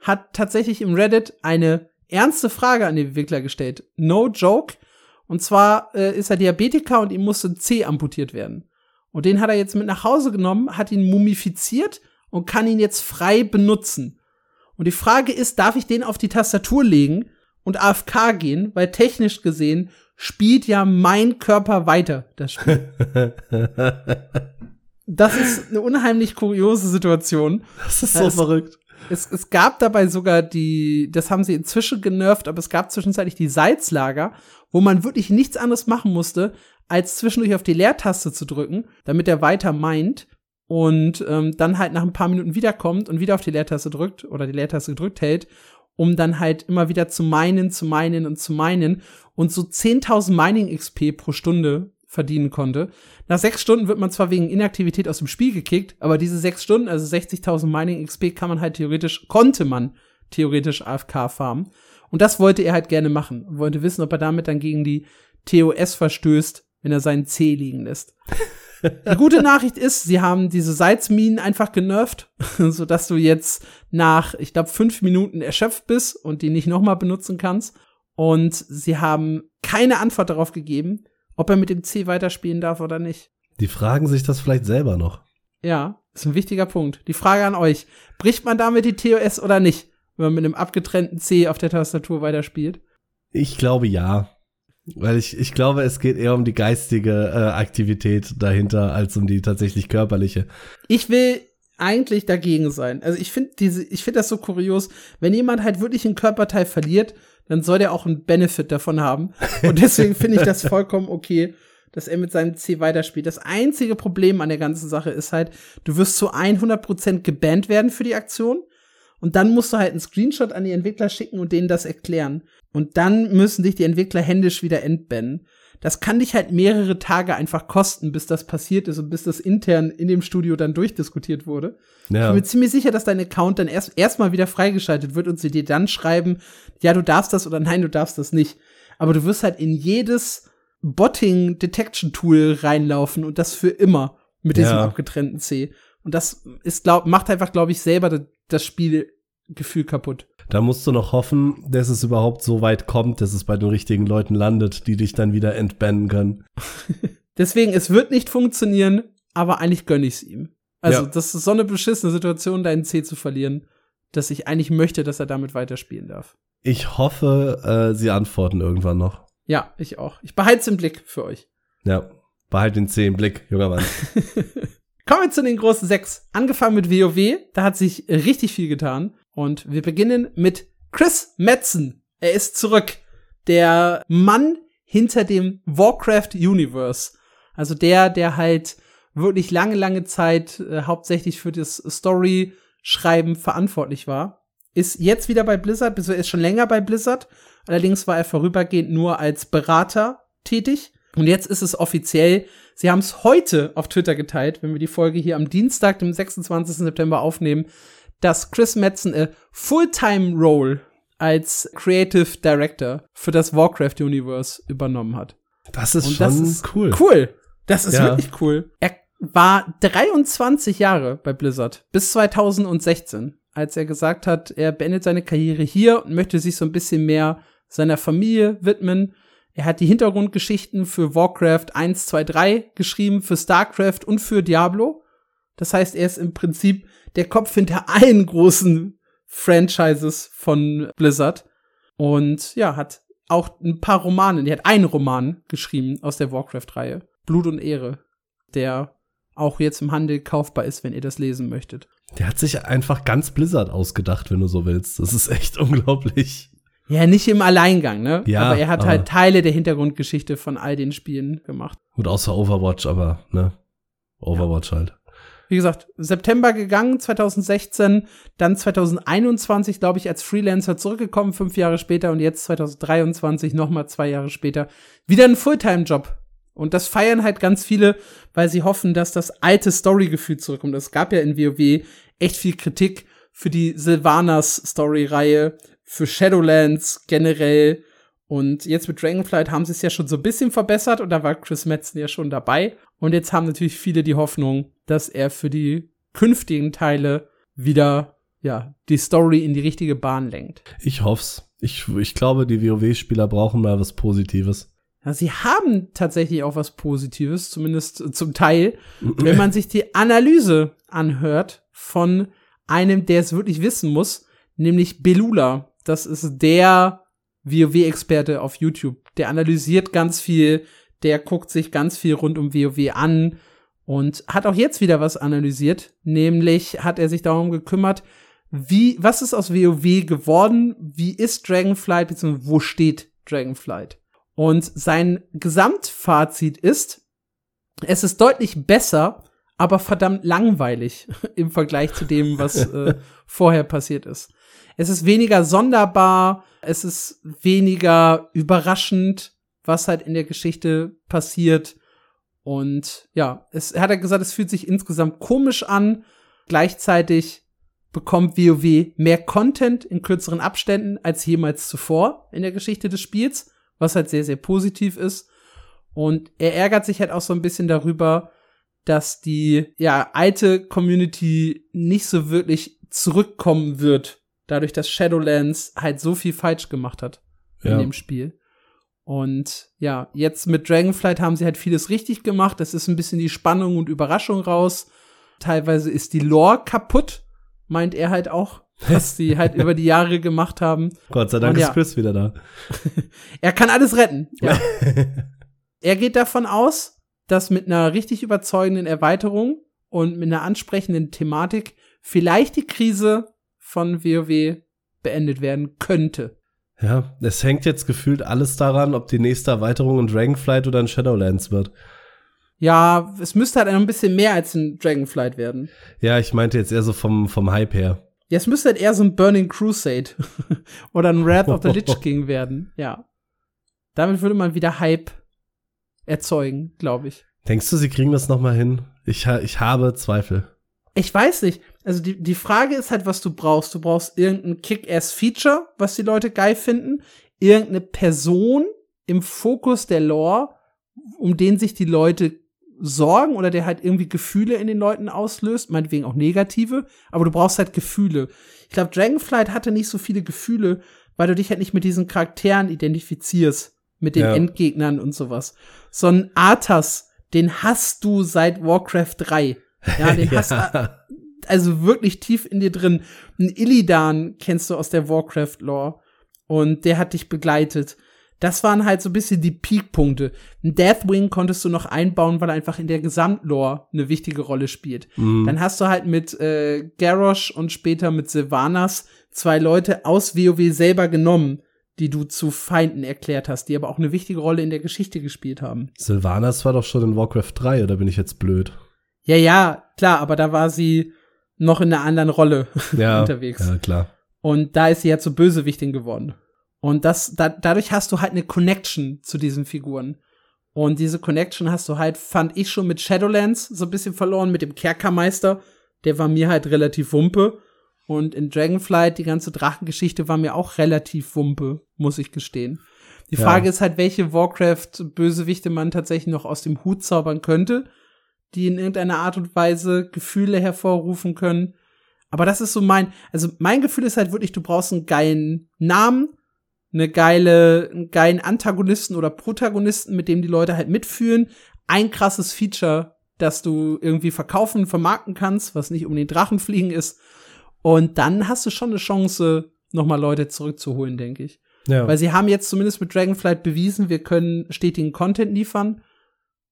Speaker 2: hat tatsächlich im Reddit eine ernste Frage an den Entwickler gestellt. No joke. Und zwar äh, ist er Diabetiker und ihm musste ein C amputiert werden. Und den hat er jetzt mit nach Hause genommen, hat ihn mumifiziert und kann ihn jetzt frei benutzen. Und die Frage ist, darf ich den auf die Tastatur legen und AFK gehen? Weil technisch gesehen spielt ja mein Körper weiter, das Spiel. Das ist eine unheimlich kuriose Situation.
Speaker 1: das ist so
Speaker 2: Es-
Speaker 1: verrückt.
Speaker 2: Es, es gab dabei sogar die, das haben sie inzwischen genervt, aber es gab zwischenzeitlich die Salzlager, wo man wirklich nichts anderes machen musste, als zwischendurch auf die Leertaste zu drücken, damit er weiter meint und ähm, dann halt nach ein paar Minuten wiederkommt und wieder auf die Leertaste drückt oder die Leertaste gedrückt hält, um dann halt immer wieder zu meinen, zu meinen und zu meinen und so 10.000 Mining XP pro Stunde verdienen konnte. Nach sechs Stunden wird man zwar wegen Inaktivität aus dem Spiel gekickt, aber diese sechs Stunden, also 60.000 Mining XP, kann man halt theoretisch, konnte man theoretisch AFK farmen. Und das wollte er halt gerne machen. Wollte wissen, ob er damit dann gegen die TOS verstößt, wenn er seinen C liegen lässt. Die gute Nachricht ist, sie haben diese Salzminen einfach genervt, sodass du jetzt nach, ich glaube, fünf Minuten erschöpft bist und die nicht nochmal benutzen kannst. Und sie haben keine Antwort darauf gegeben, ob er mit dem C weiterspielen darf oder nicht.
Speaker 1: Die fragen sich das vielleicht selber noch.
Speaker 2: Ja, ist ein wichtiger Punkt. Die Frage an euch: Bricht man damit die TOS oder nicht, wenn man mit einem abgetrennten C auf der Tastatur weiterspielt?
Speaker 1: Ich glaube ja. Weil ich, ich glaube, es geht eher um die geistige äh, Aktivität dahinter, als um die tatsächlich körperliche.
Speaker 2: Ich will eigentlich dagegen sein. Also ich finde diese, ich finde das so kurios, wenn jemand halt wirklich einen Körperteil verliert, dann soll der auch einen Benefit davon haben. Und deswegen finde ich das vollkommen okay, dass er mit seinem C weiterspielt. Das einzige Problem an der ganzen Sache ist halt, du wirst zu 100% gebannt werden für die Aktion. Und dann musst du halt einen Screenshot an die Entwickler schicken und denen das erklären. Und dann müssen dich die Entwickler händisch wieder entbannen. Das kann dich halt mehrere Tage einfach kosten, bis das passiert ist und bis das intern in dem Studio dann durchdiskutiert wurde. Ja. Ich bin mir ziemlich sicher, dass dein Account dann erst erstmal wieder freigeschaltet wird und sie dir dann schreiben, ja, du darfst das oder nein, du darfst das nicht. Aber du wirst halt in jedes Botting Detection Tool reinlaufen und das für immer mit diesem ja. abgetrennten C. Und das ist glaub, macht einfach, glaube ich, selber das Spielgefühl kaputt.
Speaker 1: Da musst du noch hoffen, dass es überhaupt so weit kommt, dass es bei den richtigen Leuten landet, die dich dann wieder entbannen können.
Speaker 2: Deswegen, es wird nicht funktionieren, aber eigentlich gönn ich's ihm. Also, ja. das ist so eine beschissene Situation, deinen C zu verlieren, dass ich eigentlich möchte, dass er damit weiterspielen darf.
Speaker 1: Ich hoffe, äh, sie antworten irgendwann noch.
Speaker 2: Ja, ich auch. Ich behalte es im Blick für euch.
Speaker 1: Ja, behalte den C im Blick, junger Mann.
Speaker 2: Kommen wir zu den großen sechs. Angefangen mit WoW, da hat sich richtig viel getan. Und wir beginnen mit Chris Metzen. Er ist zurück. Der Mann hinter dem Warcraft Universe. Also der, der halt wirklich lange, lange Zeit äh, hauptsächlich für das Story-Schreiben verantwortlich war. Ist jetzt wieder bei Blizzard, bis er ist schon länger bei Blizzard. Allerdings war er vorübergehend nur als Berater tätig. Und jetzt ist es offiziell. Sie haben es heute auf Twitter geteilt, wenn wir die Folge hier am Dienstag, dem 26. September aufnehmen, dass Chris Metzen a Fulltime-Role als Creative Director für das Warcraft Universe übernommen hat.
Speaker 1: Das ist Und schon das ist cool.
Speaker 2: Cool. Das ist ja. wirklich cool. Er war 23 Jahre bei Blizzard bis 2016, als er gesagt hat, er beendet seine Karriere hier und möchte sich so ein bisschen mehr seiner Familie widmen. Er hat die Hintergrundgeschichten für Warcraft 1, 2, 3 geschrieben, für StarCraft und für Diablo. Das heißt, er ist im Prinzip der Kopf hinter allen großen Franchises von Blizzard. Und ja, hat auch ein paar Romane, die hat einen Roman geschrieben aus der Warcraft-Reihe. Blut und Ehre, der auch jetzt im Handel kaufbar ist, wenn ihr das lesen möchtet.
Speaker 1: Der hat sich einfach ganz Blizzard ausgedacht, wenn du so willst. Das ist echt unglaublich.
Speaker 2: Ja, nicht im Alleingang, ne? Ja, aber er hat aber halt Teile der Hintergrundgeschichte von all den Spielen gemacht.
Speaker 1: Gut, außer Overwatch, aber, ne? Overwatch ja. halt
Speaker 2: wie gesagt, September gegangen, 2016, dann 2021, glaube ich, als Freelancer zurückgekommen, fünf Jahre später und jetzt 2023, nochmal zwei Jahre später, wieder ein Fulltime-Job. Und das feiern halt ganz viele, weil sie hoffen, dass das alte Story-Gefühl zurückkommt. Es gab ja in WoW echt viel Kritik für die Sylvanas-Story-Reihe, für Shadowlands generell. Und jetzt mit Dragonflight haben sie es ja schon so ein bisschen verbessert und da war Chris Metzen ja schon dabei. Und jetzt haben natürlich viele die Hoffnung, dass er für die künftigen Teile wieder, ja, die Story in die richtige Bahn lenkt.
Speaker 1: Ich hoff's. Ich, ich glaube, die WoW-Spieler brauchen mal was Positives.
Speaker 2: Ja, sie haben tatsächlich auch was Positives, zumindest zum Teil, wenn man sich die Analyse anhört von einem, der es wirklich wissen muss, nämlich Belula. Das ist der WoW-Experte auf YouTube. Der analysiert ganz viel, der guckt sich ganz viel rund um WoW an und hat auch jetzt wieder was analysiert, nämlich hat er sich darum gekümmert, wie, was ist aus WoW geworden, wie ist Dragonflight, beziehungsweise wo steht Dragonflight? Und sein Gesamtfazit ist, es ist deutlich besser, aber verdammt langweilig im Vergleich zu dem, was äh, vorher passiert ist. Es ist weniger sonderbar, es ist weniger überraschend, was halt in der Geschichte passiert. Und ja, es hat er gesagt, es fühlt sich insgesamt komisch an. Gleichzeitig bekommt WoW mehr Content in kürzeren Abständen als jemals zuvor in der Geschichte des Spiels, was halt sehr, sehr positiv ist. Und er ärgert sich halt auch so ein bisschen darüber, dass die ja alte Community nicht so wirklich zurückkommen wird, dadurch, dass Shadowlands halt so viel falsch gemacht hat ja. in dem Spiel. Und ja, jetzt mit Dragonflight haben sie halt vieles richtig gemacht. Es ist ein bisschen die Spannung und Überraschung raus. Teilweise ist die Lore kaputt, meint er halt auch, was sie halt über die Jahre gemacht haben.
Speaker 1: Gott sei Dank und ist ja, Chris wieder da.
Speaker 2: er kann alles retten. Ja. er geht davon aus, dass mit einer richtig überzeugenden Erweiterung und mit einer ansprechenden Thematik vielleicht die Krise von WoW beendet werden könnte.
Speaker 1: Ja, es hängt jetzt gefühlt alles daran, ob die nächste Erweiterung ein Dragonflight oder ein Shadowlands wird.
Speaker 2: Ja, es müsste halt ein bisschen mehr als ein Dragonflight werden.
Speaker 1: Ja, ich meinte jetzt eher so vom, vom Hype her.
Speaker 2: Ja, es müsste halt eher so ein Burning Crusade oder ein Wrath of the Lich King werden, ja. Damit würde man wieder Hype erzeugen, glaube ich.
Speaker 1: Denkst du, sie kriegen das noch mal hin? Ich, ich habe Zweifel.
Speaker 2: Ich weiß nicht. Also die, die Frage ist halt, was du brauchst. Du brauchst irgendein Kick-Ass-Feature, was die Leute geil finden. Irgendeine Person im Fokus der Lore, um den sich die Leute sorgen oder der halt irgendwie Gefühle in den Leuten auslöst, meinetwegen auch negative, aber du brauchst halt Gefühle. Ich glaube, Dragonflight hatte nicht so viele Gefühle, weil du dich halt nicht mit diesen Charakteren identifizierst, mit den ja. Endgegnern und sowas. So ein Arthas, den hast du seit Warcraft 3. Ja, den ja. hast du also wirklich tief in dir drin. Ein Illidan kennst du aus der Warcraft-Lore und der hat dich begleitet. Das waren halt so ein bisschen die Peakpunkte. Ein Deathwing konntest du noch einbauen, weil er einfach in der Gesamtlore eine wichtige Rolle spielt. Mhm. Dann hast du halt mit äh, Garrosh und später mit Sylvanas zwei Leute aus WoW selber genommen, die du zu Feinden erklärt hast, die aber auch eine wichtige Rolle in der Geschichte gespielt haben.
Speaker 1: Sylvanas war doch schon in Warcraft 3, oder bin ich jetzt blöd?
Speaker 2: Ja, ja, klar, aber da war sie noch in einer anderen Rolle
Speaker 1: ja,
Speaker 2: unterwegs.
Speaker 1: Ja, klar.
Speaker 2: Und da ist sie ja zur Bösewichtin geworden. Und das, da, dadurch hast du halt eine Connection zu diesen Figuren. Und diese Connection hast du halt, fand ich schon mit Shadowlands so ein bisschen verloren, mit dem Kerkermeister. Der war mir halt relativ wumpe. Und in Dragonflight, die ganze Drachengeschichte war mir auch relativ wumpe, muss ich gestehen. Die Frage ja. ist halt, welche Warcraft-Bösewichte man tatsächlich noch aus dem Hut zaubern könnte, die in irgendeiner Art und Weise Gefühle hervorrufen können. Aber das ist so mein, also mein Gefühl ist halt wirklich, du brauchst einen geilen Namen, eine geile, einen geilen Antagonisten oder Protagonisten, mit dem die Leute halt mitfühlen. Ein krasses Feature, das du irgendwie verkaufen, vermarkten kannst, was nicht um den Drachenfliegen ist. Und dann hast du schon eine Chance, nochmal Leute zurückzuholen, denke ich. Ja. Weil sie haben jetzt zumindest mit Dragonflight bewiesen, wir können stetigen Content liefern.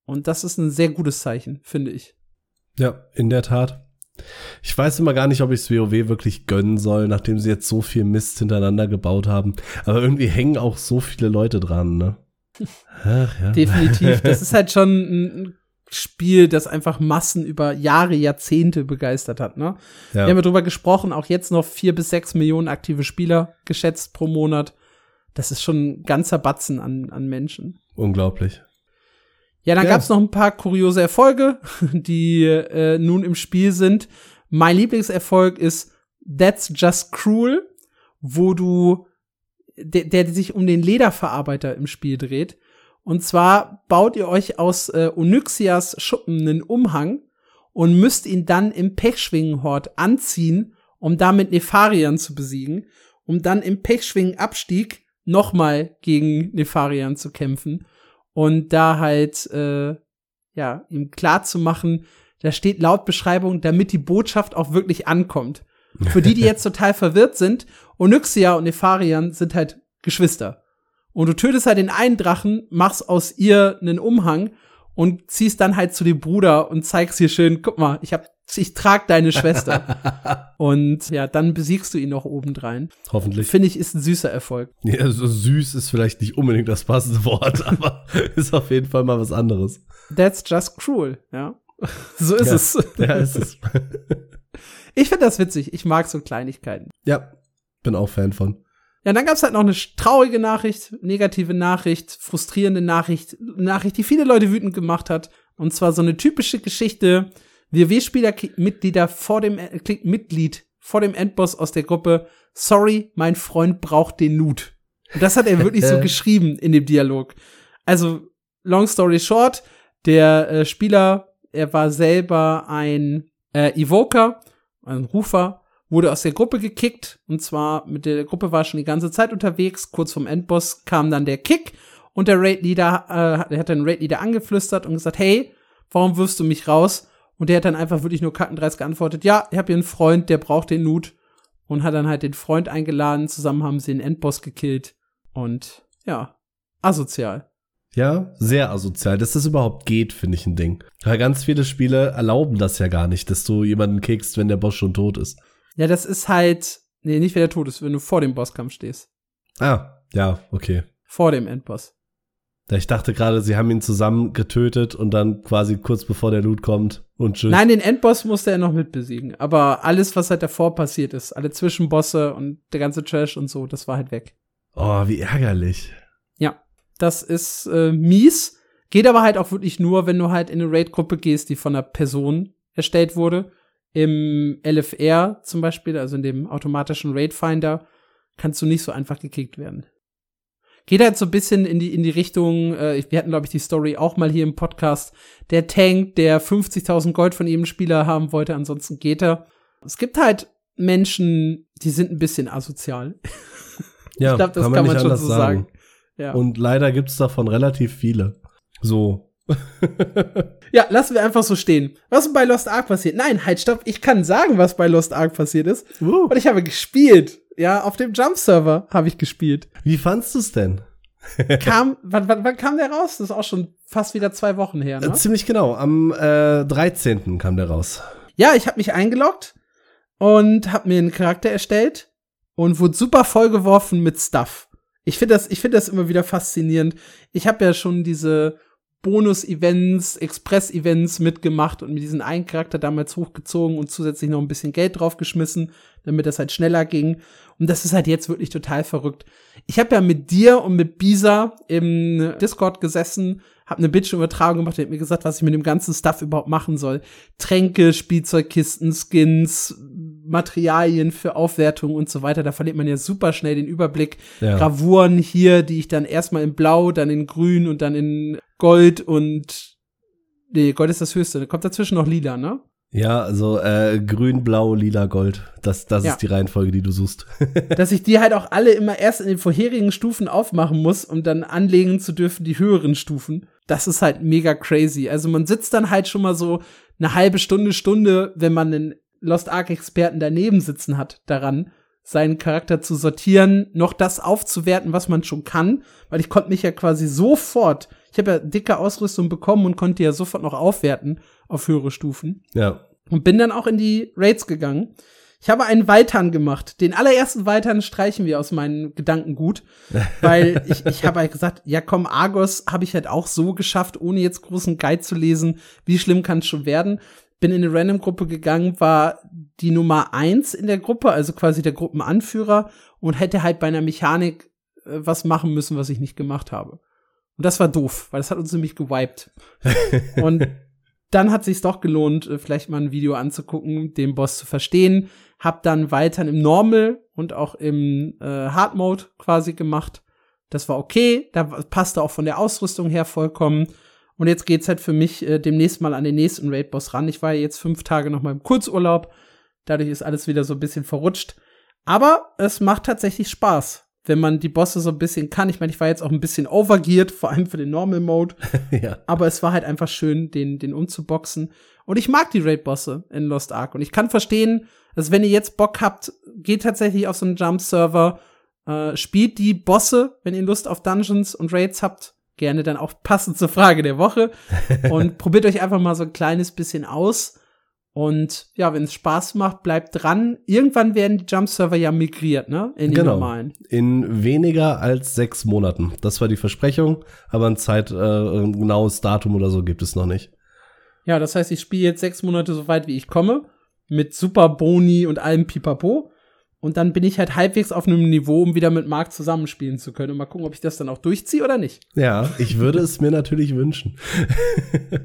Speaker 2: Und das ist ein sehr gutes Zeichen, finde ich.
Speaker 1: Ja, in der Tat. Ich weiß immer gar nicht, ob ich es WoW wirklich gönnen soll, nachdem sie jetzt so viel Mist hintereinander gebaut haben. Aber irgendwie hängen auch so viele Leute dran, ne?
Speaker 2: Ach, ja. Definitiv. Das ist halt schon ein Spiel, das einfach Massen über Jahre, Jahrzehnte begeistert hat, ne? Ja. Wir haben ja drüber gesprochen, auch jetzt noch vier bis sechs Millionen aktive Spieler geschätzt pro Monat. Das ist schon ein ganzer Batzen an, an Menschen.
Speaker 1: Unglaublich.
Speaker 2: Ja, dann ja. gab's noch ein paar kuriose Erfolge, die äh, nun im Spiel sind. Mein Lieblingserfolg ist That's Just Cruel, wo du, der, der sich um den Lederverarbeiter im Spiel dreht. Und zwar baut ihr euch aus äh, Onyxias Schuppen einen Umhang und müsst ihn dann im Pechschwingenhort anziehen, um damit Nefarian zu besiegen, um dann im Pechschwingenabstieg nochmal gegen Nefarian zu kämpfen und da halt äh, ja ihm klar zu machen, da steht laut Beschreibung, damit die Botschaft auch wirklich ankommt. Für die, die jetzt total verwirrt sind, Onyxia und Nefarian sind halt Geschwister. Und du tötest halt den einen Drachen, machst aus ihr einen Umhang und ziehst dann halt zu dem Bruder und zeigst hier schön, guck mal, ich hab ich trag deine Schwester. und ja, dann besiegst du ihn noch obendrein.
Speaker 1: Hoffentlich.
Speaker 2: Finde ich, ist ein süßer Erfolg.
Speaker 1: Ja, so süß ist vielleicht nicht unbedingt das passende Wort, aber ist auf jeden Fall mal was anderes.
Speaker 2: That's just cruel, ja. So ist
Speaker 1: ja,
Speaker 2: es.
Speaker 1: Ja, ist es.
Speaker 2: ich finde das witzig. Ich mag so Kleinigkeiten.
Speaker 1: Ja, bin auch Fan von.
Speaker 2: Ja, dann gab's halt noch eine traurige Nachricht, negative Nachricht, frustrierende Nachricht, Nachricht, die viele Leute wütend gemacht hat. Und zwar so eine typische Geschichte, WoW-Spieler-Mitglieder vor dem, äh, Mitglied vor dem Endboss aus der Gruppe, sorry, mein Freund braucht den Nut. Und das hat er wirklich so geschrieben in dem Dialog. Also, long story short, der äh, Spieler, er war selber ein äh, Evoker, ein Rufer, wurde aus der Gruppe gekickt. Und zwar mit der Gruppe war schon die ganze Zeit unterwegs. Kurz vom Endboss kam dann der Kick und der Raid-Leader, äh, der hat den Raid-Leader angeflüstert und gesagt, hey, warum wirfst du mich raus? Und der hat dann einfach wirklich nur kackendreist geantwortet, ja, ich habe hier einen Freund, der braucht den Loot. Und hat dann halt den Freund eingeladen, zusammen haben sie den Endboss gekillt. Und ja, asozial.
Speaker 1: Ja, sehr asozial. Dass das überhaupt geht, finde ich ein Ding. Weil ganz viele Spiele erlauben das ja gar nicht, dass du jemanden kickst, wenn der Boss schon tot ist.
Speaker 2: Ja, das ist halt, nee, nicht wenn der tot ist, wenn du vor dem Bosskampf stehst.
Speaker 1: Ah, ja, okay.
Speaker 2: Vor dem Endboss.
Speaker 1: Ich dachte gerade, sie haben ihn zusammen getötet und dann quasi kurz bevor der Loot kommt und tschüss.
Speaker 2: Nein, den Endboss musste er noch mit besiegen. Aber alles, was halt davor passiert ist, alle Zwischenbosse und der ganze Trash und so, das war halt weg.
Speaker 1: Oh, wie ärgerlich.
Speaker 2: Ja, das ist äh, mies. Geht aber halt auch wirklich nur, wenn du halt in eine Raid-Gruppe gehst, die von einer Person erstellt wurde. Im LFR zum Beispiel, also in dem automatischen Raid-Finder, kannst du nicht so einfach gekickt werden geht halt so ein bisschen in die, in die Richtung, äh, wir hatten, glaube ich, die Story auch mal hier im Podcast, der Tank, der 50.000 Gold von jedem Spieler haben wollte, ansonsten geht er. Es gibt halt Menschen, die sind ein bisschen asozial.
Speaker 1: Ja, ich glaube, das kann man, kann man schon so sagen. sagen.
Speaker 2: Ja.
Speaker 1: Und leider gibt's davon relativ viele. So.
Speaker 2: ja, lassen wir einfach so stehen. Was ist bei Lost Ark passiert? Nein, halt, stopp. Ich kann sagen, was bei Lost Ark passiert ist. Uh. Und ich habe gespielt. Ja, auf dem Jump-Server habe ich gespielt.
Speaker 1: Wie fandst du es denn?
Speaker 2: kam, wann, wann, wann kam der raus? Das ist auch schon fast wieder zwei Wochen her, ne?
Speaker 1: Ziemlich genau. Am äh, 13. kam der raus.
Speaker 2: Ja, ich habe mich eingeloggt und habe mir einen Charakter erstellt und wurde super vollgeworfen mit Stuff. Ich finde das, ich finde das immer wieder faszinierend. Ich habe ja schon diese Bonus-Events, Express-Events mitgemacht und mit diesen einen Charakter damals hochgezogen und zusätzlich noch ein bisschen Geld draufgeschmissen, damit das halt schneller ging. Und das ist halt jetzt wirklich total verrückt. Ich habe ja mit dir und mit Bisa im Discord gesessen, habe eine Bildschirmübertragung gemacht, der hat mir gesagt, was ich mit dem ganzen Stuff überhaupt machen soll. Tränke, Spielzeugkisten, Skins, Materialien für Aufwertung und so weiter. Da verliert man ja super schnell den Überblick. Ja. Gravuren hier, die ich dann erstmal in Blau, dann in Grün und dann in Gold und nee, Gold ist das höchste. Da kommt dazwischen noch Lila, ne?
Speaker 1: Ja, also äh, grün, blau, lila, gold. Das, das ja. ist die Reihenfolge, die du suchst.
Speaker 2: Dass ich die halt auch alle immer erst in den vorherigen Stufen aufmachen muss, um dann anlegen zu dürfen die höheren Stufen. Das ist halt mega crazy. Also man sitzt dann halt schon mal so eine halbe Stunde, Stunde, wenn man einen Lost Ark-Experten daneben sitzen hat, daran, seinen Charakter zu sortieren, noch das aufzuwerten, was man schon kann, weil ich konnte mich ja quasi sofort, ich habe ja dicke Ausrüstung bekommen und konnte ja sofort noch aufwerten auf höhere Stufen.
Speaker 1: Ja.
Speaker 2: Und bin dann auch in die Raids gegangen. Ich habe einen Weitern gemacht. Den allerersten Weitern streichen wir aus meinen Gedanken gut, weil ich, ich habe halt gesagt, ja komm, Argos habe ich halt auch so geschafft, ohne jetzt großen Guide zu lesen. Wie schlimm kann es schon werden? Bin in eine Random-Gruppe gegangen, war die Nummer eins in der Gruppe, also quasi der Gruppenanführer und hätte halt bei einer Mechanik äh, was machen müssen, was ich nicht gemacht habe. Und das war doof, weil das hat uns nämlich gewiped. und dann hat sich's doch gelohnt, äh, vielleicht mal ein Video anzugucken, den Boss zu verstehen. Hab dann weiter im Normal und auch im äh, Hard Mode quasi gemacht. Das war okay, da passte auch von der Ausrüstung her vollkommen. Und jetzt geht's halt für mich äh, demnächst mal an den nächsten Raid-Boss ran. Ich war ja jetzt fünf Tage noch mal im Kurzurlaub. Dadurch ist alles wieder so ein bisschen verrutscht. Aber es macht tatsächlich Spaß, wenn man die Bosse so ein bisschen kann. Ich meine, ich war jetzt auch ein bisschen overgeared, vor allem für den Normal Mode. ja. Aber es war halt einfach schön, den, den umzuboxen. Und ich mag die Raid-Bosse in Lost Ark. Und ich kann verstehen, dass wenn ihr jetzt Bock habt, geht tatsächlich auf so einen Jump-Server, äh, spielt die Bosse, wenn ihr Lust auf Dungeons und Raids habt gerne dann auch passend zur Frage der Woche. Und probiert euch einfach mal so ein kleines bisschen aus. Und ja, wenn es Spaß macht, bleibt dran. Irgendwann werden die Jump-Server ja migriert, ne? In die
Speaker 1: genau.
Speaker 2: normalen.
Speaker 1: In weniger als sechs Monaten. Das war die Versprechung, aber ein Zeit, äh, ein genaues Datum oder so gibt es noch nicht.
Speaker 2: Ja, das heißt, ich spiele jetzt sechs Monate so weit, wie ich komme. Mit Super Boni und allem Pipapo. Und dann bin ich halt halbwegs auf einem Niveau, um wieder mit Marc zusammenspielen zu können. Und mal gucken, ob ich das dann auch durchziehe oder nicht.
Speaker 1: Ja, ich würde es mir natürlich wünschen.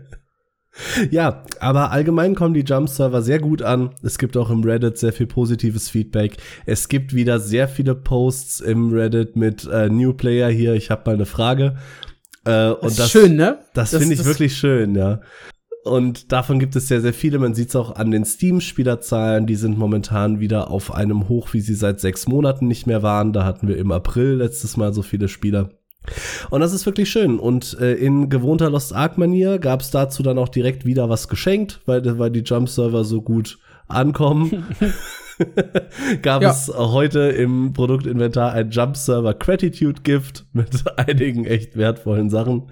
Speaker 1: ja, aber allgemein kommen die Jump-Server sehr gut an. Es gibt auch im Reddit sehr viel positives Feedback. Es gibt wieder sehr viele Posts im Reddit mit äh, New Player hier. Ich habe mal eine Frage.
Speaker 2: Äh, und das, das schön, ne?
Speaker 1: Das, das finde ich das wirklich schön, ja. Und davon gibt es sehr, sehr viele. Man sieht es auch an den Steam-Spielerzahlen. Die sind momentan wieder auf einem Hoch, wie sie seit sechs Monaten nicht mehr waren. Da hatten wir im April letztes Mal so viele Spieler. Und das ist wirklich schön. Und äh, in gewohnter Lost Ark-Manier gab es dazu dann auch direkt wieder was geschenkt, weil, weil die Jump-Server so gut ankommen. gab ja. es heute im Produktinventar ein Jump-Server Gratitude Gift mit einigen echt wertvollen Sachen.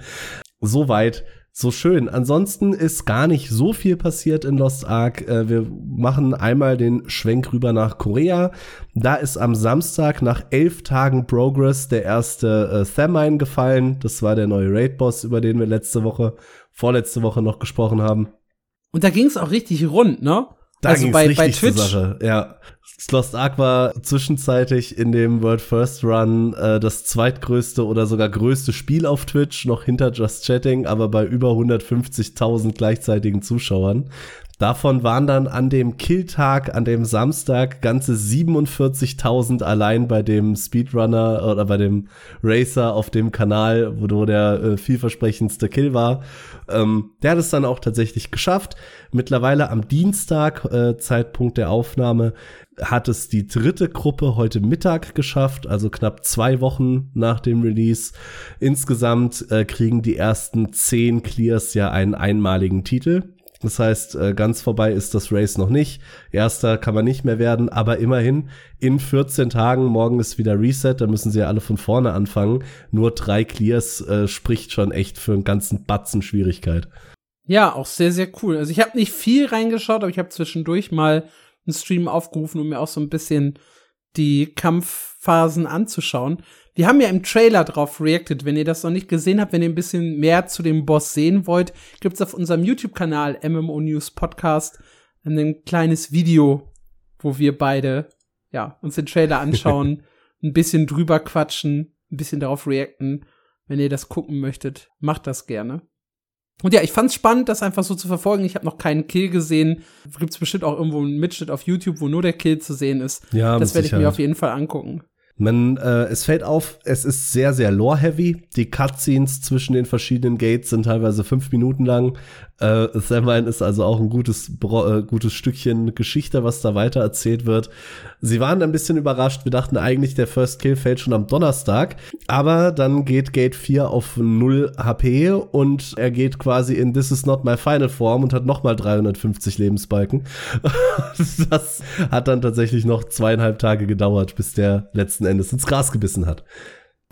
Speaker 1: Soweit so schön. Ansonsten ist gar nicht so viel passiert in Lost Ark. Äh, wir machen einmal den Schwenk rüber nach Korea. Da ist am Samstag nach elf Tagen Progress der erste äh, Thamine gefallen. Das war der neue Raid-Boss, über den wir letzte Woche, vorletzte Woche noch gesprochen haben.
Speaker 2: Und da ging es auch richtig rund, ne?
Speaker 1: Da also bei, bei Twitch. Ja. Lost Ark war zwischenzeitlich in dem World First Run äh, das zweitgrößte oder sogar größte Spiel auf Twitch, noch hinter Just Chatting, aber bei über 150.000 gleichzeitigen Zuschauern. Davon waren dann an dem Killtag, an dem Samstag, ganze 47.000 allein bei dem Speedrunner oder bei dem Racer auf dem Kanal, wo der äh, vielversprechendste Kill war. Ähm, der hat es dann auch tatsächlich geschafft. Mittlerweile am Dienstag, äh, Zeitpunkt der Aufnahme, hat es die dritte Gruppe heute Mittag geschafft, also knapp zwei Wochen nach dem Release. Insgesamt äh, kriegen die ersten zehn Clears ja einen einmaligen Titel. Das heißt, äh, ganz vorbei ist das Race noch nicht. Erster kann man nicht mehr werden, aber immerhin in 14 Tagen, morgen ist wieder Reset, da müssen sie ja alle von vorne anfangen. Nur drei Clears äh, spricht schon echt für einen ganzen Batzen Schwierigkeit.
Speaker 2: Ja, auch sehr, sehr cool. Also ich habe nicht viel reingeschaut, aber ich habe zwischendurch mal einen Stream aufgerufen, um mir auch so ein bisschen die Kampfphasen anzuschauen. Die haben ja im Trailer drauf reacted. Wenn ihr das noch nicht gesehen habt, wenn ihr ein bisschen mehr zu dem Boss sehen wollt, gibt's auf unserem YouTube-Kanal MMO News Podcast ein kleines Video, wo wir beide ja uns den Trailer anschauen, ein bisschen drüber quatschen, ein bisschen darauf reacten. Wenn ihr das gucken möchtet, macht das gerne. Und ja, ich fand's spannend, das einfach so zu verfolgen. Ich habe noch keinen Kill gesehen. Gibt's bestimmt auch irgendwo einen Mitschnitt auf YouTube, wo nur der Kill zu sehen ist. Ja, das werde ich mir auf jeden Fall angucken.
Speaker 1: Man, äh, es fällt auf, es ist sehr, sehr lore-heavy. Die Cutscenes zwischen den verschiedenen Gates sind teilweise fünf Minuten lang. Äh, Samine ist also auch ein gutes, äh, gutes Stückchen Geschichte, was da weiter erzählt wird. Sie waren ein bisschen überrascht. Wir dachten eigentlich, der First Kill fällt schon am Donnerstag. Aber dann geht Gate 4 auf 0 HP und er geht quasi in This is not my final form und hat nochmal 350 Lebensbalken. das hat dann tatsächlich noch zweieinhalb Tage gedauert, bis der letzten Endes ins Gras gebissen hat.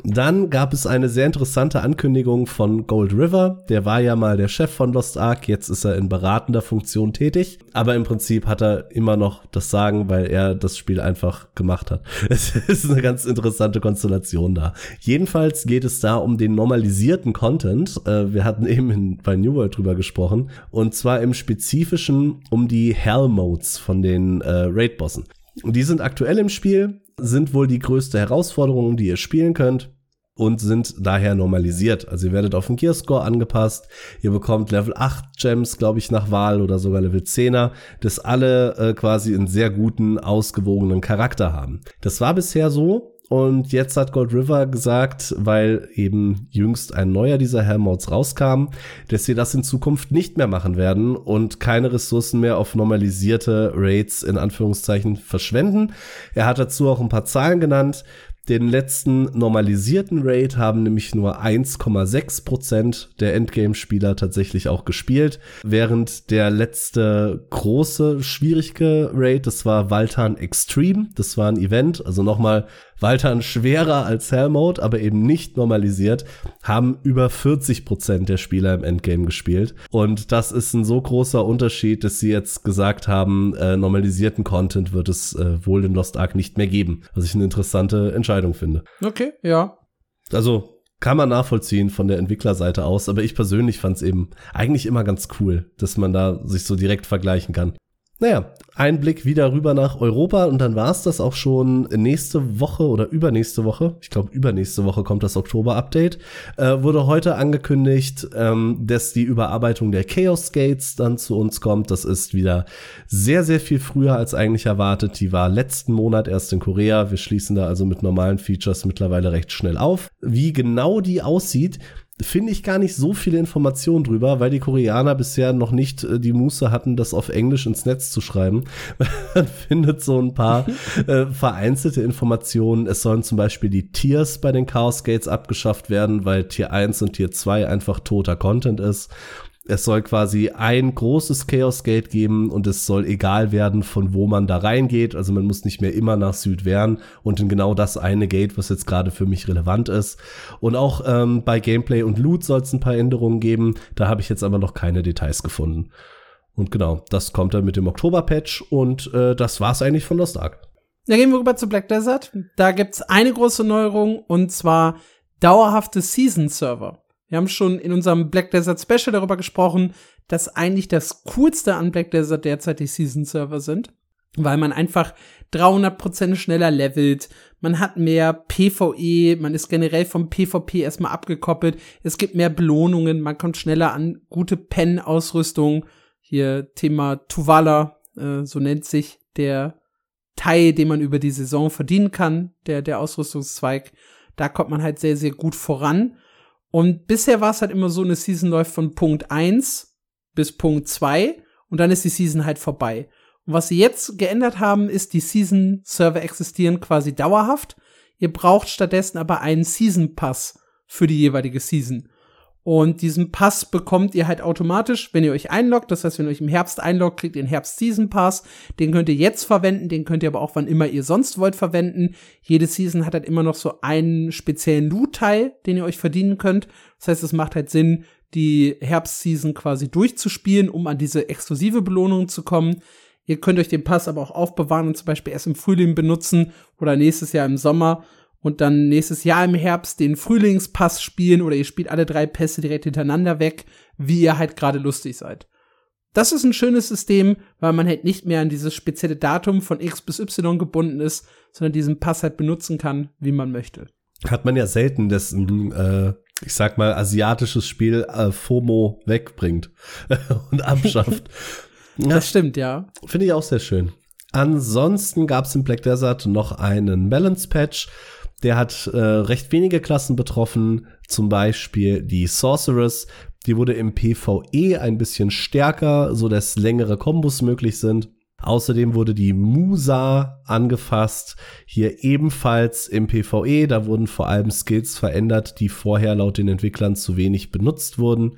Speaker 1: Dann gab es eine sehr interessante Ankündigung von Gold River. Der war ja mal der Chef von Lost Ark, jetzt ist er in beratender Funktion tätig. Aber im Prinzip hat er immer noch das Sagen, weil er das Spiel einfach gemacht hat. Es ist eine ganz interessante Konstellation da. Jedenfalls geht es da um den normalisierten Content. Äh, wir hatten eben bei New World drüber gesprochen. Und zwar im Spezifischen um die Hell Modes von den äh, Raid-Bossen. Die sind aktuell im Spiel sind wohl die größte Herausforderung, die ihr spielen könnt und sind daher normalisiert. Also ihr werdet auf den Gearscore angepasst, ihr bekommt Level 8 Gems, glaube ich, nach Wahl oder sogar Level 10er, das alle äh, quasi einen sehr guten, ausgewogenen Charakter haben. Das war bisher so, und jetzt hat Gold River gesagt, weil eben jüngst ein neuer dieser Hellmodes rauskam, dass sie das in Zukunft nicht mehr machen werden und keine Ressourcen mehr auf normalisierte Raids in Anführungszeichen verschwenden. Er hat dazu auch ein paar Zahlen genannt. Den letzten normalisierten Raid haben nämlich nur 1,6 Prozent der Endgame-Spieler tatsächlich auch gespielt, während der letzte große, schwierige Raid, das war Valtan Extreme, das war ein Event, also nochmal Waltern schwerer als Hellmode, aber eben nicht normalisiert, haben über 40 Prozent der Spieler im Endgame gespielt. Und das ist ein so großer Unterschied, dass sie jetzt gesagt haben, äh, normalisierten Content wird es äh, wohl in Lost Ark nicht mehr geben. Was ich eine interessante Entscheidung finde.
Speaker 2: Okay, ja.
Speaker 1: Also kann man nachvollziehen von der Entwicklerseite aus, aber ich persönlich fand es eben eigentlich immer ganz cool, dass man da sich so direkt vergleichen kann. Naja, ein Blick wieder rüber nach Europa und dann war es das auch schon nächste Woche oder übernächste Woche. Ich glaube, übernächste Woche kommt das Oktober-Update. Äh, wurde heute angekündigt, ähm, dass die Überarbeitung der Chaos Gates dann zu uns kommt. Das ist wieder sehr, sehr viel früher als eigentlich erwartet. Die war letzten Monat erst in Korea. Wir schließen da also mit normalen Features mittlerweile recht schnell auf. Wie genau die aussieht, finde ich gar nicht so viele Informationen drüber, weil die Koreaner bisher noch nicht äh, die Muße hatten, das auf Englisch ins Netz zu schreiben. Man findet so ein paar äh, vereinzelte Informationen. Es sollen zum Beispiel die Tiers bei den Chaos Gates abgeschafft werden, weil Tier 1 und Tier 2 einfach toter Content ist. Es soll quasi ein großes Chaos Gate geben und es soll egal werden, von wo man da reingeht. Also man muss nicht mehr immer nach Süd wehren und in genau das eine Gate, was jetzt gerade für mich relevant ist. Und auch ähm, bei Gameplay und Loot soll es ein paar Änderungen geben. Da habe ich jetzt aber noch keine Details gefunden. Und genau, das kommt dann mit dem Oktober-Patch und äh, das war's eigentlich von Lost Ark.
Speaker 2: Da gehen wir rüber zu Black Desert. Da gibt's eine große Neuerung und zwar dauerhafte Season-Server. Wir haben schon in unserem Black Desert Special darüber gesprochen, dass eigentlich das Coolste an Black Desert derzeit die Season-Server sind, weil man einfach 300% schneller levelt, man hat mehr PvE, man ist generell vom PvP erstmal abgekoppelt, es gibt mehr Belohnungen, man kommt schneller an gute Pen-Ausrüstung. Hier Thema Tuvala, äh, so nennt sich der Teil, den man über die Saison verdienen kann, der, der Ausrüstungszweig. Da kommt man halt sehr, sehr gut voran. Und bisher war es halt immer so, eine Season läuft von Punkt 1 bis Punkt 2 und dann ist die Season halt vorbei. Und was sie jetzt geändert haben, ist, die Season-Server existieren quasi dauerhaft. Ihr braucht stattdessen aber einen Season Pass für die jeweilige Season. Und diesen Pass bekommt ihr halt automatisch, wenn ihr euch einloggt. Das heißt, wenn ihr euch im Herbst einloggt, kriegt ihr den Herbst Season Pass. Den könnt ihr jetzt verwenden, den könnt ihr aber auch wann immer ihr sonst wollt verwenden. Jede Season hat halt immer noch so einen speziellen Loot-Teil, den ihr euch verdienen könnt. Das heißt, es macht halt Sinn, die Herbst-Season quasi durchzuspielen, um an diese exklusive Belohnung zu kommen. Ihr könnt euch den Pass aber auch aufbewahren und zum Beispiel erst im Frühling benutzen oder nächstes Jahr im Sommer und dann nächstes Jahr im Herbst den Frühlingspass spielen oder ihr spielt alle drei Pässe direkt hintereinander weg, wie ihr halt gerade lustig seid. Das ist ein schönes System, weil man halt nicht mehr an dieses spezielle Datum von X bis Y gebunden ist, sondern diesen Pass halt benutzen kann, wie man möchte.
Speaker 1: Hat man ja selten, dass ein, äh, ich sag mal, asiatisches Spiel äh, FOMO wegbringt und abschafft.
Speaker 2: ja, das stimmt, ja.
Speaker 1: Finde ich auch sehr schön. Ansonsten gab es im Black Desert noch einen Balance Patch der hat äh, recht wenige Klassen betroffen, zum Beispiel die Sorceress. Die wurde im PvE ein bisschen stärker, so dass längere Kombos möglich sind. Außerdem wurde die Musa angefasst, hier ebenfalls im PvE. Da wurden vor allem Skills verändert, die vorher laut den Entwicklern zu wenig benutzt wurden.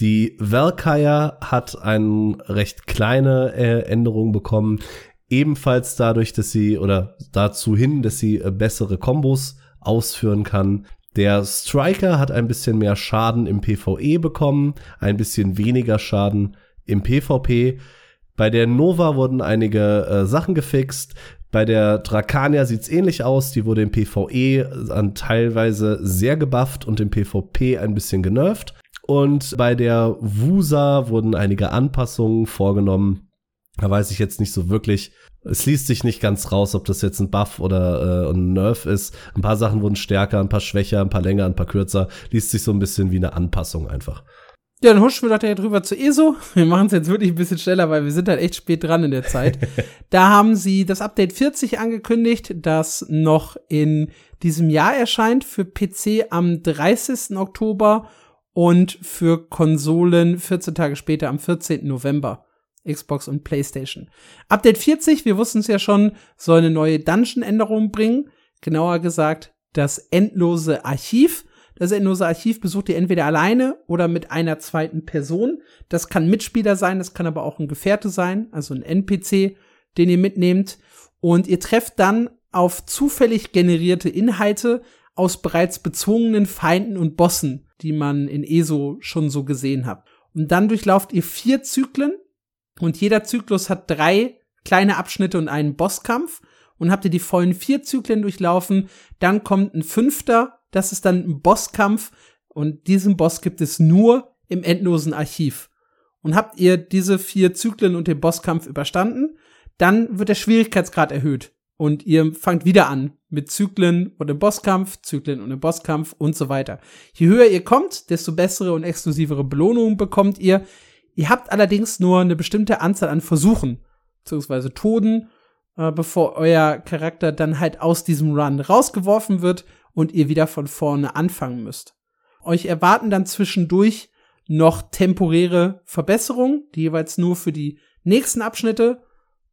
Speaker 1: Die Valkyrie hat eine recht kleine äh, Änderung bekommen ebenfalls dadurch, dass sie oder dazu hin, dass sie äh, bessere Kombos ausführen kann. Der Striker hat ein bisschen mehr Schaden im PvE bekommen, ein bisschen weniger Schaden im PvP. Bei der Nova wurden einige äh, Sachen gefixt. Bei der Drakania sieht's ähnlich aus. Die wurde im PvE an teilweise sehr gebufft und im PvP ein bisschen genervt. Und bei der Wusa wurden einige Anpassungen vorgenommen. Da weiß ich jetzt nicht so wirklich. Es liest sich nicht ganz raus, ob das jetzt ein Buff oder äh, ein Nerf ist. Ein paar Sachen wurden stärker, ein paar schwächer, ein paar länger, ein paar kürzer. Liest sich so ein bisschen wie eine Anpassung einfach.
Speaker 2: Ja, dann huschen wir doch direkt drüber zu ESO. Wir machen es jetzt wirklich ein bisschen schneller, weil wir sind halt echt spät dran in der Zeit. da haben sie das Update 40 angekündigt, das noch in diesem Jahr erscheint für PC am 30. Oktober und für Konsolen 14 Tage später am 14. November. Xbox und PlayStation. Update 40, wir wussten es ja schon, soll eine neue Dungeon-Änderung bringen. Genauer gesagt, das endlose Archiv. Das endlose Archiv besucht ihr entweder alleine oder mit einer zweiten Person. Das kann Mitspieler sein, das kann aber auch ein Gefährte sein, also ein NPC, den ihr mitnehmt. Und ihr trefft dann auf zufällig generierte Inhalte aus bereits bezwungenen Feinden und Bossen, die man in ESO schon so gesehen hat. Und dann durchlauft ihr vier Zyklen, und jeder Zyklus hat drei kleine Abschnitte und einen Bosskampf. Und habt ihr die vollen vier Zyklen durchlaufen, dann kommt ein fünfter, das ist dann ein Bosskampf. Und diesen Boss gibt es nur im endlosen Archiv. Und habt ihr diese vier Zyklen und den Bosskampf überstanden, dann wird der Schwierigkeitsgrad erhöht. Und ihr fangt wieder an mit Zyklen und dem Bosskampf, Zyklen und dem Bosskampf und so weiter. Je höher ihr kommt, desto bessere und exklusivere Belohnungen bekommt ihr. Ihr habt allerdings nur eine bestimmte Anzahl an Versuchen, beziehungsweise Toden, äh, bevor euer Charakter dann halt aus diesem Run rausgeworfen wird und ihr wieder von vorne anfangen müsst. Euch erwarten dann zwischendurch noch temporäre Verbesserungen, die jeweils nur für die nächsten Abschnitte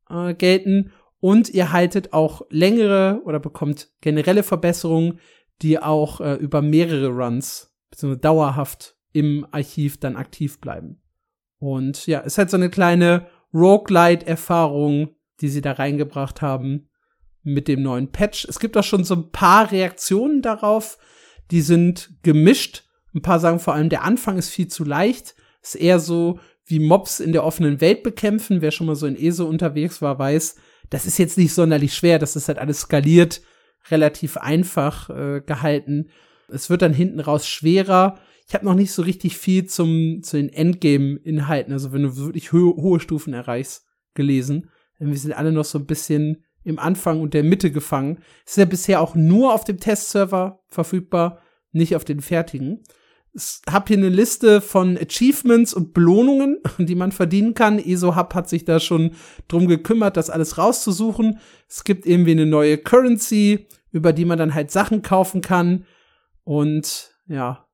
Speaker 2: äh, gelten. Und ihr haltet auch längere oder bekommt generelle Verbesserungen, die auch äh, über mehrere Runs, beziehungsweise dauerhaft im Archiv dann aktiv bleiben. Und ja, ist halt so eine kleine Roguelite-Erfahrung, die sie da reingebracht haben mit dem neuen Patch. Es gibt auch schon so ein paar Reaktionen darauf, die sind gemischt. Ein paar sagen vor allem, der Anfang ist viel zu leicht. Ist eher so wie Mobs in der offenen Welt bekämpfen. Wer schon mal so in ESO unterwegs war, weiß, das ist jetzt nicht sonderlich schwer. Das ist halt alles skaliert, relativ einfach äh, gehalten. Es wird dann hinten raus schwerer. Ich habe noch nicht so richtig viel zum zu den Endgame-Inhalten, also wenn du wirklich ho hohe Stufen erreichst, gelesen. Wir sind alle noch so ein bisschen im Anfang und der Mitte gefangen. Ist ja bisher auch nur auf dem Testserver verfügbar, nicht auf den fertigen. Ich habe hier eine Liste von Achievements und Belohnungen, die man verdienen kann. ESO Hub hat sich da schon drum gekümmert, das alles rauszusuchen. Es gibt irgendwie eine neue Currency, über die man dann halt Sachen kaufen kann. Und ja,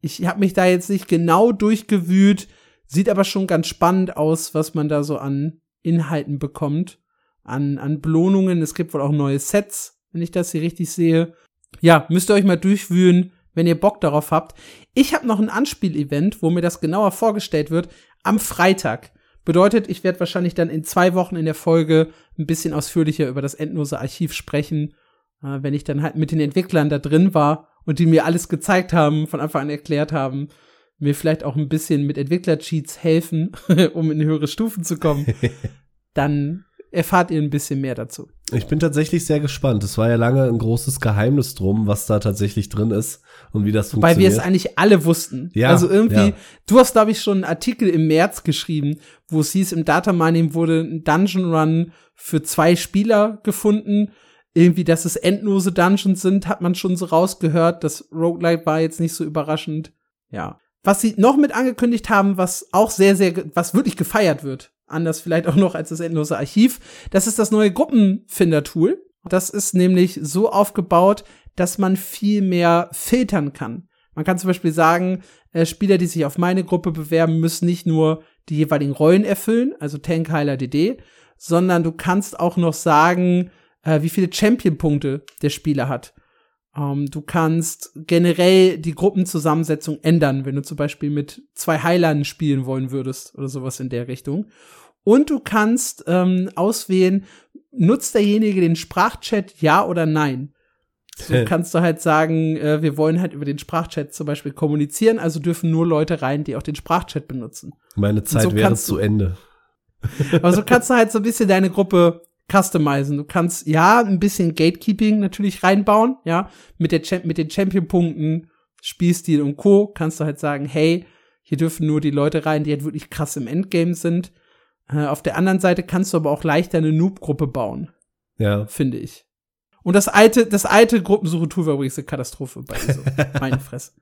Speaker 2: ich habe mich da jetzt nicht genau durchgewühlt, sieht aber schon ganz spannend aus, was man da so an Inhalten bekommt, an, an Belohnungen. Es gibt wohl auch neue Sets, wenn ich das hier richtig sehe. Ja, müsst ihr euch mal durchwühlen, wenn ihr Bock darauf habt. Ich habe noch ein Anspielevent, wo mir das genauer vorgestellt wird, am Freitag. Bedeutet, ich werde wahrscheinlich dann in zwei Wochen in der Folge ein bisschen ausführlicher über das endlose Archiv sprechen, äh, wenn ich dann halt mit den Entwicklern da drin war und die mir alles gezeigt haben, von Anfang an erklärt haben, mir vielleicht auch ein bisschen mit Entwickler-Cheats helfen, um in höhere Stufen zu kommen, dann erfahrt ihr ein bisschen mehr dazu.
Speaker 1: Ich bin tatsächlich sehr gespannt. Es war ja lange ein großes Geheimnis drum, was da tatsächlich drin ist und wie das funktioniert.
Speaker 2: Weil wir es eigentlich alle wussten. Ja, also irgendwie, ja. du hast, glaube ich, schon einen Artikel im März geschrieben, wo es hieß, im Data Mining wurde ein Dungeon Run für zwei Spieler gefunden irgendwie, dass es endlose Dungeons sind, hat man schon so rausgehört. Das Roguelite war jetzt nicht so überraschend. Ja. Was sie noch mit angekündigt haben, was auch sehr, sehr, was wirklich gefeiert wird, anders vielleicht auch noch als das endlose Archiv, das ist das neue Gruppenfinder-Tool. Das ist nämlich so aufgebaut, dass man viel mehr filtern kann. Man kann zum Beispiel sagen, äh, Spieler, die sich auf meine Gruppe bewerben, müssen nicht nur die jeweiligen Rollen erfüllen, also Tank, Heiler, DD, sondern du kannst auch noch sagen, äh, wie viele Champion-Punkte der Spieler hat. Ähm, du kannst generell die Gruppenzusammensetzung ändern, wenn du zum Beispiel mit zwei Heilern spielen wollen würdest oder sowas in der Richtung. Und du kannst ähm, auswählen, nutzt derjenige den Sprachchat ja oder nein. So kannst du halt sagen, äh, wir wollen halt über den Sprachchat zum Beispiel kommunizieren, also dürfen nur Leute rein, die auch den Sprachchat benutzen.
Speaker 1: Meine Zeit so wäre zu Ende.
Speaker 2: Aber so kannst du halt so ein bisschen deine Gruppe customizen. Du kannst ja ein bisschen Gatekeeping natürlich reinbauen, ja, mit der mit den Champion Punkten, Spielstil und Co. kannst du halt sagen, hey, hier dürfen nur die Leute rein, die halt wirklich krass im Endgame sind. Äh, auf der anderen Seite kannst du aber auch leichter eine Noob Gruppe bauen.
Speaker 1: Ja,
Speaker 2: finde ich. Und das alte das alte Gruppensuche-Tool war übrigens eine Katastrophe bei ESO. Meine Fresse.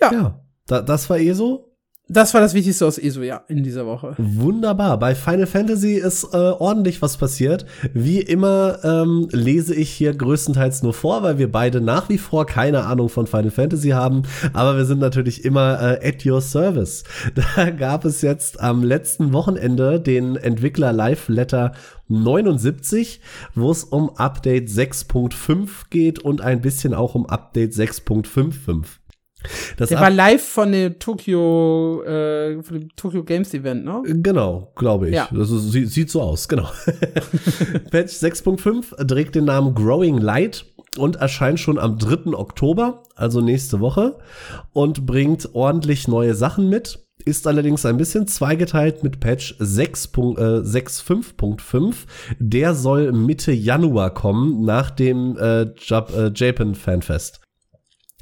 Speaker 1: Ja. Ja, da, das war ESO.
Speaker 2: Das war das Wichtigste aus ESO, ja, in dieser Woche.
Speaker 1: Wunderbar. Bei Final Fantasy ist äh, ordentlich was passiert. Wie immer ähm, lese ich hier größtenteils nur vor, weil wir beide nach wie vor keine Ahnung von Final Fantasy haben. Aber wir sind natürlich immer äh, at your service. Da gab es jetzt am letzten Wochenende den Entwickler Live Letter 79, wo es um Update 6.5 geht und ein bisschen auch um Update 6.55.
Speaker 2: Das der war live von der Tokyo, äh, von dem Tokyo Games Event, ne?
Speaker 1: Genau, glaube ich. Ja. Das ist, sieht, sieht so aus, genau. Patch 6.5 trägt den Namen Growing Light und erscheint schon am 3. Oktober, also nächste Woche, und bringt ordentlich neue Sachen mit. Ist allerdings ein bisschen zweigeteilt mit Patch 6.5.5. Äh, der soll Mitte Januar kommen, nach dem äh, Jap äh, Japan Fanfest.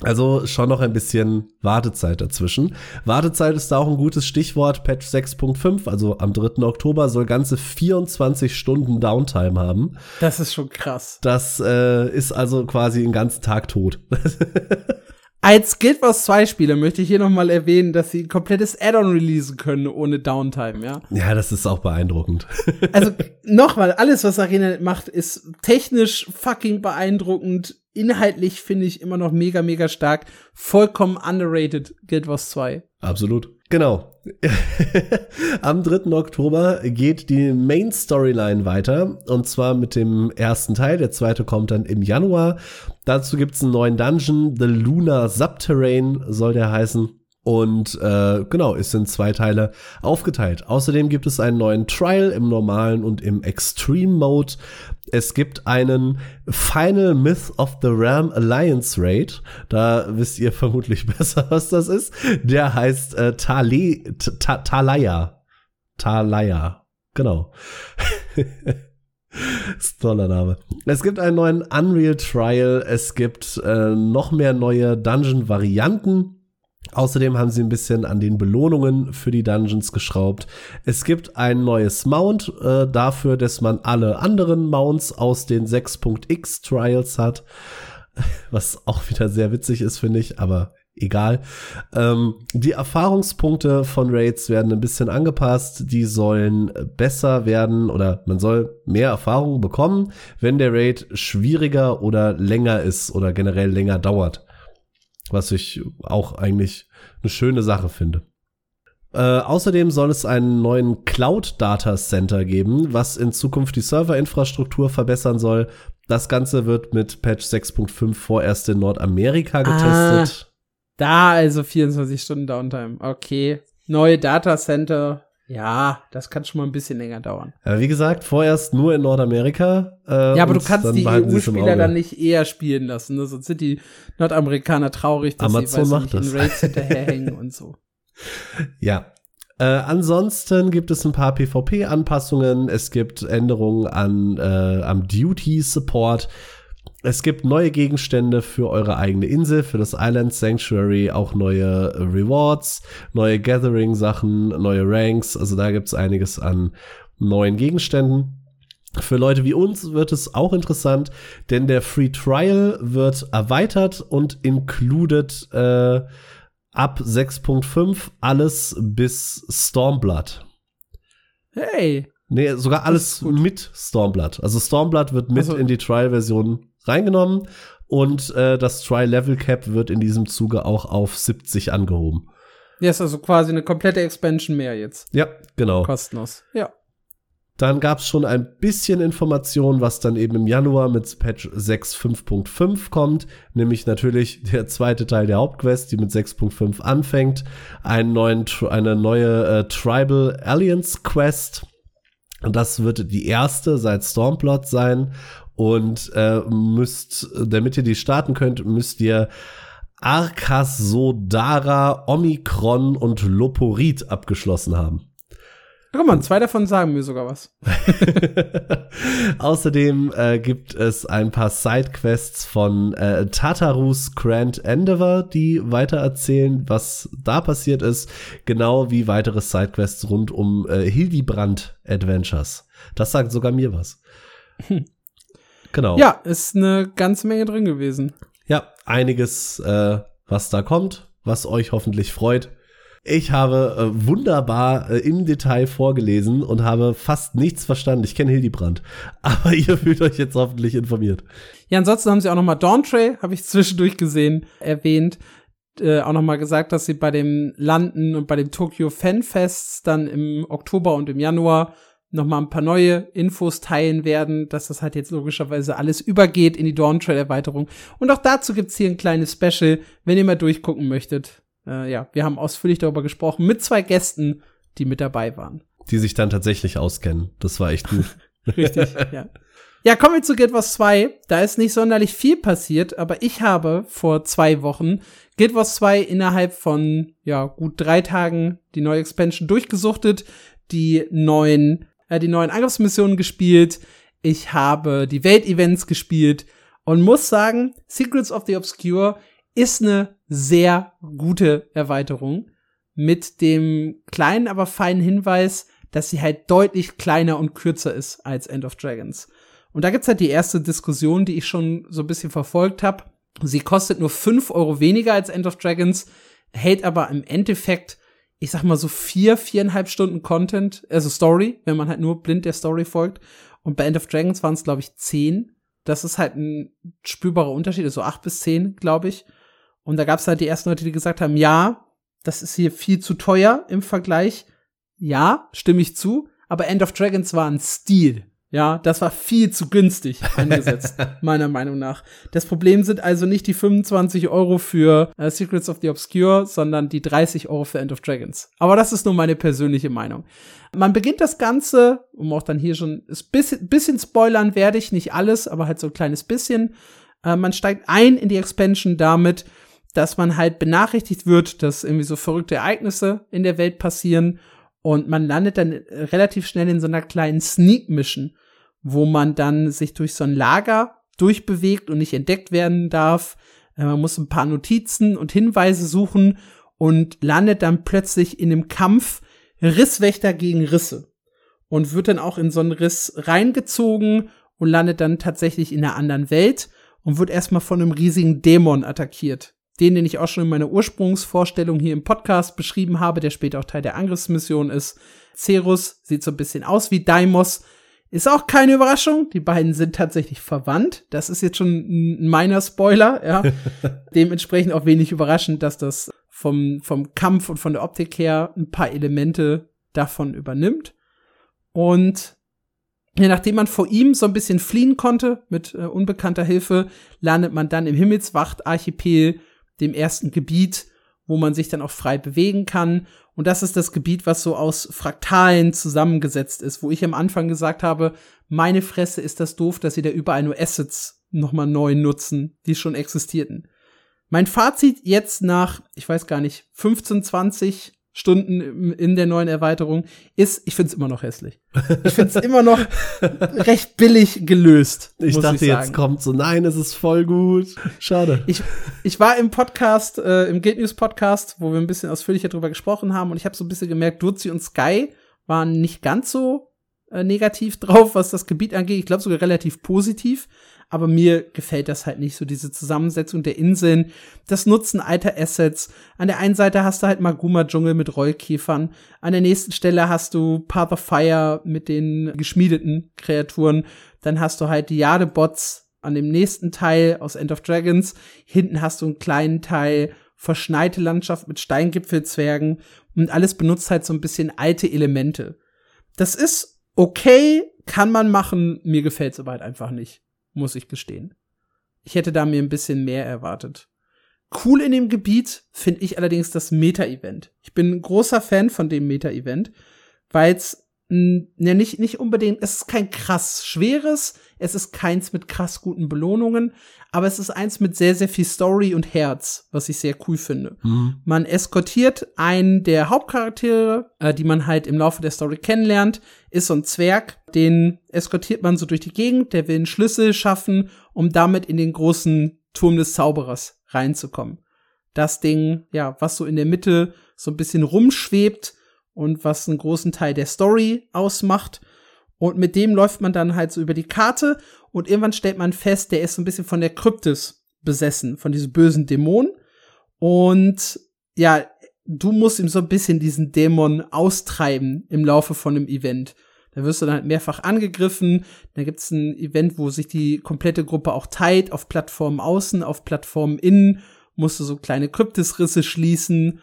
Speaker 1: Also schon noch ein bisschen Wartezeit dazwischen. Wartezeit ist da auch ein gutes Stichwort. Patch 6.5, also am 3. Oktober, soll ganze 24 Stunden Downtime haben.
Speaker 2: Das ist schon krass.
Speaker 1: Das äh, ist also quasi einen ganzen Tag tot.
Speaker 2: Als Guild Wars 2 Spieler möchte ich hier noch mal erwähnen, dass sie ein komplettes Add-on releasen können ohne Downtime, ja.
Speaker 1: Ja, das ist auch beeindruckend.
Speaker 2: also nochmal, alles was Arena macht, ist technisch fucking beeindruckend inhaltlich finde ich immer noch mega, mega stark. Vollkommen underrated Guild Wars 2.
Speaker 1: Absolut. Genau. Am 3. Oktober geht die Main Storyline weiter. Und zwar mit dem ersten Teil. Der zweite kommt dann im Januar. Dazu gibt's einen neuen Dungeon. The Lunar Subterrane soll der heißen. Und äh, genau, ist in zwei Teile aufgeteilt. Außerdem gibt es einen neuen Trial im normalen und im Extreme Mode. Es gibt einen Final Myth of the Realm Alliance Raid. Da wisst ihr vermutlich besser, was das ist. Der heißt äh, Tale Ta Talaya. Talaya. Genau. ist toller Name. Es gibt einen neuen Unreal Trial. Es gibt äh, noch mehr neue Dungeon-Varianten. Außerdem haben sie ein bisschen an den Belohnungen für die Dungeons geschraubt. Es gibt ein neues Mount äh, dafür, dass man alle anderen Mounts aus den 6.x Trials hat. Was auch wieder sehr witzig ist, finde ich, aber egal. Ähm, die Erfahrungspunkte von Raids werden ein bisschen angepasst. Die sollen besser werden oder man soll mehr Erfahrung bekommen, wenn der Raid schwieriger oder länger ist oder generell länger dauert was ich auch eigentlich eine schöne Sache finde. Äh, außerdem soll es einen neuen Cloud Data Center geben, was in Zukunft die Serverinfrastruktur verbessern soll. Das Ganze wird mit Patch 6.5 vorerst in Nordamerika getestet.
Speaker 2: Ah, da also 24 Stunden Downtime. Okay. Neue Data Center. Ja, das kann schon mal ein bisschen länger dauern.
Speaker 1: Ja, wie gesagt, vorerst nur in Nordamerika.
Speaker 2: Äh, ja, aber du kannst die EU-Spieler dann nicht eher spielen lassen, ne? sonst sind die Nordamerikaner traurig, dass
Speaker 1: Amazon
Speaker 2: sie
Speaker 1: weiß nicht,
Speaker 2: in Raids hinterherhängen und so.
Speaker 1: Ja. Äh, ansonsten gibt es ein paar PvP-Anpassungen. Es gibt Änderungen an, äh, am Duty-Support. Es gibt neue Gegenstände für eure eigene Insel, für das Island Sanctuary, auch neue Rewards, neue Gathering-Sachen, neue Ranks. Also da gibt es einiges an neuen Gegenständen. Für Leute wie uns wird es auch interessant, denn der Free Trial wird erweitert und included äh, ab 6.5 alles bis Stormblood.
Speaker 2: Hey.
Speaker 1: Nee, sogar alles mit Stormblood. Also Stormblood wird mit also, in die Trial-Version reingenommen und äh, das Try-Level-Cap wird in diesem Zuge auch auf 70 angehoben.
Speaker 2: Ja, ist also quasi eine komplette Expansion mehr jetzt.
Speaker 1: Ja, genau.
Speaker 2: Kostenlos. Ja.
Speaker 1: Dann gab es schon ein bisschen Information, was dann eben im Januar mit Patch 6.5.5 kommt, nämlich natürlich der zweite Teil der Hauptquest, die mit 6.5 anfängt, einen neuen, eine neue äh, Tribal Alliance Quest. Und das wird die erste seit Stormplot sein und äh, müsst, damit ihr die starten könnt, müsst ihr Arkas Sodara, Omikron und Loporit abgeschlossen haben.
Speaker 2: Guck mal, zwei davon sagen mir sogar was.
Speaker 1: Außerdem äh, gibt es ein paar Sidequests von äh, Tartarus Grand Endeavor, die weiter erzählen, was da passiert ist, genau wie weitere Sidequests rund um äh, Hildibrand Adventures. Das sagt sogar mir was. Genau.
Speaker 2: Ja, ist eine ganze Menge drin gewesen.
Speaker 1: Ja, einiges, äh, was da kommt, was euch hoffentlich freut. Ich habe äh, wunderbar äh, im Detail vorgelesen und habe fast nichts verstanden. Ich kenne Hildebrand, aber ihr fühlt euch jetzt hoffentlich informiert.
Speaker 2: Ja, ansonsten haben sie auch noch mal Dawn Trail, habe ich zwischendurch gesehen, erwähnt. Äh, auch noch mal gesagt, dass sie bei dem Landen und bei dem Tokyo Fanfests dann im Oktober und im Januar noch mal ein paar neue Infos teilen werden, dass das halt jetzt logischerweise alles übergeht in die Dawn Trail Erweiterung. Und auch dazu gibt's hier ein kleines Special, wenn ihr mal durchgucken möchtet. Äh, ja, wir haben ausführlich darüber gesprochen mit zwei Gästen, die mit dabei waren.
Speaker 1: Die sich dann tatsächlich auskennen. Das war echt gut.
Speaker 2: Richtig, ja. Ja, kommen wir zu Guild Wars 2. Da ist nicht sonderlich viel passiert, aber ich habe vor zwei Wochen Guild Wars 2 innerhalb von, ja, gut drei Tagen die neue Expansion durchgesuchtet, die neuen äh, die neuen Angriffsmissionen gespielt, ich habe die Weltevents gespielt und muss sagen, Secrets of the Obscure ist eine sehr gute Erweiterung mit dem kleinen, aber feinen Hinweis, dass sie halt deutlich kleiner und kürzer ist als End of Dragons. Und da gibt's halt die erste Diskussion, die ich schon so ein bisschen verfolgt habe. Sie kostet nur fünf Euro weniger als End of Dragons, hält aber im Endeffekt ich sag mal so vier, viereinhalb Stunden Content, also Story, wenn man halt nur blind der Story folgt. Und bei End of Dragons waren es, glaube ich, zehn. Das ist halt ein spürbarer Unterschied, also acht bis zehn, glaube ich. Und da gab es halt die ersten Leute, die gesagt haben, ja, das ist hier viel zu teuer im Vergleich. Ja, stimme ich zu. Aber End of Dragons war ein Stil. Ja, das war viel zu günstig angesetzt, meiner Meinung nach. Das Problem sind also nicht die 25 Euro für äh, Secrets of the Obscure, sondern die 30 Euro für End of Dragons. Aber das ist nur meine persönliche Meinung. Man beginnt das Ganze, um auch dann hier schon ein bisschen, bisschen spoilern werde ich, nicht alles, aber halt so ein kleines bisschen. Äh, man steigt ein in die Expansion damit, dass man halt benachrichtigt wird, dass irgendwie so verrückte Ereignisse in der Welt passieren und man landet dann relativ schnell in so einer kleinen Sneak-Mission, wo man dann sich durch so ein Lager durchbewegt und nicht entdeckt werden darf. Äh, man muss ein paar Notizen und Hinweise suchen und landet dann plötzlich in einem Kampf Risswächter gegen Risse und wird dann auch in so einen Riss reingezogen und landet dann tatsächlich in einer anderen Welt und wird erstmal von einem riesigen Dämon attackiert den, den ich auch schon in meiner Ursprungsvorstellung hier im Podcast beschrieben habe, der später auch Teil der Angriffsmission ist. Cerus sieht so ein bisschen aus wie Daimos. Ist auch keine Überraschung. Die beiden sind tatsächlich verwandt. Das ist jetzt schon ein meiner Spoiler, ja. Dementsprechend auch wenig überraschend, dass das vom, vom Kampf und von der Optik her ein paar Elemente davon übernimmt. Und ja, nachdem man vor ihm so ein bisschen fliehen konnte mit äh, unbekannter Hilfe, landet man dann im Himmelswacht-Archipel dem ersten Gebiet, wo man sich dann auch frei bewegen kann. Und das ist das Gebiet, was so aus Fraktalen zusammengesetzt ist, wo ich am Anfang gesagt habe, meine Fresse ist das doof, dass sie da überall nur Assets nochmal neu nutzen, die schon existierten. Mein Fazit jetzt nach, ich weiß gar nicht, 15, 20 Stunden in der neuen Erweiterung ist, ich finde es immer noch hässlich. Ich finde es immer noch recht billig gelöst.
Speaker 1: Ich dachte, ich jetzt kommt so, nein, es ist voll gut. Schade.
Speaker 2: Ich, ich war im Podcast, äh, im Guild News Podcast, wo wir ein bisschen ausführlicher drüber gesprochen haben und ich habe so ein bisschen gemerkt, Duzi und Sky waren nicht ganz so äh, negativ drauf, was das Gebiet angeht. Ich glaube sogar relativ positiv aber mir gefällt das halt nicht so, diese Zusammensetzung der Inseln, das Nutzen alter Assets. An der einen Seite hast du halt Maguma-Dschungel mit Rollkäfern, an der nächsten Stelle hast du Path of Fire mit den geschmiedeten Kreaturen, dann hast du halt die Jade-Bots an dem nächsten Teil aus End of Dragons, hinten hast du einen kleinen Teil verschneite Landschaft mit Steingipfelzwergen. Und alles benutzt halt so ein bisschen alte Elemente. Das ist okay, kann man machen, mir gefällt's aber halt einfach nicht muss ich gestehen. Ich hätte da mir ein bisschen mehr erwartet. Cool in dem Gebiet finde ich allerdings das Meta-Event. Ich bin ein großer Fan von dem Meta-Event, weil es ja, nicht, nicht unbedingt, es ist kein krass schweres, es ist keins mit krass guten Belohnungen, aber es ist eins mit sehr, sehr viel Story und Herz, was ich sehr cool finde. Mhm. Man eskortiert einen der Hauptcharaktere, äh, die man halt im Laufe der Story kennenlernt, ist so ein Zwerg, den eskortiert man so durch die Gegend, der will einen Schlüssel schaffen, um damit in den großen Turm des Zauberers reinzukommen. Das Ding, ja, was so in der Mitte so ein bisschen rumschwebt, und was einen großen Teil der Story ausmacht. Und mit dem läuft man dann halt so über die Karte und irgendwann stellt man fest, der ist so ein bisschen von der Kryptis besessen, von diesem bösen Dämon. Und ja, du musst ihm so ein bisschen diesen Dämon austreiben im Laufe von einem Event. Da wirst du dann halt mehrfach angegriffen. Da gibt's ein Event, wo sich die komplette Gruppe auch teilt, auf Plattformen außen, auf Plattformen innen, musst du so kleine Kryptisrisse schließen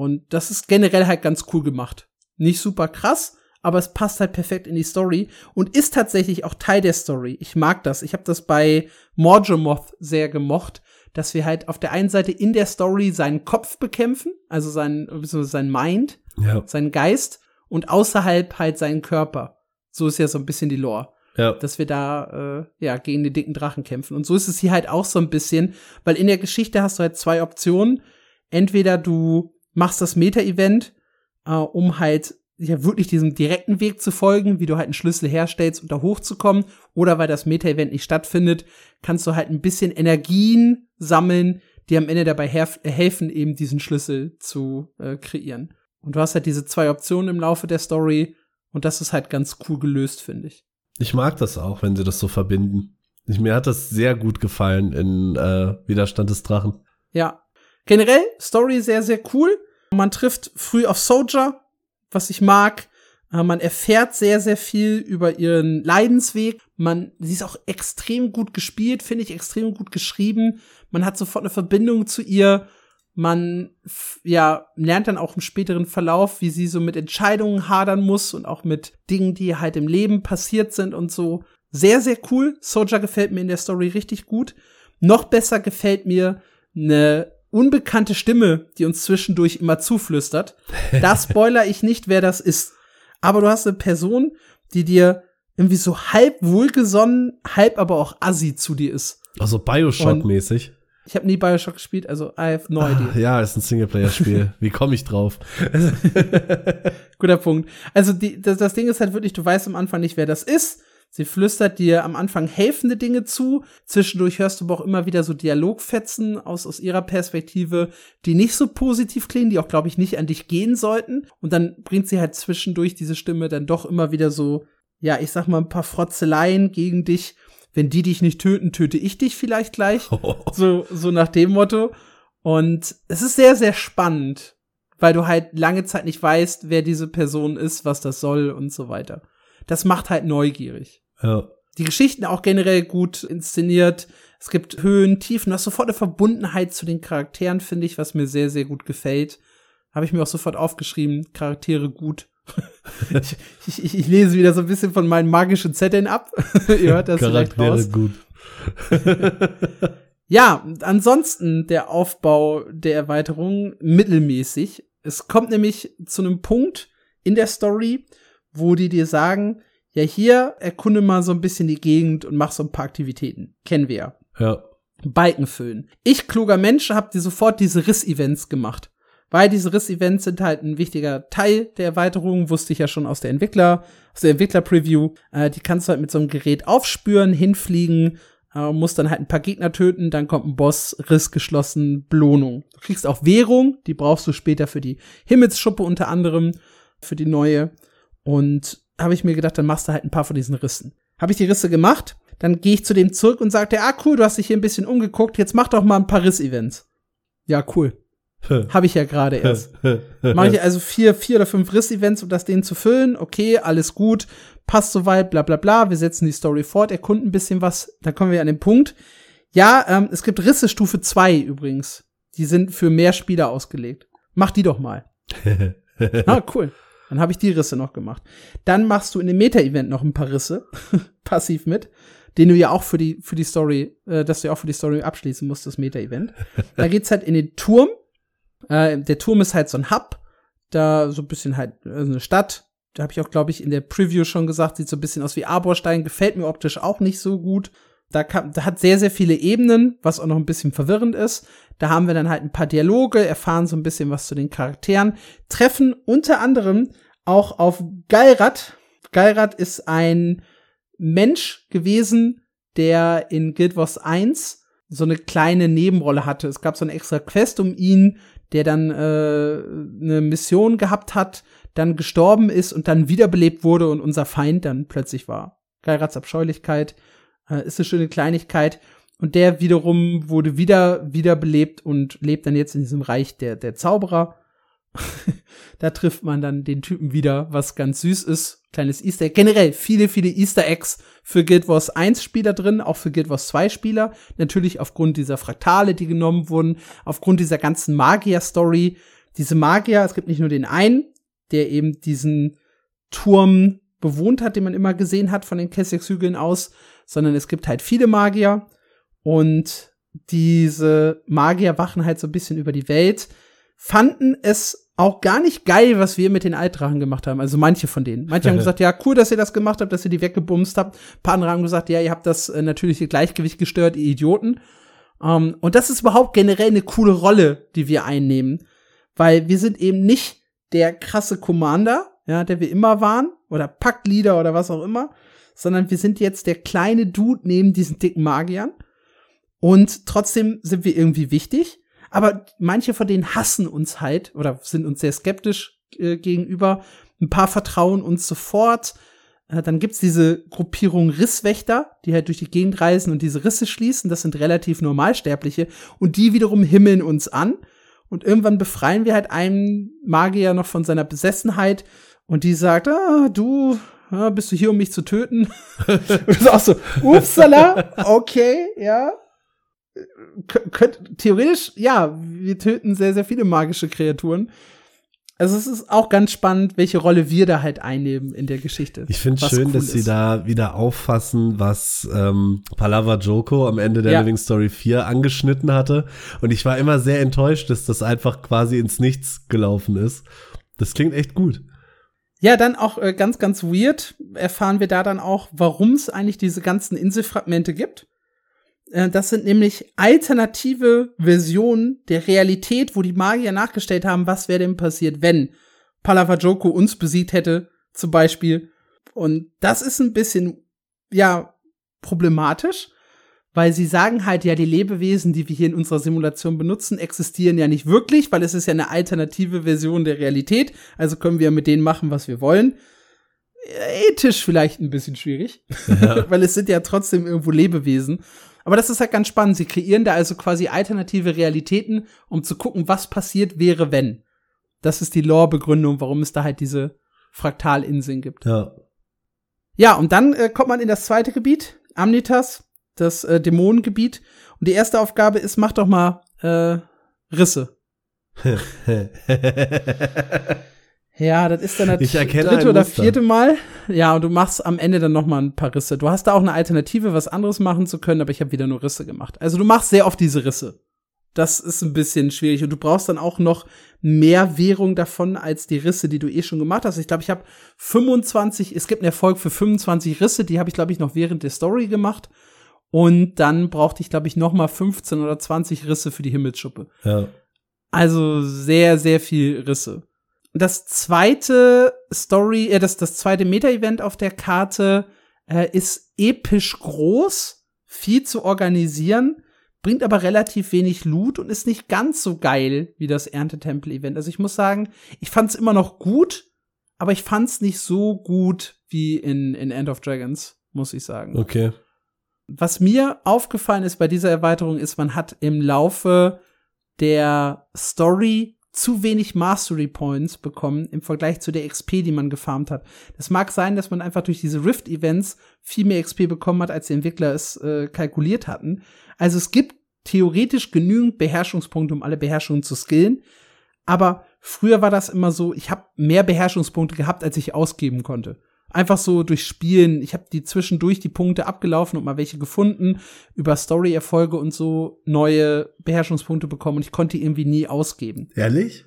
Speaker 2: und das ist generell halt ganz cool gemacht. Nicht super krass, aber es passt halt perfekt in die Story und ist tatsächlich auch Teil der Story. Ich mag das. Ich habe das bei Morgemoth sehr gemocht, dass wir halt auf der einen Seite in der Story seinen Kopf bekämpfen, also sein, sein Mind, ja. seinen Geist und außerhalb halt seinen Körper. So ist ja so ein bisschen die Lore. Ja. Dass wir da äh, ja gegen den dicken Drachen kämpfen. Und so ist es hier halt auch so ein bisschen, weil in der Geschichte hast du halt zwei Optionen. Entweder du machst das Meta-Event, äh, um halt ja wirklich diesem direkten Weg zu folgen, wie du halt einen Schlüssel herstellst, um da hochzukommen, oder weil das Meta-Event nicht stattfindet, kannst du halt ein bisschen Energien sammeln, die am Ende dabei helfen, eben diesen Schlüssel zu äh, kreieren. Und du hast halt diese zwei Optionen im Laufe der Story, und das ist halt ganz cool gelöst, finde ich.
Speaker 1: Ich mag das auch, wenn sie das so verbinden. Ich, mir hat das sehr gut gefallen in äh, Widerstand des Drachen.
Speaker 2: Ja. Generell, Story sehr, sehr cool. Man trifft früh auf Soldier, was ich mag. Äh, man erfährt sehr, sehr viel über ihren Leidensweg. Man, sie ist auch extrem gut gespielt, finde ich, extrem gut geschrieben. Man hat sofort eine Verbindung zu ihr. Man ja lernt dann auch im späteren Verlauf, wie sie so mit Entscheidungen hadern muss und auch mit Dingen, die halt im Leben passiert sind und so. Sehr, sehr cool. Soldier gefällt mir in der Story richtig gut. Noch besser gefällt mir eine unbekannte Stimme, die uns zwischendurch immer zuflüstert. Da spoiler ich nicht, wer das ist. Aber du hast eine Person, die dir irgendwie so halb wohlgesonnen, halb aber auch assi zu dir ist.
Speaker 1: Also Bioshock-mäßig.
Speaker 2: Ich habe nie Bioshock gespielt, also I have no idea.
Speaker 1: Ah, ja, ist ein Singleplayer-Spiel. Wie komme ich drauf?
Speaker 2: Guter Punkt. Also die, das, das Ding ist halt wirklich, du weißt am Anfang nicht, wer das ist. Sie flüstert dir am Anfang helfende Dinge zu. Zwischendurch hörst du aber auch immer wieder so Dialogfetzen aus, aus ihrer Perspektive, die nicht so positiv klingen, die auch, glaube ich, nicht an dich gehen sollten. Und dann bringt sie halt zwischendurch diese Stimme dann doch immer wieder so, ja, ich sag mal, ein paar Frotzeleien gegen dich. Wenn die dich nicht töten, töte ich dich vielleicht gleich. So, so nach dem Motto. Und es ist sehr, sehr spannend, weil du halt lange Zeit nicht weißt, wer diese Person ist, was das soll und so weiter das macht halt neugierig.
Speaker 1: Ja.
Speaker 2: Die Geschichten auch generell gut inszeniert. Es gibt Höhen, Tiefen, du hast sofort eine Verbundenheit zu den Charakteren, finde ich, was mir sehr, sehr gut gefällt. Habe ich mir auch sofort aufgeschrieben, Charaktere gut. ich, ich, ich, lese wieder so ein bisschen von meinen magischen Zetteln ab. Ihr hört das Charaktere vielleicht raus. gut. ja, ansonsten der Aufbau der Erweiterung mittelmäßig. Es kommt nämlich zu einem Punkt in der Story, wo die dir sagen, ja, hier erkunde mal so ein bisschen die Gegend und mach so ein paar Aktivitäten. Kennen wir ja.
Speaker 1: Ja.
Speaker 2: Balken füllen. Ich, kluger Mensch, hab dir sofort diese Riss-Events gemacht. Weil diese Riss-Events sind halt ein wichtiger Teil der Erweiterung, wusste ich ja schon aus der Entwickler, aus der Entwickler-Preview. Äh, die kannst du halt mit so einem Gerät aufspüren, hinfliegen, äh, musst dann halt ein paar Gegner töten, dann kommt ein Boss, Riss geschlossen, Belohnung. Du kriegst auch Währung, die brauchst du später für die Himmelsschuppe unter anderem, für die neue. Und habe ich mir gedacht, dann machst du halt ein paar von diesen Rissen. Habe ich die Risse gemacht, dann gehe ich zu dem zurück und sagte, ah cool, du hast dich hier ein bisschen umgeguckt, jetzt mach doch mal ein paar Riss-Events. Ja, cool. Habe ich ja gerade erst. Mache ich also vier, vier oder fünf Riss-Events, um das denen zu füllen. Okay, alles gut, passt soweit, bla bla bla. Wir setzen die Story fort, erkunden ein bisschen was. Dann kommen wir an den Punkt. Ja, ähm, es gibt Risse Stufe 2 übrigens. Die sind für mehr Spieler ausgelegt. Mach die doch mal. ah, cool. Dann habe ich die Risse noch gemacht. Dann machst du in dem Meta-Event noch ein paar Risse, passiv mit, den du ja auch für die, für die Story, äh, dass du ja auch für die Story abschließen musst, das Meta-Event. da geht's halt in den Turm. Äh, der Turm ist halt so ein Hub, da so ein bisschen halt äh, eine Stadt. Da habe ich auch, glaube ich, in der Preview schon gesagt, sieht so ein bisschen aus wie Arborstein, gefällt mir optisch auch nicht so gut. Da, kann, da hat sehr, sehr viele Ebenen, was auch noch ein bisschen verwirrend ist. Da haben wir dann halt ein paar Dialoge, erfahren so ein bisschen was zu den Charakteren, treffen unter anderem auch auf Geilrad. Geilrad ist ein Mensch gewesen, der in Guild Wars 1 so eine kleine Nebenrolle hatte. Es gab so eine extra Quest um ihn, der dann äh, eine Mission gehabt hat, dann gestorben ist und dann wiederbelebt wurde und unser Feind dann plötzlich war. Geilrads Abscheulichkeit ist eine schöne Kleinigkeit. Und der wiederum wurde wieder wiederbelebt und lebt dann jetzt in diesem Reich der, der Zauberer. da trifft man dann den Typen wieder, was ganz süß ist. Kleines Easter Egg. Generell viele, viele Easter Eggs für Guild Wars 1 Spieler drin, auch für Guild Wars 2 Spieler. Natürlich aufgrund dieser Fraktale, die genommen wurden, aufgrund dieser ganzen Magier-Story. Diese Magier, es gibt nicht nur den einen, der eben diesen Turm bewohnt hat, den man immer gesehen hat von den Kessex-Hügeln aus, sondern es gibt halt viele Magier und diese Magier wachen halt so ein bisschen über die Welt, fanden es auch gar nicht geil, was wir mit den Altdrachen gemacht haben. Also manche von denen. Manche haben gesagt, ja, cool, dass ihr das gemacht habt, dass ihr die weggebumst habt. Ein paar andere haben gesagt, ja, ihr habt das äh, natürliche Gleichgewicht gestört, ihr Idioten. Um, ähm, und das ist überhaupt generell eine coole Rolle, die wir einnehmen. Weil wir sind eben nicht der krasse Commander, ja, der wir immer waren, oder Paktleader oder was auch immer, sondern wir sind jetzt der kleine Dude neben diesen dicken Magiern. Und trotzdem sind wir irgendwie wichtig. Aber manche von denen hassen uns halt oder sind uns sehr skeptisch äh, gegenüber. Ein paar vertrauen uns sofort. Äh, dann gibt's diese Gruppierung Risswächter, die halt durch die Gegend reisen und diese Risse schließen. Das sind relativ Normalsterbliche. Und die wiederum himmeln uns an. Und irgendwann befreien wir halt einen Magier noch von seiner Besessenheit. Und die sagt, ah, du, ja, bist du hier, um mich zu töten? und du sagst so, upsala, okay, ja. könnt, theoretisch, ja, wir töten sehr, sehr viele magische Kreaturen. Also es ist auch ganz spannend, welche Rolle wir da halt einnehmen in der Geschichte.
Speaker 1: Ich finde schön, cool dass ist. sie da wieder auffassen, was ähm, Palava Joko am Ende der ja. Living Story 4 angeschnitten hatte. Und ich war immer sehr enttäuscht, dass das einfach quasi ins Nichts gelaufen ist. Das klingt echt gut.
Speaker 2: Ja, dann auch äh, ganz, ganz weird erfahren wir da dann auch, warum es eigentlich diese ganzen Inselfragmente gibt. Äh, das sind nämlich alternative Versionen der Realität, wo die Magier nachgestellt haben, was wäre denn passiert, wenn Palavajoko uns besiegt hätte, zum Beispiel. Und das ist ein bisschen, ja, problematisch, weil sie sagen halt, ja, die Lebewesen, die wir hier in unserer Simulation benutzen, existieren ja nicht wirklich, weil es ist ja eine alternative Version der Realität. Also können wir mit denen machen, was wir wollen. Ethisch vielleicht ein bisschen schwierig, ja. weil es sind ja trotzdem irgendwo Lebewesen. Aber das ist halt ganz spannend. Sie kreieren da also quasi alternative Realitäten, um zu gucken, was passiert wäre, wenn. Das ist die Lore-Begründung, warum es da halt diese Fraktalinseln gibt.
Speaker 1: Ja.
Speaker 2: Ja, und dann äh, kommt man in das zweite Gebiet, Amnitas, das äh, Dämonengebiet. Und die erste Aufgabe ist, mach doch mal äh, Risse. Ja, das ist dann das dritte oder vierte Mal. Ja, und du machst am Ende dann noch mal ein paar Risse. Du hast da auch eine Alternative, was anderes machen zu können, aber ich habe wieder nur Risse gemacht. Also du machst sehr oft diese Risse. Das ist ein bisschen schwierig und du brauchst dann auch noch mehr Währung davon als die Risse, die du eh schon gemacht hast. Ich glaube, ich habe 25, es gibt einen Erfolg für 25 Risse, die habe ich glaube ich noch während der Story gemacht und dann brauchte ich glaube ich noch mal 15 oder 20 Risse für die Himmelsschuppe.
Speaker 1: Ja.
Speaker 2: Also sehr sehr viel Risse. Das zweite Story, äh, das, das zweite Meta-Event auf der Karte äh, ist episch groß, viel zu organisieren, bringt aber relativ wenig Loot und ist nicht ganz so geil wie das Erntetempel-Event. Also ich muss sagen, ich fand's immer noch gut, aber ich fand's nicht so gut wie in, in End of Dragons, muss ich sagen.
Speaker 1: Okay.
Speaker 2: Was mir aufgefallen ist bei dieser Erweiterung ist, man hat im Laufe der Story zu wenig Mastery Points bekommen im Vergleich zu der XP, die man gefarmt hat. Das mag sein, dass man einfach durch diese Rift-Events viel mehr XP bekommen hat, als die Entwickler es äh, kalkuliert hatten. Also es gibt theoretisch genügend Beherrschungspunkte, um alle Beherrschungen zu skillen. Aber früher war das immer so, ich habe mehr Beherrschungspunkte gehabt, als ich ausgeben konnte einfach so durch Spielen. Ich habe die zwischendurch die Punkte abgelaufen und mal welche gefunden, über Story-Erfolge und so neue Beherrschungspunkte bekommen und ich konnte die irgendwie nie ausgeben.
Speaker 1: Ehrlich?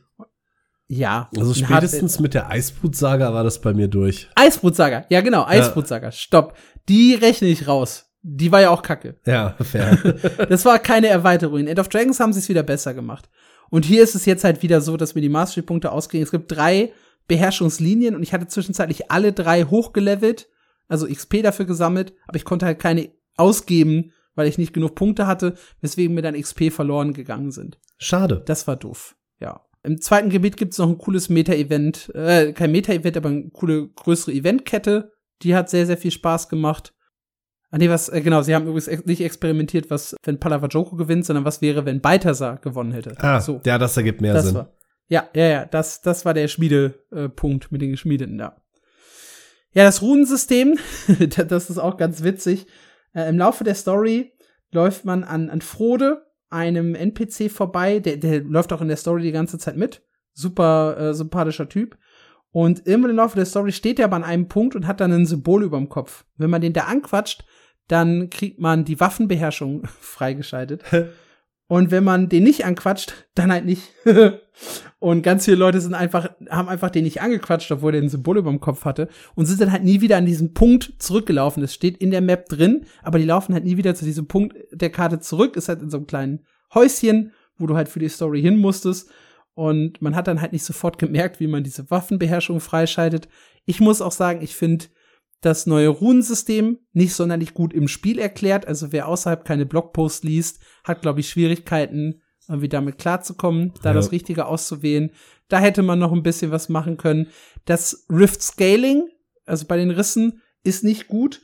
Speaker 2: Ja.
Speaker 1: Also spätestens mit der Eisbrutsaga war das bei mir durch.
Speaker 2: Eisbrutsaga, ja genau, Eisbrutsaga, ja. stopp. Die rechne ich raus. Die war ja auch kacke.
Speaker 1: Ja, fair.
Speaker 2: das war keine Erweiterung. In End of Dragons haben sie es wieder besser gemacht. Und hier ist es jetzt halt wieder so, dass mir die Mastery-Punkte ausgehen. Es gibt drei Beherrschungslinien und ich hatte zwischenzeitlich alle drei hochgelevelt, also XP dafür gesammelt, aber ich konnte halt keine ausgeben, weil ich nicht genug Punkte hatte, weswegen mir dann XP verloren gegangen sind.
Speaker 1: Schade.
Speaker 2: Das war doof, ja. Im zweiten Gebiet gibt's noch ein cooles Meta-Event, äh, kein Meta-Event, aber eine coole größere Eventkette. Die hat sehr, sehr viel Spaß gemacht. Ah, nee, was, äh, genau, sie haben übrigens ex nicht experimentiert, was, wenn Palavajoko gewinnt, sondern was wäre, wenn Balthasar gewonnen hätte.
Speaker 1: Ah, so. Ja, das ergibt mehr das Sinn.
Speaker 2: War. Ja, ja, ja, das, das war der Schmiedepunkt mit den Geschmiedeten da. Ja, das Runensystem, das ist auch ganz witzig. Äh, Im Laufe der Story läuft man an, an Frode, einem NPC vorbei, der, der läuft auch in der Story die ganze Zeit mit. Super äh, sympathischer Typ. Und im Laufe der Story steht er aber an einem Punkt und hat dann ein Symbol über dem Kopf. Wenn man den da anquatscht, dann kriegt man die Waffenbeherrschung freigeschaltet. Und wenn man den nicht anquatscht, dann halt nicht. und ganz viele Leute sind einfach, haben einfach den nicht angequatscht, obwohl der ein Symbol über dem Kopf hatte und sind dann halt nie wieder an diesen Punkt zurückgelaufen. Das steht in der Map drin, aber die laufen halt nie wieder zu diesem Punkt der Karte zurück. Ist halt in so einem kleinen Häuschen, wo du halt für die Story hin musstest. Und man hat dann halt nicht sofort gemerkt, wie man diese Waffenbeherrschung freischaltet. Ich muss auch sagen, ich finde das neue Runensystem nicht sonderlich gut im Spiel erklärt. Also wer außerhalb keine Blogposts liest, hat, glaube ich, Schwierigkeiten, irgendwie damit klarzukommen, da ja. das Richtige auszuwählen. Da hätte man noch ein bisschen was machen können. Das Rift Scaling, also bei den Rissen, ist nicht gut.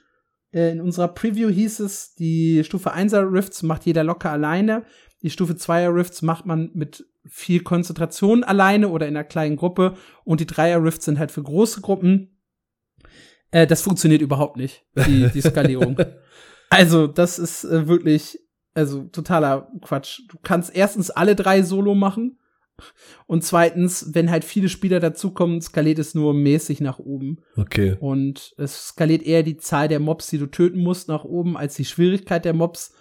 Speaker 2: Äh, in unserer Preview hieß es, die Stufe 1er Rifts macht jeder locker alleine. Die Stufe 2er Rifts macht man mit viel Konzentration alleine oder in einer kleinen Gruppe. Und die 3er Rifts sind halt für große Gruppen. Äh, das funktioniert überhaupt nicht, die, die Skalierung. also, das ist äh, wirklich, Also totaler Quatsch. Du kannst erstens alle drei Solo machen. Und zweitens, wenn halt viele Spieler dazukommen, skaliert es nur mäßig nach oben.
Speaker 1: Okay.
Speaker 2: Und es skaliert eher die Zahl der Mobs, die du töten musst, nach oben, als die Schwierigkeit der Mobs.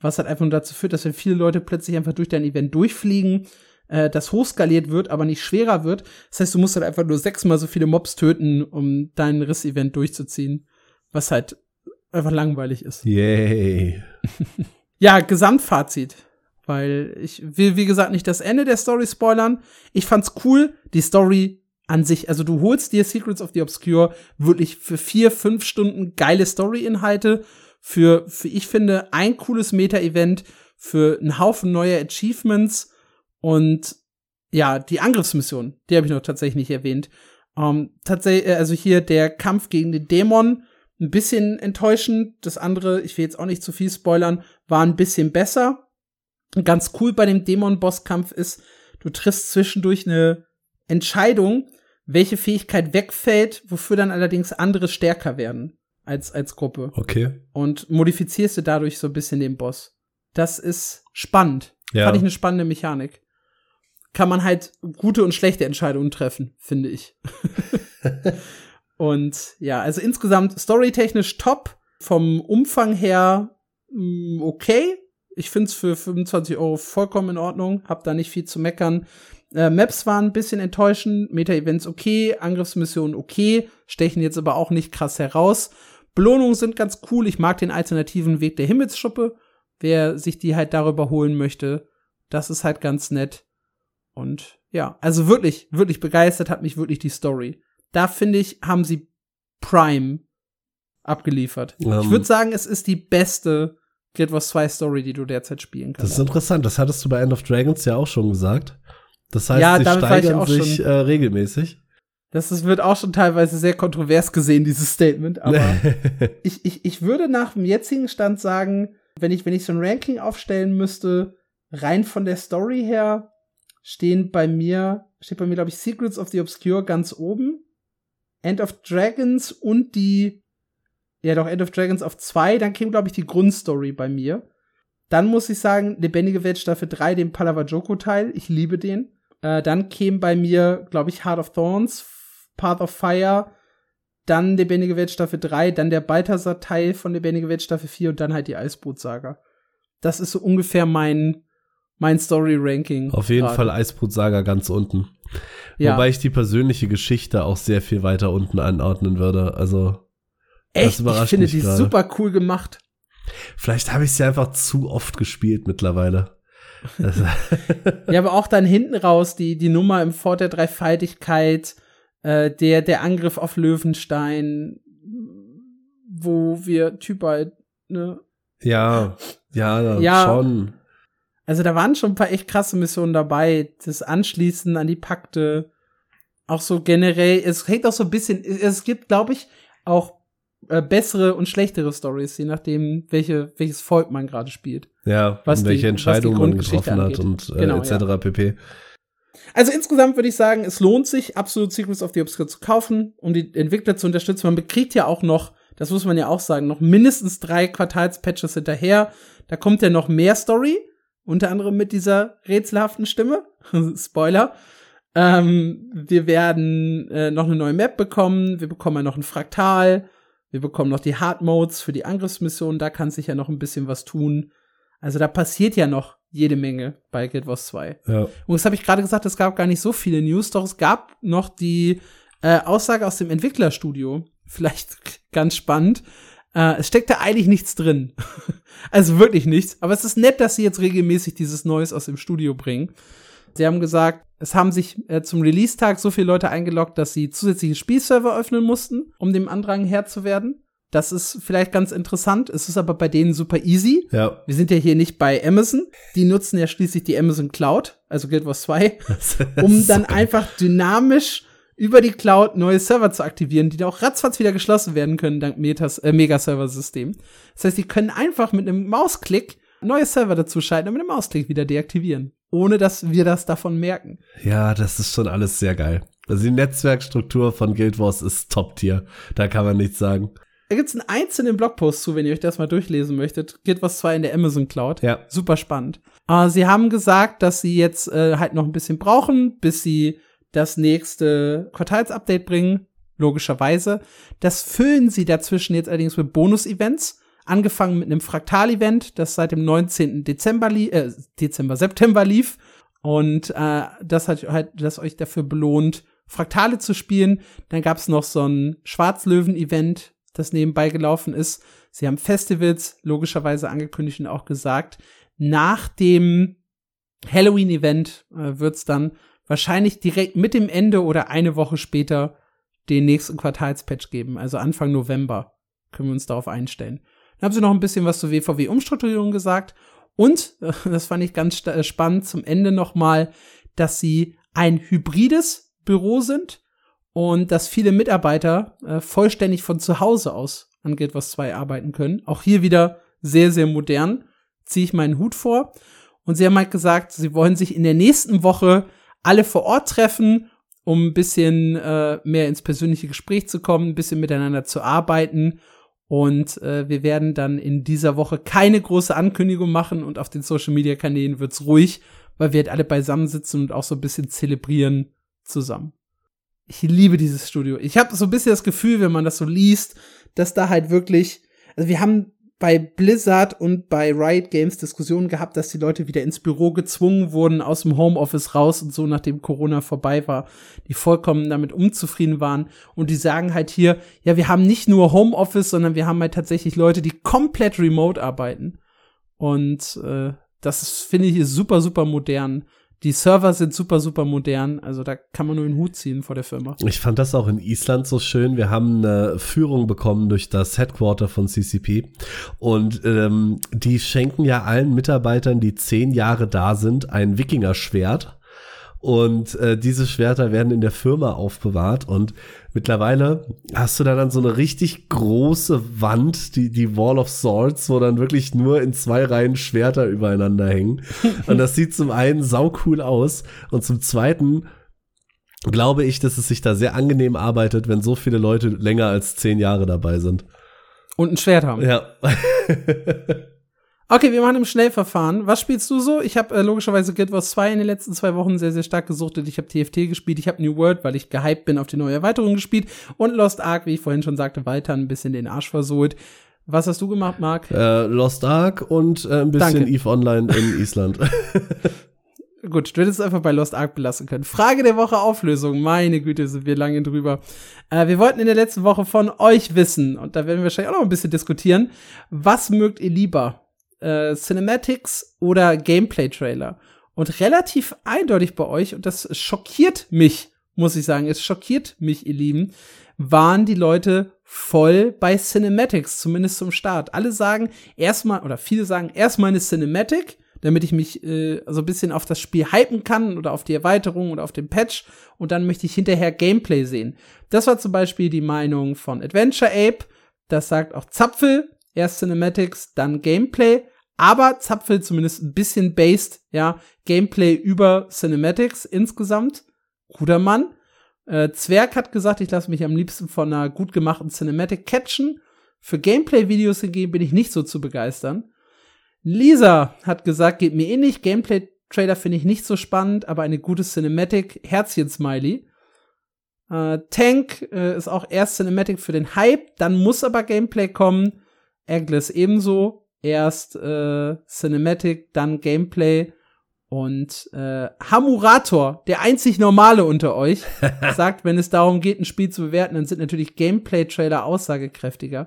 Speaker 2: Was halt einfach nur dazu führt, dass wenn viele Leute plötzlich einfach durch dein Event durchfliegen, äh, das hochskaliert wird, aber nicht schwerer wird. Das heißt, du musst halt einfach nur sechsmal so viele Mobs töten, um dein Riss-Event durchzuziehen. Was halt einfach langweilig ist.
Speaker 1: Yay.
Speaker 2: Ja, Gesamtfazit. Weil ich will, wie gesagt, nicht das Ende der Story spoilern. Ich fand's cool, die Story an sich. Also du holst dir Secrets of the Obscure wirklich für vier, fünf Stunden geile Story-Inhalte, für, für, ich finde, ein cooles Meta-Event, für einen Haufen neuer Achievements und ja, die Angriffsmission, die habe ich noch tatsächlich nicht erwähnt. Ähm, tatsächlich, also hier der Kampf gegen den Dämon, ein bisschen enttäuschend. Das andere, ich will jetzt auch nicht zu viel spoilern, war ein bisschen besser. Ganz cool bei dem Dämon-Bosskampf ist, du triffst zwischendurch eine Entscheidung, welche Fähigkeit wegfällt, wofür dann allerdings andere stärker werden als, als Gruppe.
Speaker 1: Okay.
Speaker 2: Und modifizierst du dadurch so ein bisschen den Boss. Das ist spannend.
Speaker 1: Ja.
Speaker 2: Fand ich eine spannende Mechanik. Kann man halt gute und schlechte Entscheidungen treffen, finde ich. und ja, also insgesamt storytechnisch top. Vom Umfang her mh, okay. Ich find's für 25 Euro vollkommen in Ordnung. Hab da nicht viel zu meckern. Äh, Maps waren ein bisschen enttäuschend. Meta-Events okay. Angriffsmissionen okay. Stechen jetzt aber auch nicht krass heraus. Belohnungen sind ganz cool. Ich mag den alternativen Weg der Himmelsschuppe. Wer sich die halt darüber holen möchte, das ist halt ganz nett. Und ja, also wirklich, wirklich begeistert hat mich wirklich die Story. Da finde ich, haben sie Prime abgeliefert.
Speaker 1: Ähm.
Speaker 2: ich würde sagen, es ist die beste Guild Wars 2 Story, die du derzeit spielen
Speaker 1: Das
Speaker 2: kannst.
Speaker 1: ist interessant. Das hattest du bei End of Dragons ja auch schon gesagt. Das heißt,
Speaker 2: Ja,
Speaker 1: sie steigern sich
Speaker 2: schon-
Speaker 1: äh, regelmäßig.
Speaker 2: Das ist, wird auch schon teilweise sehr kontrovers gesehen, dieses Statement. Aber ich, ich, ich würde nach dem jetzigen Stand sagen, wenn ich, wenn ich so ein Ranking aufstellen müsste, rein von der Story her, stehen bei mir, steht bei mir, glaube ich, Secrets of the Obscure ganz oben. End of Dragons und die, ja doch, End of Dragons auf zwei, dann käme, glaube ich, die Grundstory bei mir. Dann muss ich sagen, Lebendige Welt Staffel 3, den Palavajoko-Teil, ich liebe den. Äh, dann käme bei mir, glaube ich, Heart of Thorns, Path of Fire, dann Lebendige Welt Staffel 3, dann der Balthasar-Teil von Lebendige Welt Staffel 4 und dann halt die Eisboot-Saga. Das ist so ungefähr mein, mein Story-Ranking.
Speaker 1: Auf jeden
Speaker 2: gerade.
Speaker 1: Fall Eisbrutsaga ganz unten.
Speaker 2: Ja.
Speaker 1: Wobei ich die persönliche Geschichte auch sehr viel weiter unten anordnen würde. Also,
Speaker 2: Echt, ich finde die
Speaker 1: gerade.
Speaker 2: super cool gemacht.
Speaker 1: vielleicht habe ich sie einfach zu oft gespielt mittlerweile.
Speaker 2: Ja, aber auch dann hinten raus die, die Nummer im Fort der Dreifaltigkeit, äh, der, der Angriff auf Löwenstein, wo wir Typ halt, ne?
Speaker 1: ja, ja,
Speaker 2: Ja.
Speaker 1: schon.
Speaker 2: Also da waren schon ein paar echt krasse Missionen dabei. Das Anschließen an die Pakte. Auch so generell, es hängt auch so ein bisschen, es gibt, glaube ich, auch äh, bessere und schlechtere Stories, je nachdem, welche, welches Volk man gerade spielt.
Speaker 1: Ja,
Speaker 2: Was
Speaker 1: welche
Speaker 2: die
Speaker 1: Entscheidungen man getroffen hat
Speaker 2: angeht.
Speaker 1: und äh,
Speaker 2: Genau,
Speaker 1: etc. pp.
Speaker 2: Also insgesamt würde ich sagen, es lohnt sich, absolut Secrets of the Obscure zu kaufen, um die Entwickler zu unterstützen. Man bekriegt ja auch noch, das muss man ja auch sagen, noch mindestens drei Quartalspatches hinterher. Da kommt ja noch mehr Story, unter anderem mit dieser rätselhaften Stimme. Spoiler. Ähm, wir werden äh, noch eine neue Map bekommen, wir bekommen ja noch ein Fraktal, wir bekommen noch die Hard Modes für die Angriffsmission, da kann sich ja noch ein bisschen was tun. Also da passiert ja noch jede Menge bei Guild Wars 2.
Speaker 1: Ja.
Speaker 2: Und das habe ich gerade gesagt, es gab gar nicht so viele News, doch es gab noch die äh, Aussage aus dem Entwicklerstudio. Vielleicht ganz spannend. Äh, es steckt da eigentlich nichts drin. also wirklich nichts. Aber es ist nett, dass sie jetzt regelmäßig dieses Neues aus dem Studio bringen. Sie haben gesagt, es haben sich äh, zum Release-Tag so viele Leute eingeloggt, dass sie zusätzliche Spielserver öffnen mussten, um dem Andrang Herr zu werden. Das ist vielleicht ganz interessant. Es ist aber bei denen super easy.
Speaker 1: Ja.
Speaker 2: Wir sind ja hier nicht bei Amazon. Die nutzen ja schließlich die Amazon Cloud, also Guild Wars 2, um dann einfach dynamisch über die Cloud neue Server zu aktivieren, die da auch ratzfatz wieder geschlossen werden können dank Metas, äh, Mega-Server-System. Das heißt, die können einfach mit einem Mausklick neue Server dazu schalten und mit einem Mausklick wieder deaktivieren, ohne dass wir das davon merken.
Speaker 1: Ja, das ist schon alles sehr geil. Also die Netzwerkstruktur von Guild Wars ist Top-Tier. Da kann man nichts sagen.
Speaker 2: Da gibt's einen einzelnen Blogpost zu, wenn ihr euch das mal durchlesen möchtet. Geht was zwar in der Amazon Cloud.
Speaker 1: Ja.
Speaker 2: Super spannend. Äh, sie haben gesagt, dass sie jetzt äh, halt noch ein bisschen brauchen, bis sie das nächste Quartalsupdate bringen. Logischerweise. Das füllen sie dazwischen jetzt allerdings mit Bonus-Events. Angefangen mit einem Fraktal-Event, das seit dem 19. Dezember, äh, Dezember, September lief. Und äh, das hat halt, das euch dafür belohnt, Fraktale zu spielen. Dann gab's noch so ein Schwarzlöwen-Event, das nebenbei gelaufen ist. Sie haben Festivals logischerweise angekündigt und auch gesagt, nach dem Halloween-Event äh, wird's dann wahrscheinlich direkt mit dem Ende oder eine Woche später den nächsten Quartalspatch geben, also Anfang November können wir uns darauf einstellen. Dann haben sie noch ein bisschen was zur WVW-Umstrukturierung gesagt und, das fand ich ganz äh, spannend, zum Ende nochmal, dass sie ein hybrides Büro sind und dass viele Mitarbeiter äh, vollständig von zu Hause aus an Guild Wars 2 arbeiten können. Auch hier wieder sehr, sehr modern. Ziehe ich meinen Hut vor. Und sie haben halt gesagt, sie wollen sich in der nächsten Woche alle vor Ort treffen, um ein bisschen äh, mehr ins persönliche Gespräch zu kommen, ein bisschen miteinander zu arbeiten. Und äh, wir werden dann in dieser Woche keine große Ankündigung machen und auf den Social Media Kanälen wird's ruhig, weil wir halt alle beisammen sitzen und auch so ein bisschen zelebrieren zusammen. Ich liebe dieses Studio. Ich habe so ein bisschen das Gefühl, wenn man das so liest, dass da halt wirklich, also wir haben bei Blizzard und bei Riot Games Diskussionen gehabt, dass die Leute wieder ins Büro gezwungen wurden, aus dem Homeoffice raus und so, nachdem Corona vorbei war, die vollkommen damit unzufrieden waren. Und die sagen halt hier, ja, wir haben nicht nur Homeoffice, sondern wir haben halt tatsächlich Leute, die komplett remote arbeiten. Und äh, das finde ich, ist super, super modern. Die Server sind super, super modern. Also da kann man nur den Hut ziehen vor der Firma.
Speaker 1: Ich fand das auch in Island so schön. Wir haben eine Führung bekommen durch das Headquarter von CCP. Und ähm, die schenken ja allen Mitarbeitern, die zehn Jahre da sind, ein Wikinger-Schwert. Und äh, diese Schwerter werden in der Firma aufbewahrt. Und mittlerweile hast du da dann so eine richtig große Wand, die, die Wall of Swords, wo dann wirklich nur in zwei Reihen Schwerter übereinander hängen. Und das sieht zum einen saucool aus und zum zweiten glaube ich, dass es sich da sehr angenehm arbeitet, wenn so viele Leute länger als zehn Jahre dabei sind.
Speaker 2: Und ein Schwert haben.
Speaker 1: Ja.
Speaker 2: Okay, wir machen im Schnellverfahren. Was spielst du so? Ich habe äh, logischerweise Guild Wars 2 in den letzten zwei Wochen sehr, sehr stark gesuchtet. Ich habe TFT gespielt, ich habe New World, weil ich gehypt bin auf die neue Erweiterung gespielt und Lost Ark, wie ich vorhin schon sagte, weiter ein bisschen den Arsch versohlt. Was hast du gemacht, Marc?
Speaker 1: Äh, Lost Ark und äh, ein bisschen
Speaker 2: Danke.
Speaker 1: EVE Online in Island.
Speaker 2: Gut, du hättest es einfach bei Lost Ark belassen können. Frage der Woche Auflösung. Meine Güte, sind wir lange drüber. Äh, wir wollten in der letzten Woche von euch wissen, und da werden wir wahrscheinlich auch noch ein bisschen diskutieren, was mögt ihr lieber? Äh, Cinematics oder Gameplay-Trailer? Und relativ eindeutig bei euch, und das schockiert mich, muss ich sagen, es schockiert mich, ihr Lieben, waren die Leute voll bei Cinematics, zumindest zum Start. Alle sagen erstmal, oder viele sagen erstmal eine Cinematic, damit ich mich äh, so ein bisschen auf das Spiel hypen kann oder auf die Erweiterung oder auf den Patch und dann möchte ich hinterher Gameplay sehen. Das war zum Beispiel die Meinung von Adventure Ape, das sagt auch Zapfel, erst Cinematics, dann Gameplay, aber Zapfel zumindest ein bisschen based, ja, Gameplay über Cinematics insgesamt. Guter Mann. Äh, Zwerg hat gesagt, ich lasse mich am liebsten von einer gut gemachten Cinematic catchen. Für Gameplay-Videos hingegen bin ich nicht so zu begeistern. Lisa hat gesagt, geht mir ähnlich. Gameplay-Trailer finde ich nicht so spannend, aber eine gute Cinematic, Herzchen-Smiley. Äh, Tank äh, ist auch erst Cinematic für den Hype, dann muss aber Gameplay kommen. Agnes ebenso. Erst äh, Cinematic, dann Gameplay. Und äh, Hamurator, der einzig normale unter euch, sagt, wenn es darum geht, ein Spiel zu bewerten, dann sind natürlich Gameplay-Trailer aussagekräftiger.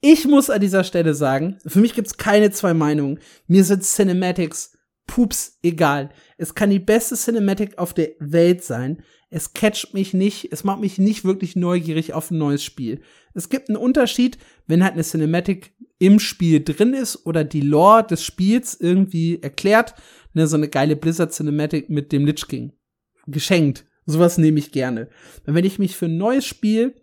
Speaker 2: Ich muss an dieser Stelle sagen, für mich gibt's keine zwei Meinungen. Mir sind Cinematics pups egal. Es kann die beste Cinematic auf der Welt sein. Es catcht mich nicht, es macht mich nicht wirklich neugierig auf ein neues Spiel. Es gibt einen Unterschied, wenn halt eine Cinematic im Spiel drin ist oder die Lore des Spiels irgendwie erklärt, ne, so eine geile Blizzard Cinematic mit dem Lich King. Geschenkt. Sowas nehme ich gerne. Und wenn ich mich für ein neues Spiel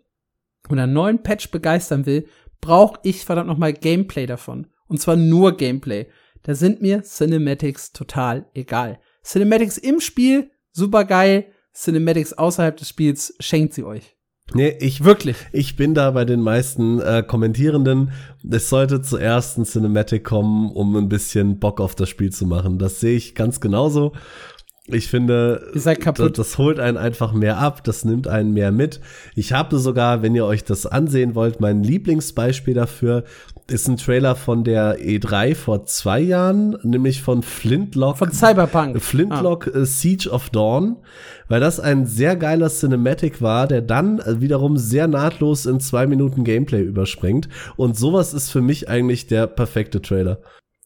Speaker 2: oder einen neuen Patch begeistern will, brauche ich verdammt noch mal Gameplay davon. Und zwar nur Gameplay. Da sind mir Cinematics total egal. Cinematics im Spiel, super geil. Cinematics außerhalb des Spiels schenkt sie euch.
Speaker 1: Nee, ich wirklich. Ich bin da bei den meisten äh, Kommentierenden. Es sollte zuerst ein Cinematic kommen, um ein bisschen Bock auf das Spiel zu machen. Das sehe ich ganz genauso. Ich finde, das, das, holt einen einfach mehr ab, das nimmt einen mehr mit. Ich habe sogar, wenn ihr euch das ansehen wollt, mein Lieblingsbeispiel dafür ist ein Trailer von der E3 vor zwei Jahren, nämlich von Flintlock.
Speaker 2: Von Cyberpunk.
Speaker 1: Flintlock ah. Siege of Dawn, weil das ein sehr geiler Cinematic war, der dann wiederum sehr nahtlos in zwei Minuten Gameplay überspringt. Und sowas ist für mich eigentlich der perfekte Trailer.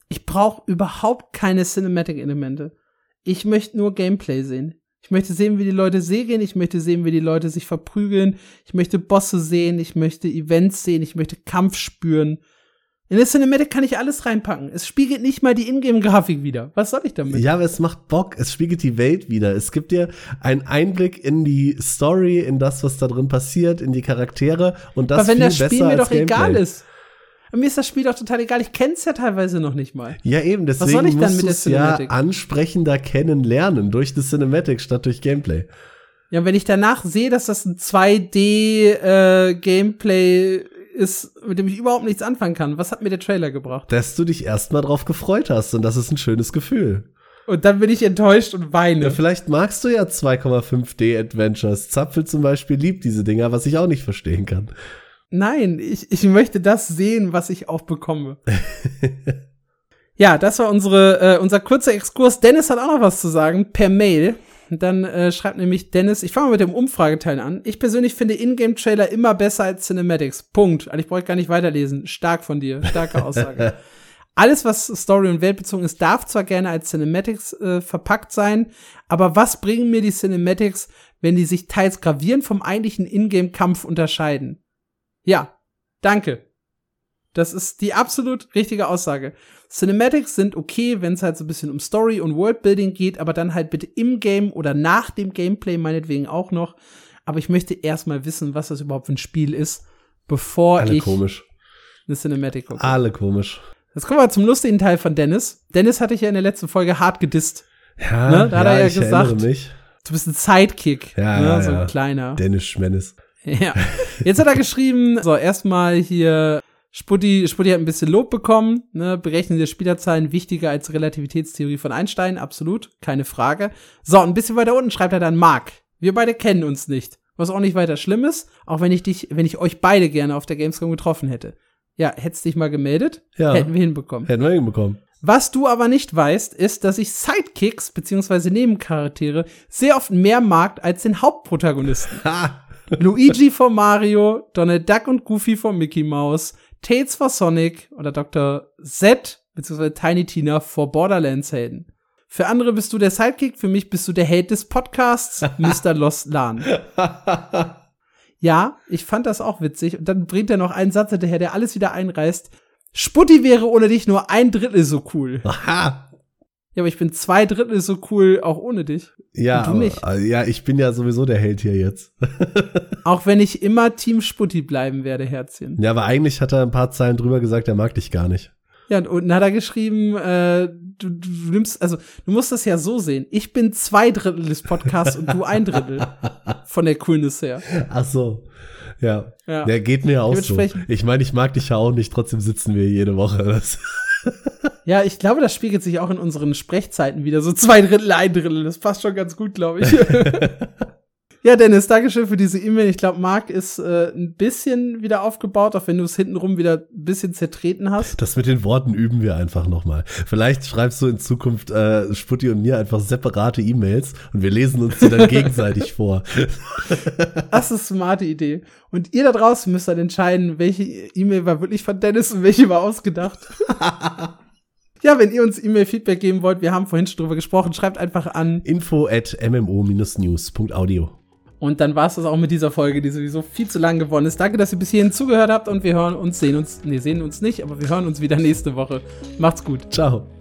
Speaker 2: Ich brauche überhaupt keine Cinematic-Elemente. Ich möchte nur Gameplay sehen. Ich möchte sehen, wie die Leute segeln, ich möchte sehen, wie die Leute sich verprügeln, ich möchte Bosse sehen, ich möchte Events sehen, ich möchte Kampf spüren. In der Cinematic kann ich alles reinpacken. Es spiegelt nicht mal die Ingame-Grafik wieder. Was soll ich damit?
Speaker 1: Ja, aber es macht Bock. Es spiegelt die Welt wieder. Es gibt dir einen Einblick in die Story, in das, was da drin passiert, in die Charaktere und das
Speaker 2: aber wenn das Spiel mir doch egal ist. Mir ist das Spiel doch total egal. Ich kenn's ja teilweise noch nicht mal.
Speaker 1: Ja, eben. Deswegen Was soll ich dann mit der Cinematic? ja ansprechender kennenlernen durch die Cinematic statt durch Gameplay.
Speaker 2: Ja, wenn ich danach sehe, dass das ein 2D-Gameplay äh, ist, mit dem ich überhaupt nichts anfangen kann, was hat mir der Trailer gebracht?
Speaker 1: Dass du dich erstmal drauf gefreut hast und das ist ein schönes Gefühl.
Speaker 2: Und dann bin ich enttäuscht und weine.
Speaker 1: Ja, vielleicht magst du ja 2,5D Adventures. Zapfel zum Beispiel liebt diese Dinger, was ich auch nicht verstehen kann.
Speaker 2: Nein, ich, ich möchte das sehen, was ich auch bekomme. ja, das war unsere, äh, unser kurzer Exkurs. Dennis hat auch noch was zu sagen per Mail. Dann äh, schreibt nämlich Dennis, ich fange mal mit dem Umfrageteil an. Ich persönlich finde Ingame-Trailer immer besser als Cinematics. Punkt. Also ich brauche gar nicht weiterlesen. Stark von dir. Starke Aussage. Alles, was Story- und Weltbezogen ist, darf zwar gerne als Cinematics äh, verpackt sein, aber was bringen mir die Cinematics, wenn die sich teils gravierend vom eigentlichen Ingame-Kampf unterscheiden? Ja, danke. Das ist die absolut richtige Aussage. Cinematics sind okay, wenn es halt so ein bisschen um Story und Worldbuilding geht, aber dann halt bitte im Game oder nach dem Gameplay meinetwegen auch noch. Aber ich möchte erstmal wissen, was das überhaupt für ein Spiel ist, bevor
Speaker 1: Alle
Speaker 2: ich
Speaker 1: komisch.
Speaker 2: eine Cinematic gucke.
Speaker 1: Alle komisch.
Speaker 2: Jetzt kommen wir zum lustigen Teil von Dennis. Dennis hatte ich ja in der letzten Folge hart gedisst.
Speaker 1: Ja, ne?
Speaker 2: da hat
Speaker 1: ja,
Speaker 2: er ja gesagt,
Speaker 1: mich.
Speaker 2: du bist ein Sidekick.
Speaker 1: Ja,
Speaker 2: ne?
Speaker 1: ja,
Speaker 2: so ein
Speaker 1: ja.
Speaker 2: kleiner.
Speaker 1: Dennis Schmennis.
Speaker 2: Ja. Jetzt hat er geschrieben, so, erstmal hier, Sputti, Sputti hat ein bisschen Lob bekommen, ne, Berechnen der Spielerzahlen wichtiger als Relativitätstheorie von Einstein, absolut, keine Frage. So, ein bisschen weiter unten schreibt er dann Mark. Wir beide kennen uns nicht. Was auch nicht weiter schlimm ist, auch wenn ich dich, wenn ich euch beide gerne auf der Gamescom getroffen hätte. Ja, hättest dich mal gemeldet,
Speaker 1: Ja.
Speaker 2: hätten wir hinbekommen.
Speaker 1: Hätten wir hinbekommen.
Speaker 2: Was du aber nicht weißt, ist, dass ich Sidekicks beziehungsweise Nebencharaktere sehr oft mehr mag als den Hauptprotagonisten.
Speaker 1: Ha!
Speaker 2: Luigi von Mario, Donald Duck und Goofy von Mickey Mouse, Tails vor Sonic oder Dr. Z bzw. Tiny Tina vor Borderlands Helden. Für andere bist du der Sidekick, für mich bist du der Held des Podcasts, Mr. Lost Lan. Ja, ich fand das auch witzig. Und dann bringt er noch einen Satz hinterher, der alles wieder einreißt. Sputti wäre ohne dich nur ein Drittel so cool.
Speaker 1: Aha!
Speaker 2: Ja, aber ich bin zwei Drittel so cool auch ohne dich.
Speaker 1: Ja,
Speaker 2: Und du
Speaker 1: aber,
Speaker 2: nicht.
Speaker 1: also, ja, ich bin ja sowieso der Held hier jetzt.
Speaker 2: Auch wenn ich immer Team Sputti bleiben werde, Herzchen.
Speaker 1: Ja, aber eigentlich hat er ein paar Zeilen drüber gesagt, er mag dich gar nicht.
Speaker 2: Ja, und unten hat er geschrieben, äh, du, du nimmst, also du musst das ja so sehen. Ich bin zwei Drittel des Podcasts und du ein Drittel von der Coolness her.
Speaker 1: Ach so. Ja.
Speaker 2: Ja.
Speaker 1: Der geht mir auch so. Ich meine, ich mag dich ja auch nicht, trotzdem sitzen wir jede Woche.
Speaker 2: Ja, ich glaube, das spiegelt sich auch in unseren Sprechzeiten wieder. So zwei Drittel, ein Drittel. Das passt schon ganz gut, glaube ich. ja, Dennis, Dankeschön für diese E-Mail. Ich glaube, Marc ist äh, ein bisschen wieder aufgebaut, auch wenn du es hintenrum wieder ein bisschen zertreten hast.
Speaker 1: Das mit den Worten üben wir einfach nochmal. Vielleicht schreibst du in Zukunft äh, Sputti und mir einfach separate E-Mails und wir lesen uns die dann gegenseitig vor.
Speaker 2: Das ist eine smarte Idee. Und ihr da draußen müsst dann entscheiden, welche E-Mail war wirklich von Dennis und welche war ausgedacht. ja, wenn ihr uns E-Mail-Feedback geben wollt, wir haben vorhin schon drüber gesprochen, schreibt einfach an.
Speaker 1: Info at mmo-news.audio.
Speaker 2: Und dann war es das auch mit dieser Folge, die sowieso viel zu lang geworden ist. Danke, dass ihr bis hierhin zugehört habt und wir hören uns, sehen uns, nee, sehen uns nicht, aber wir hören uns wieder nächste Woche. Macht's gut.
Speaker 1: Ciao.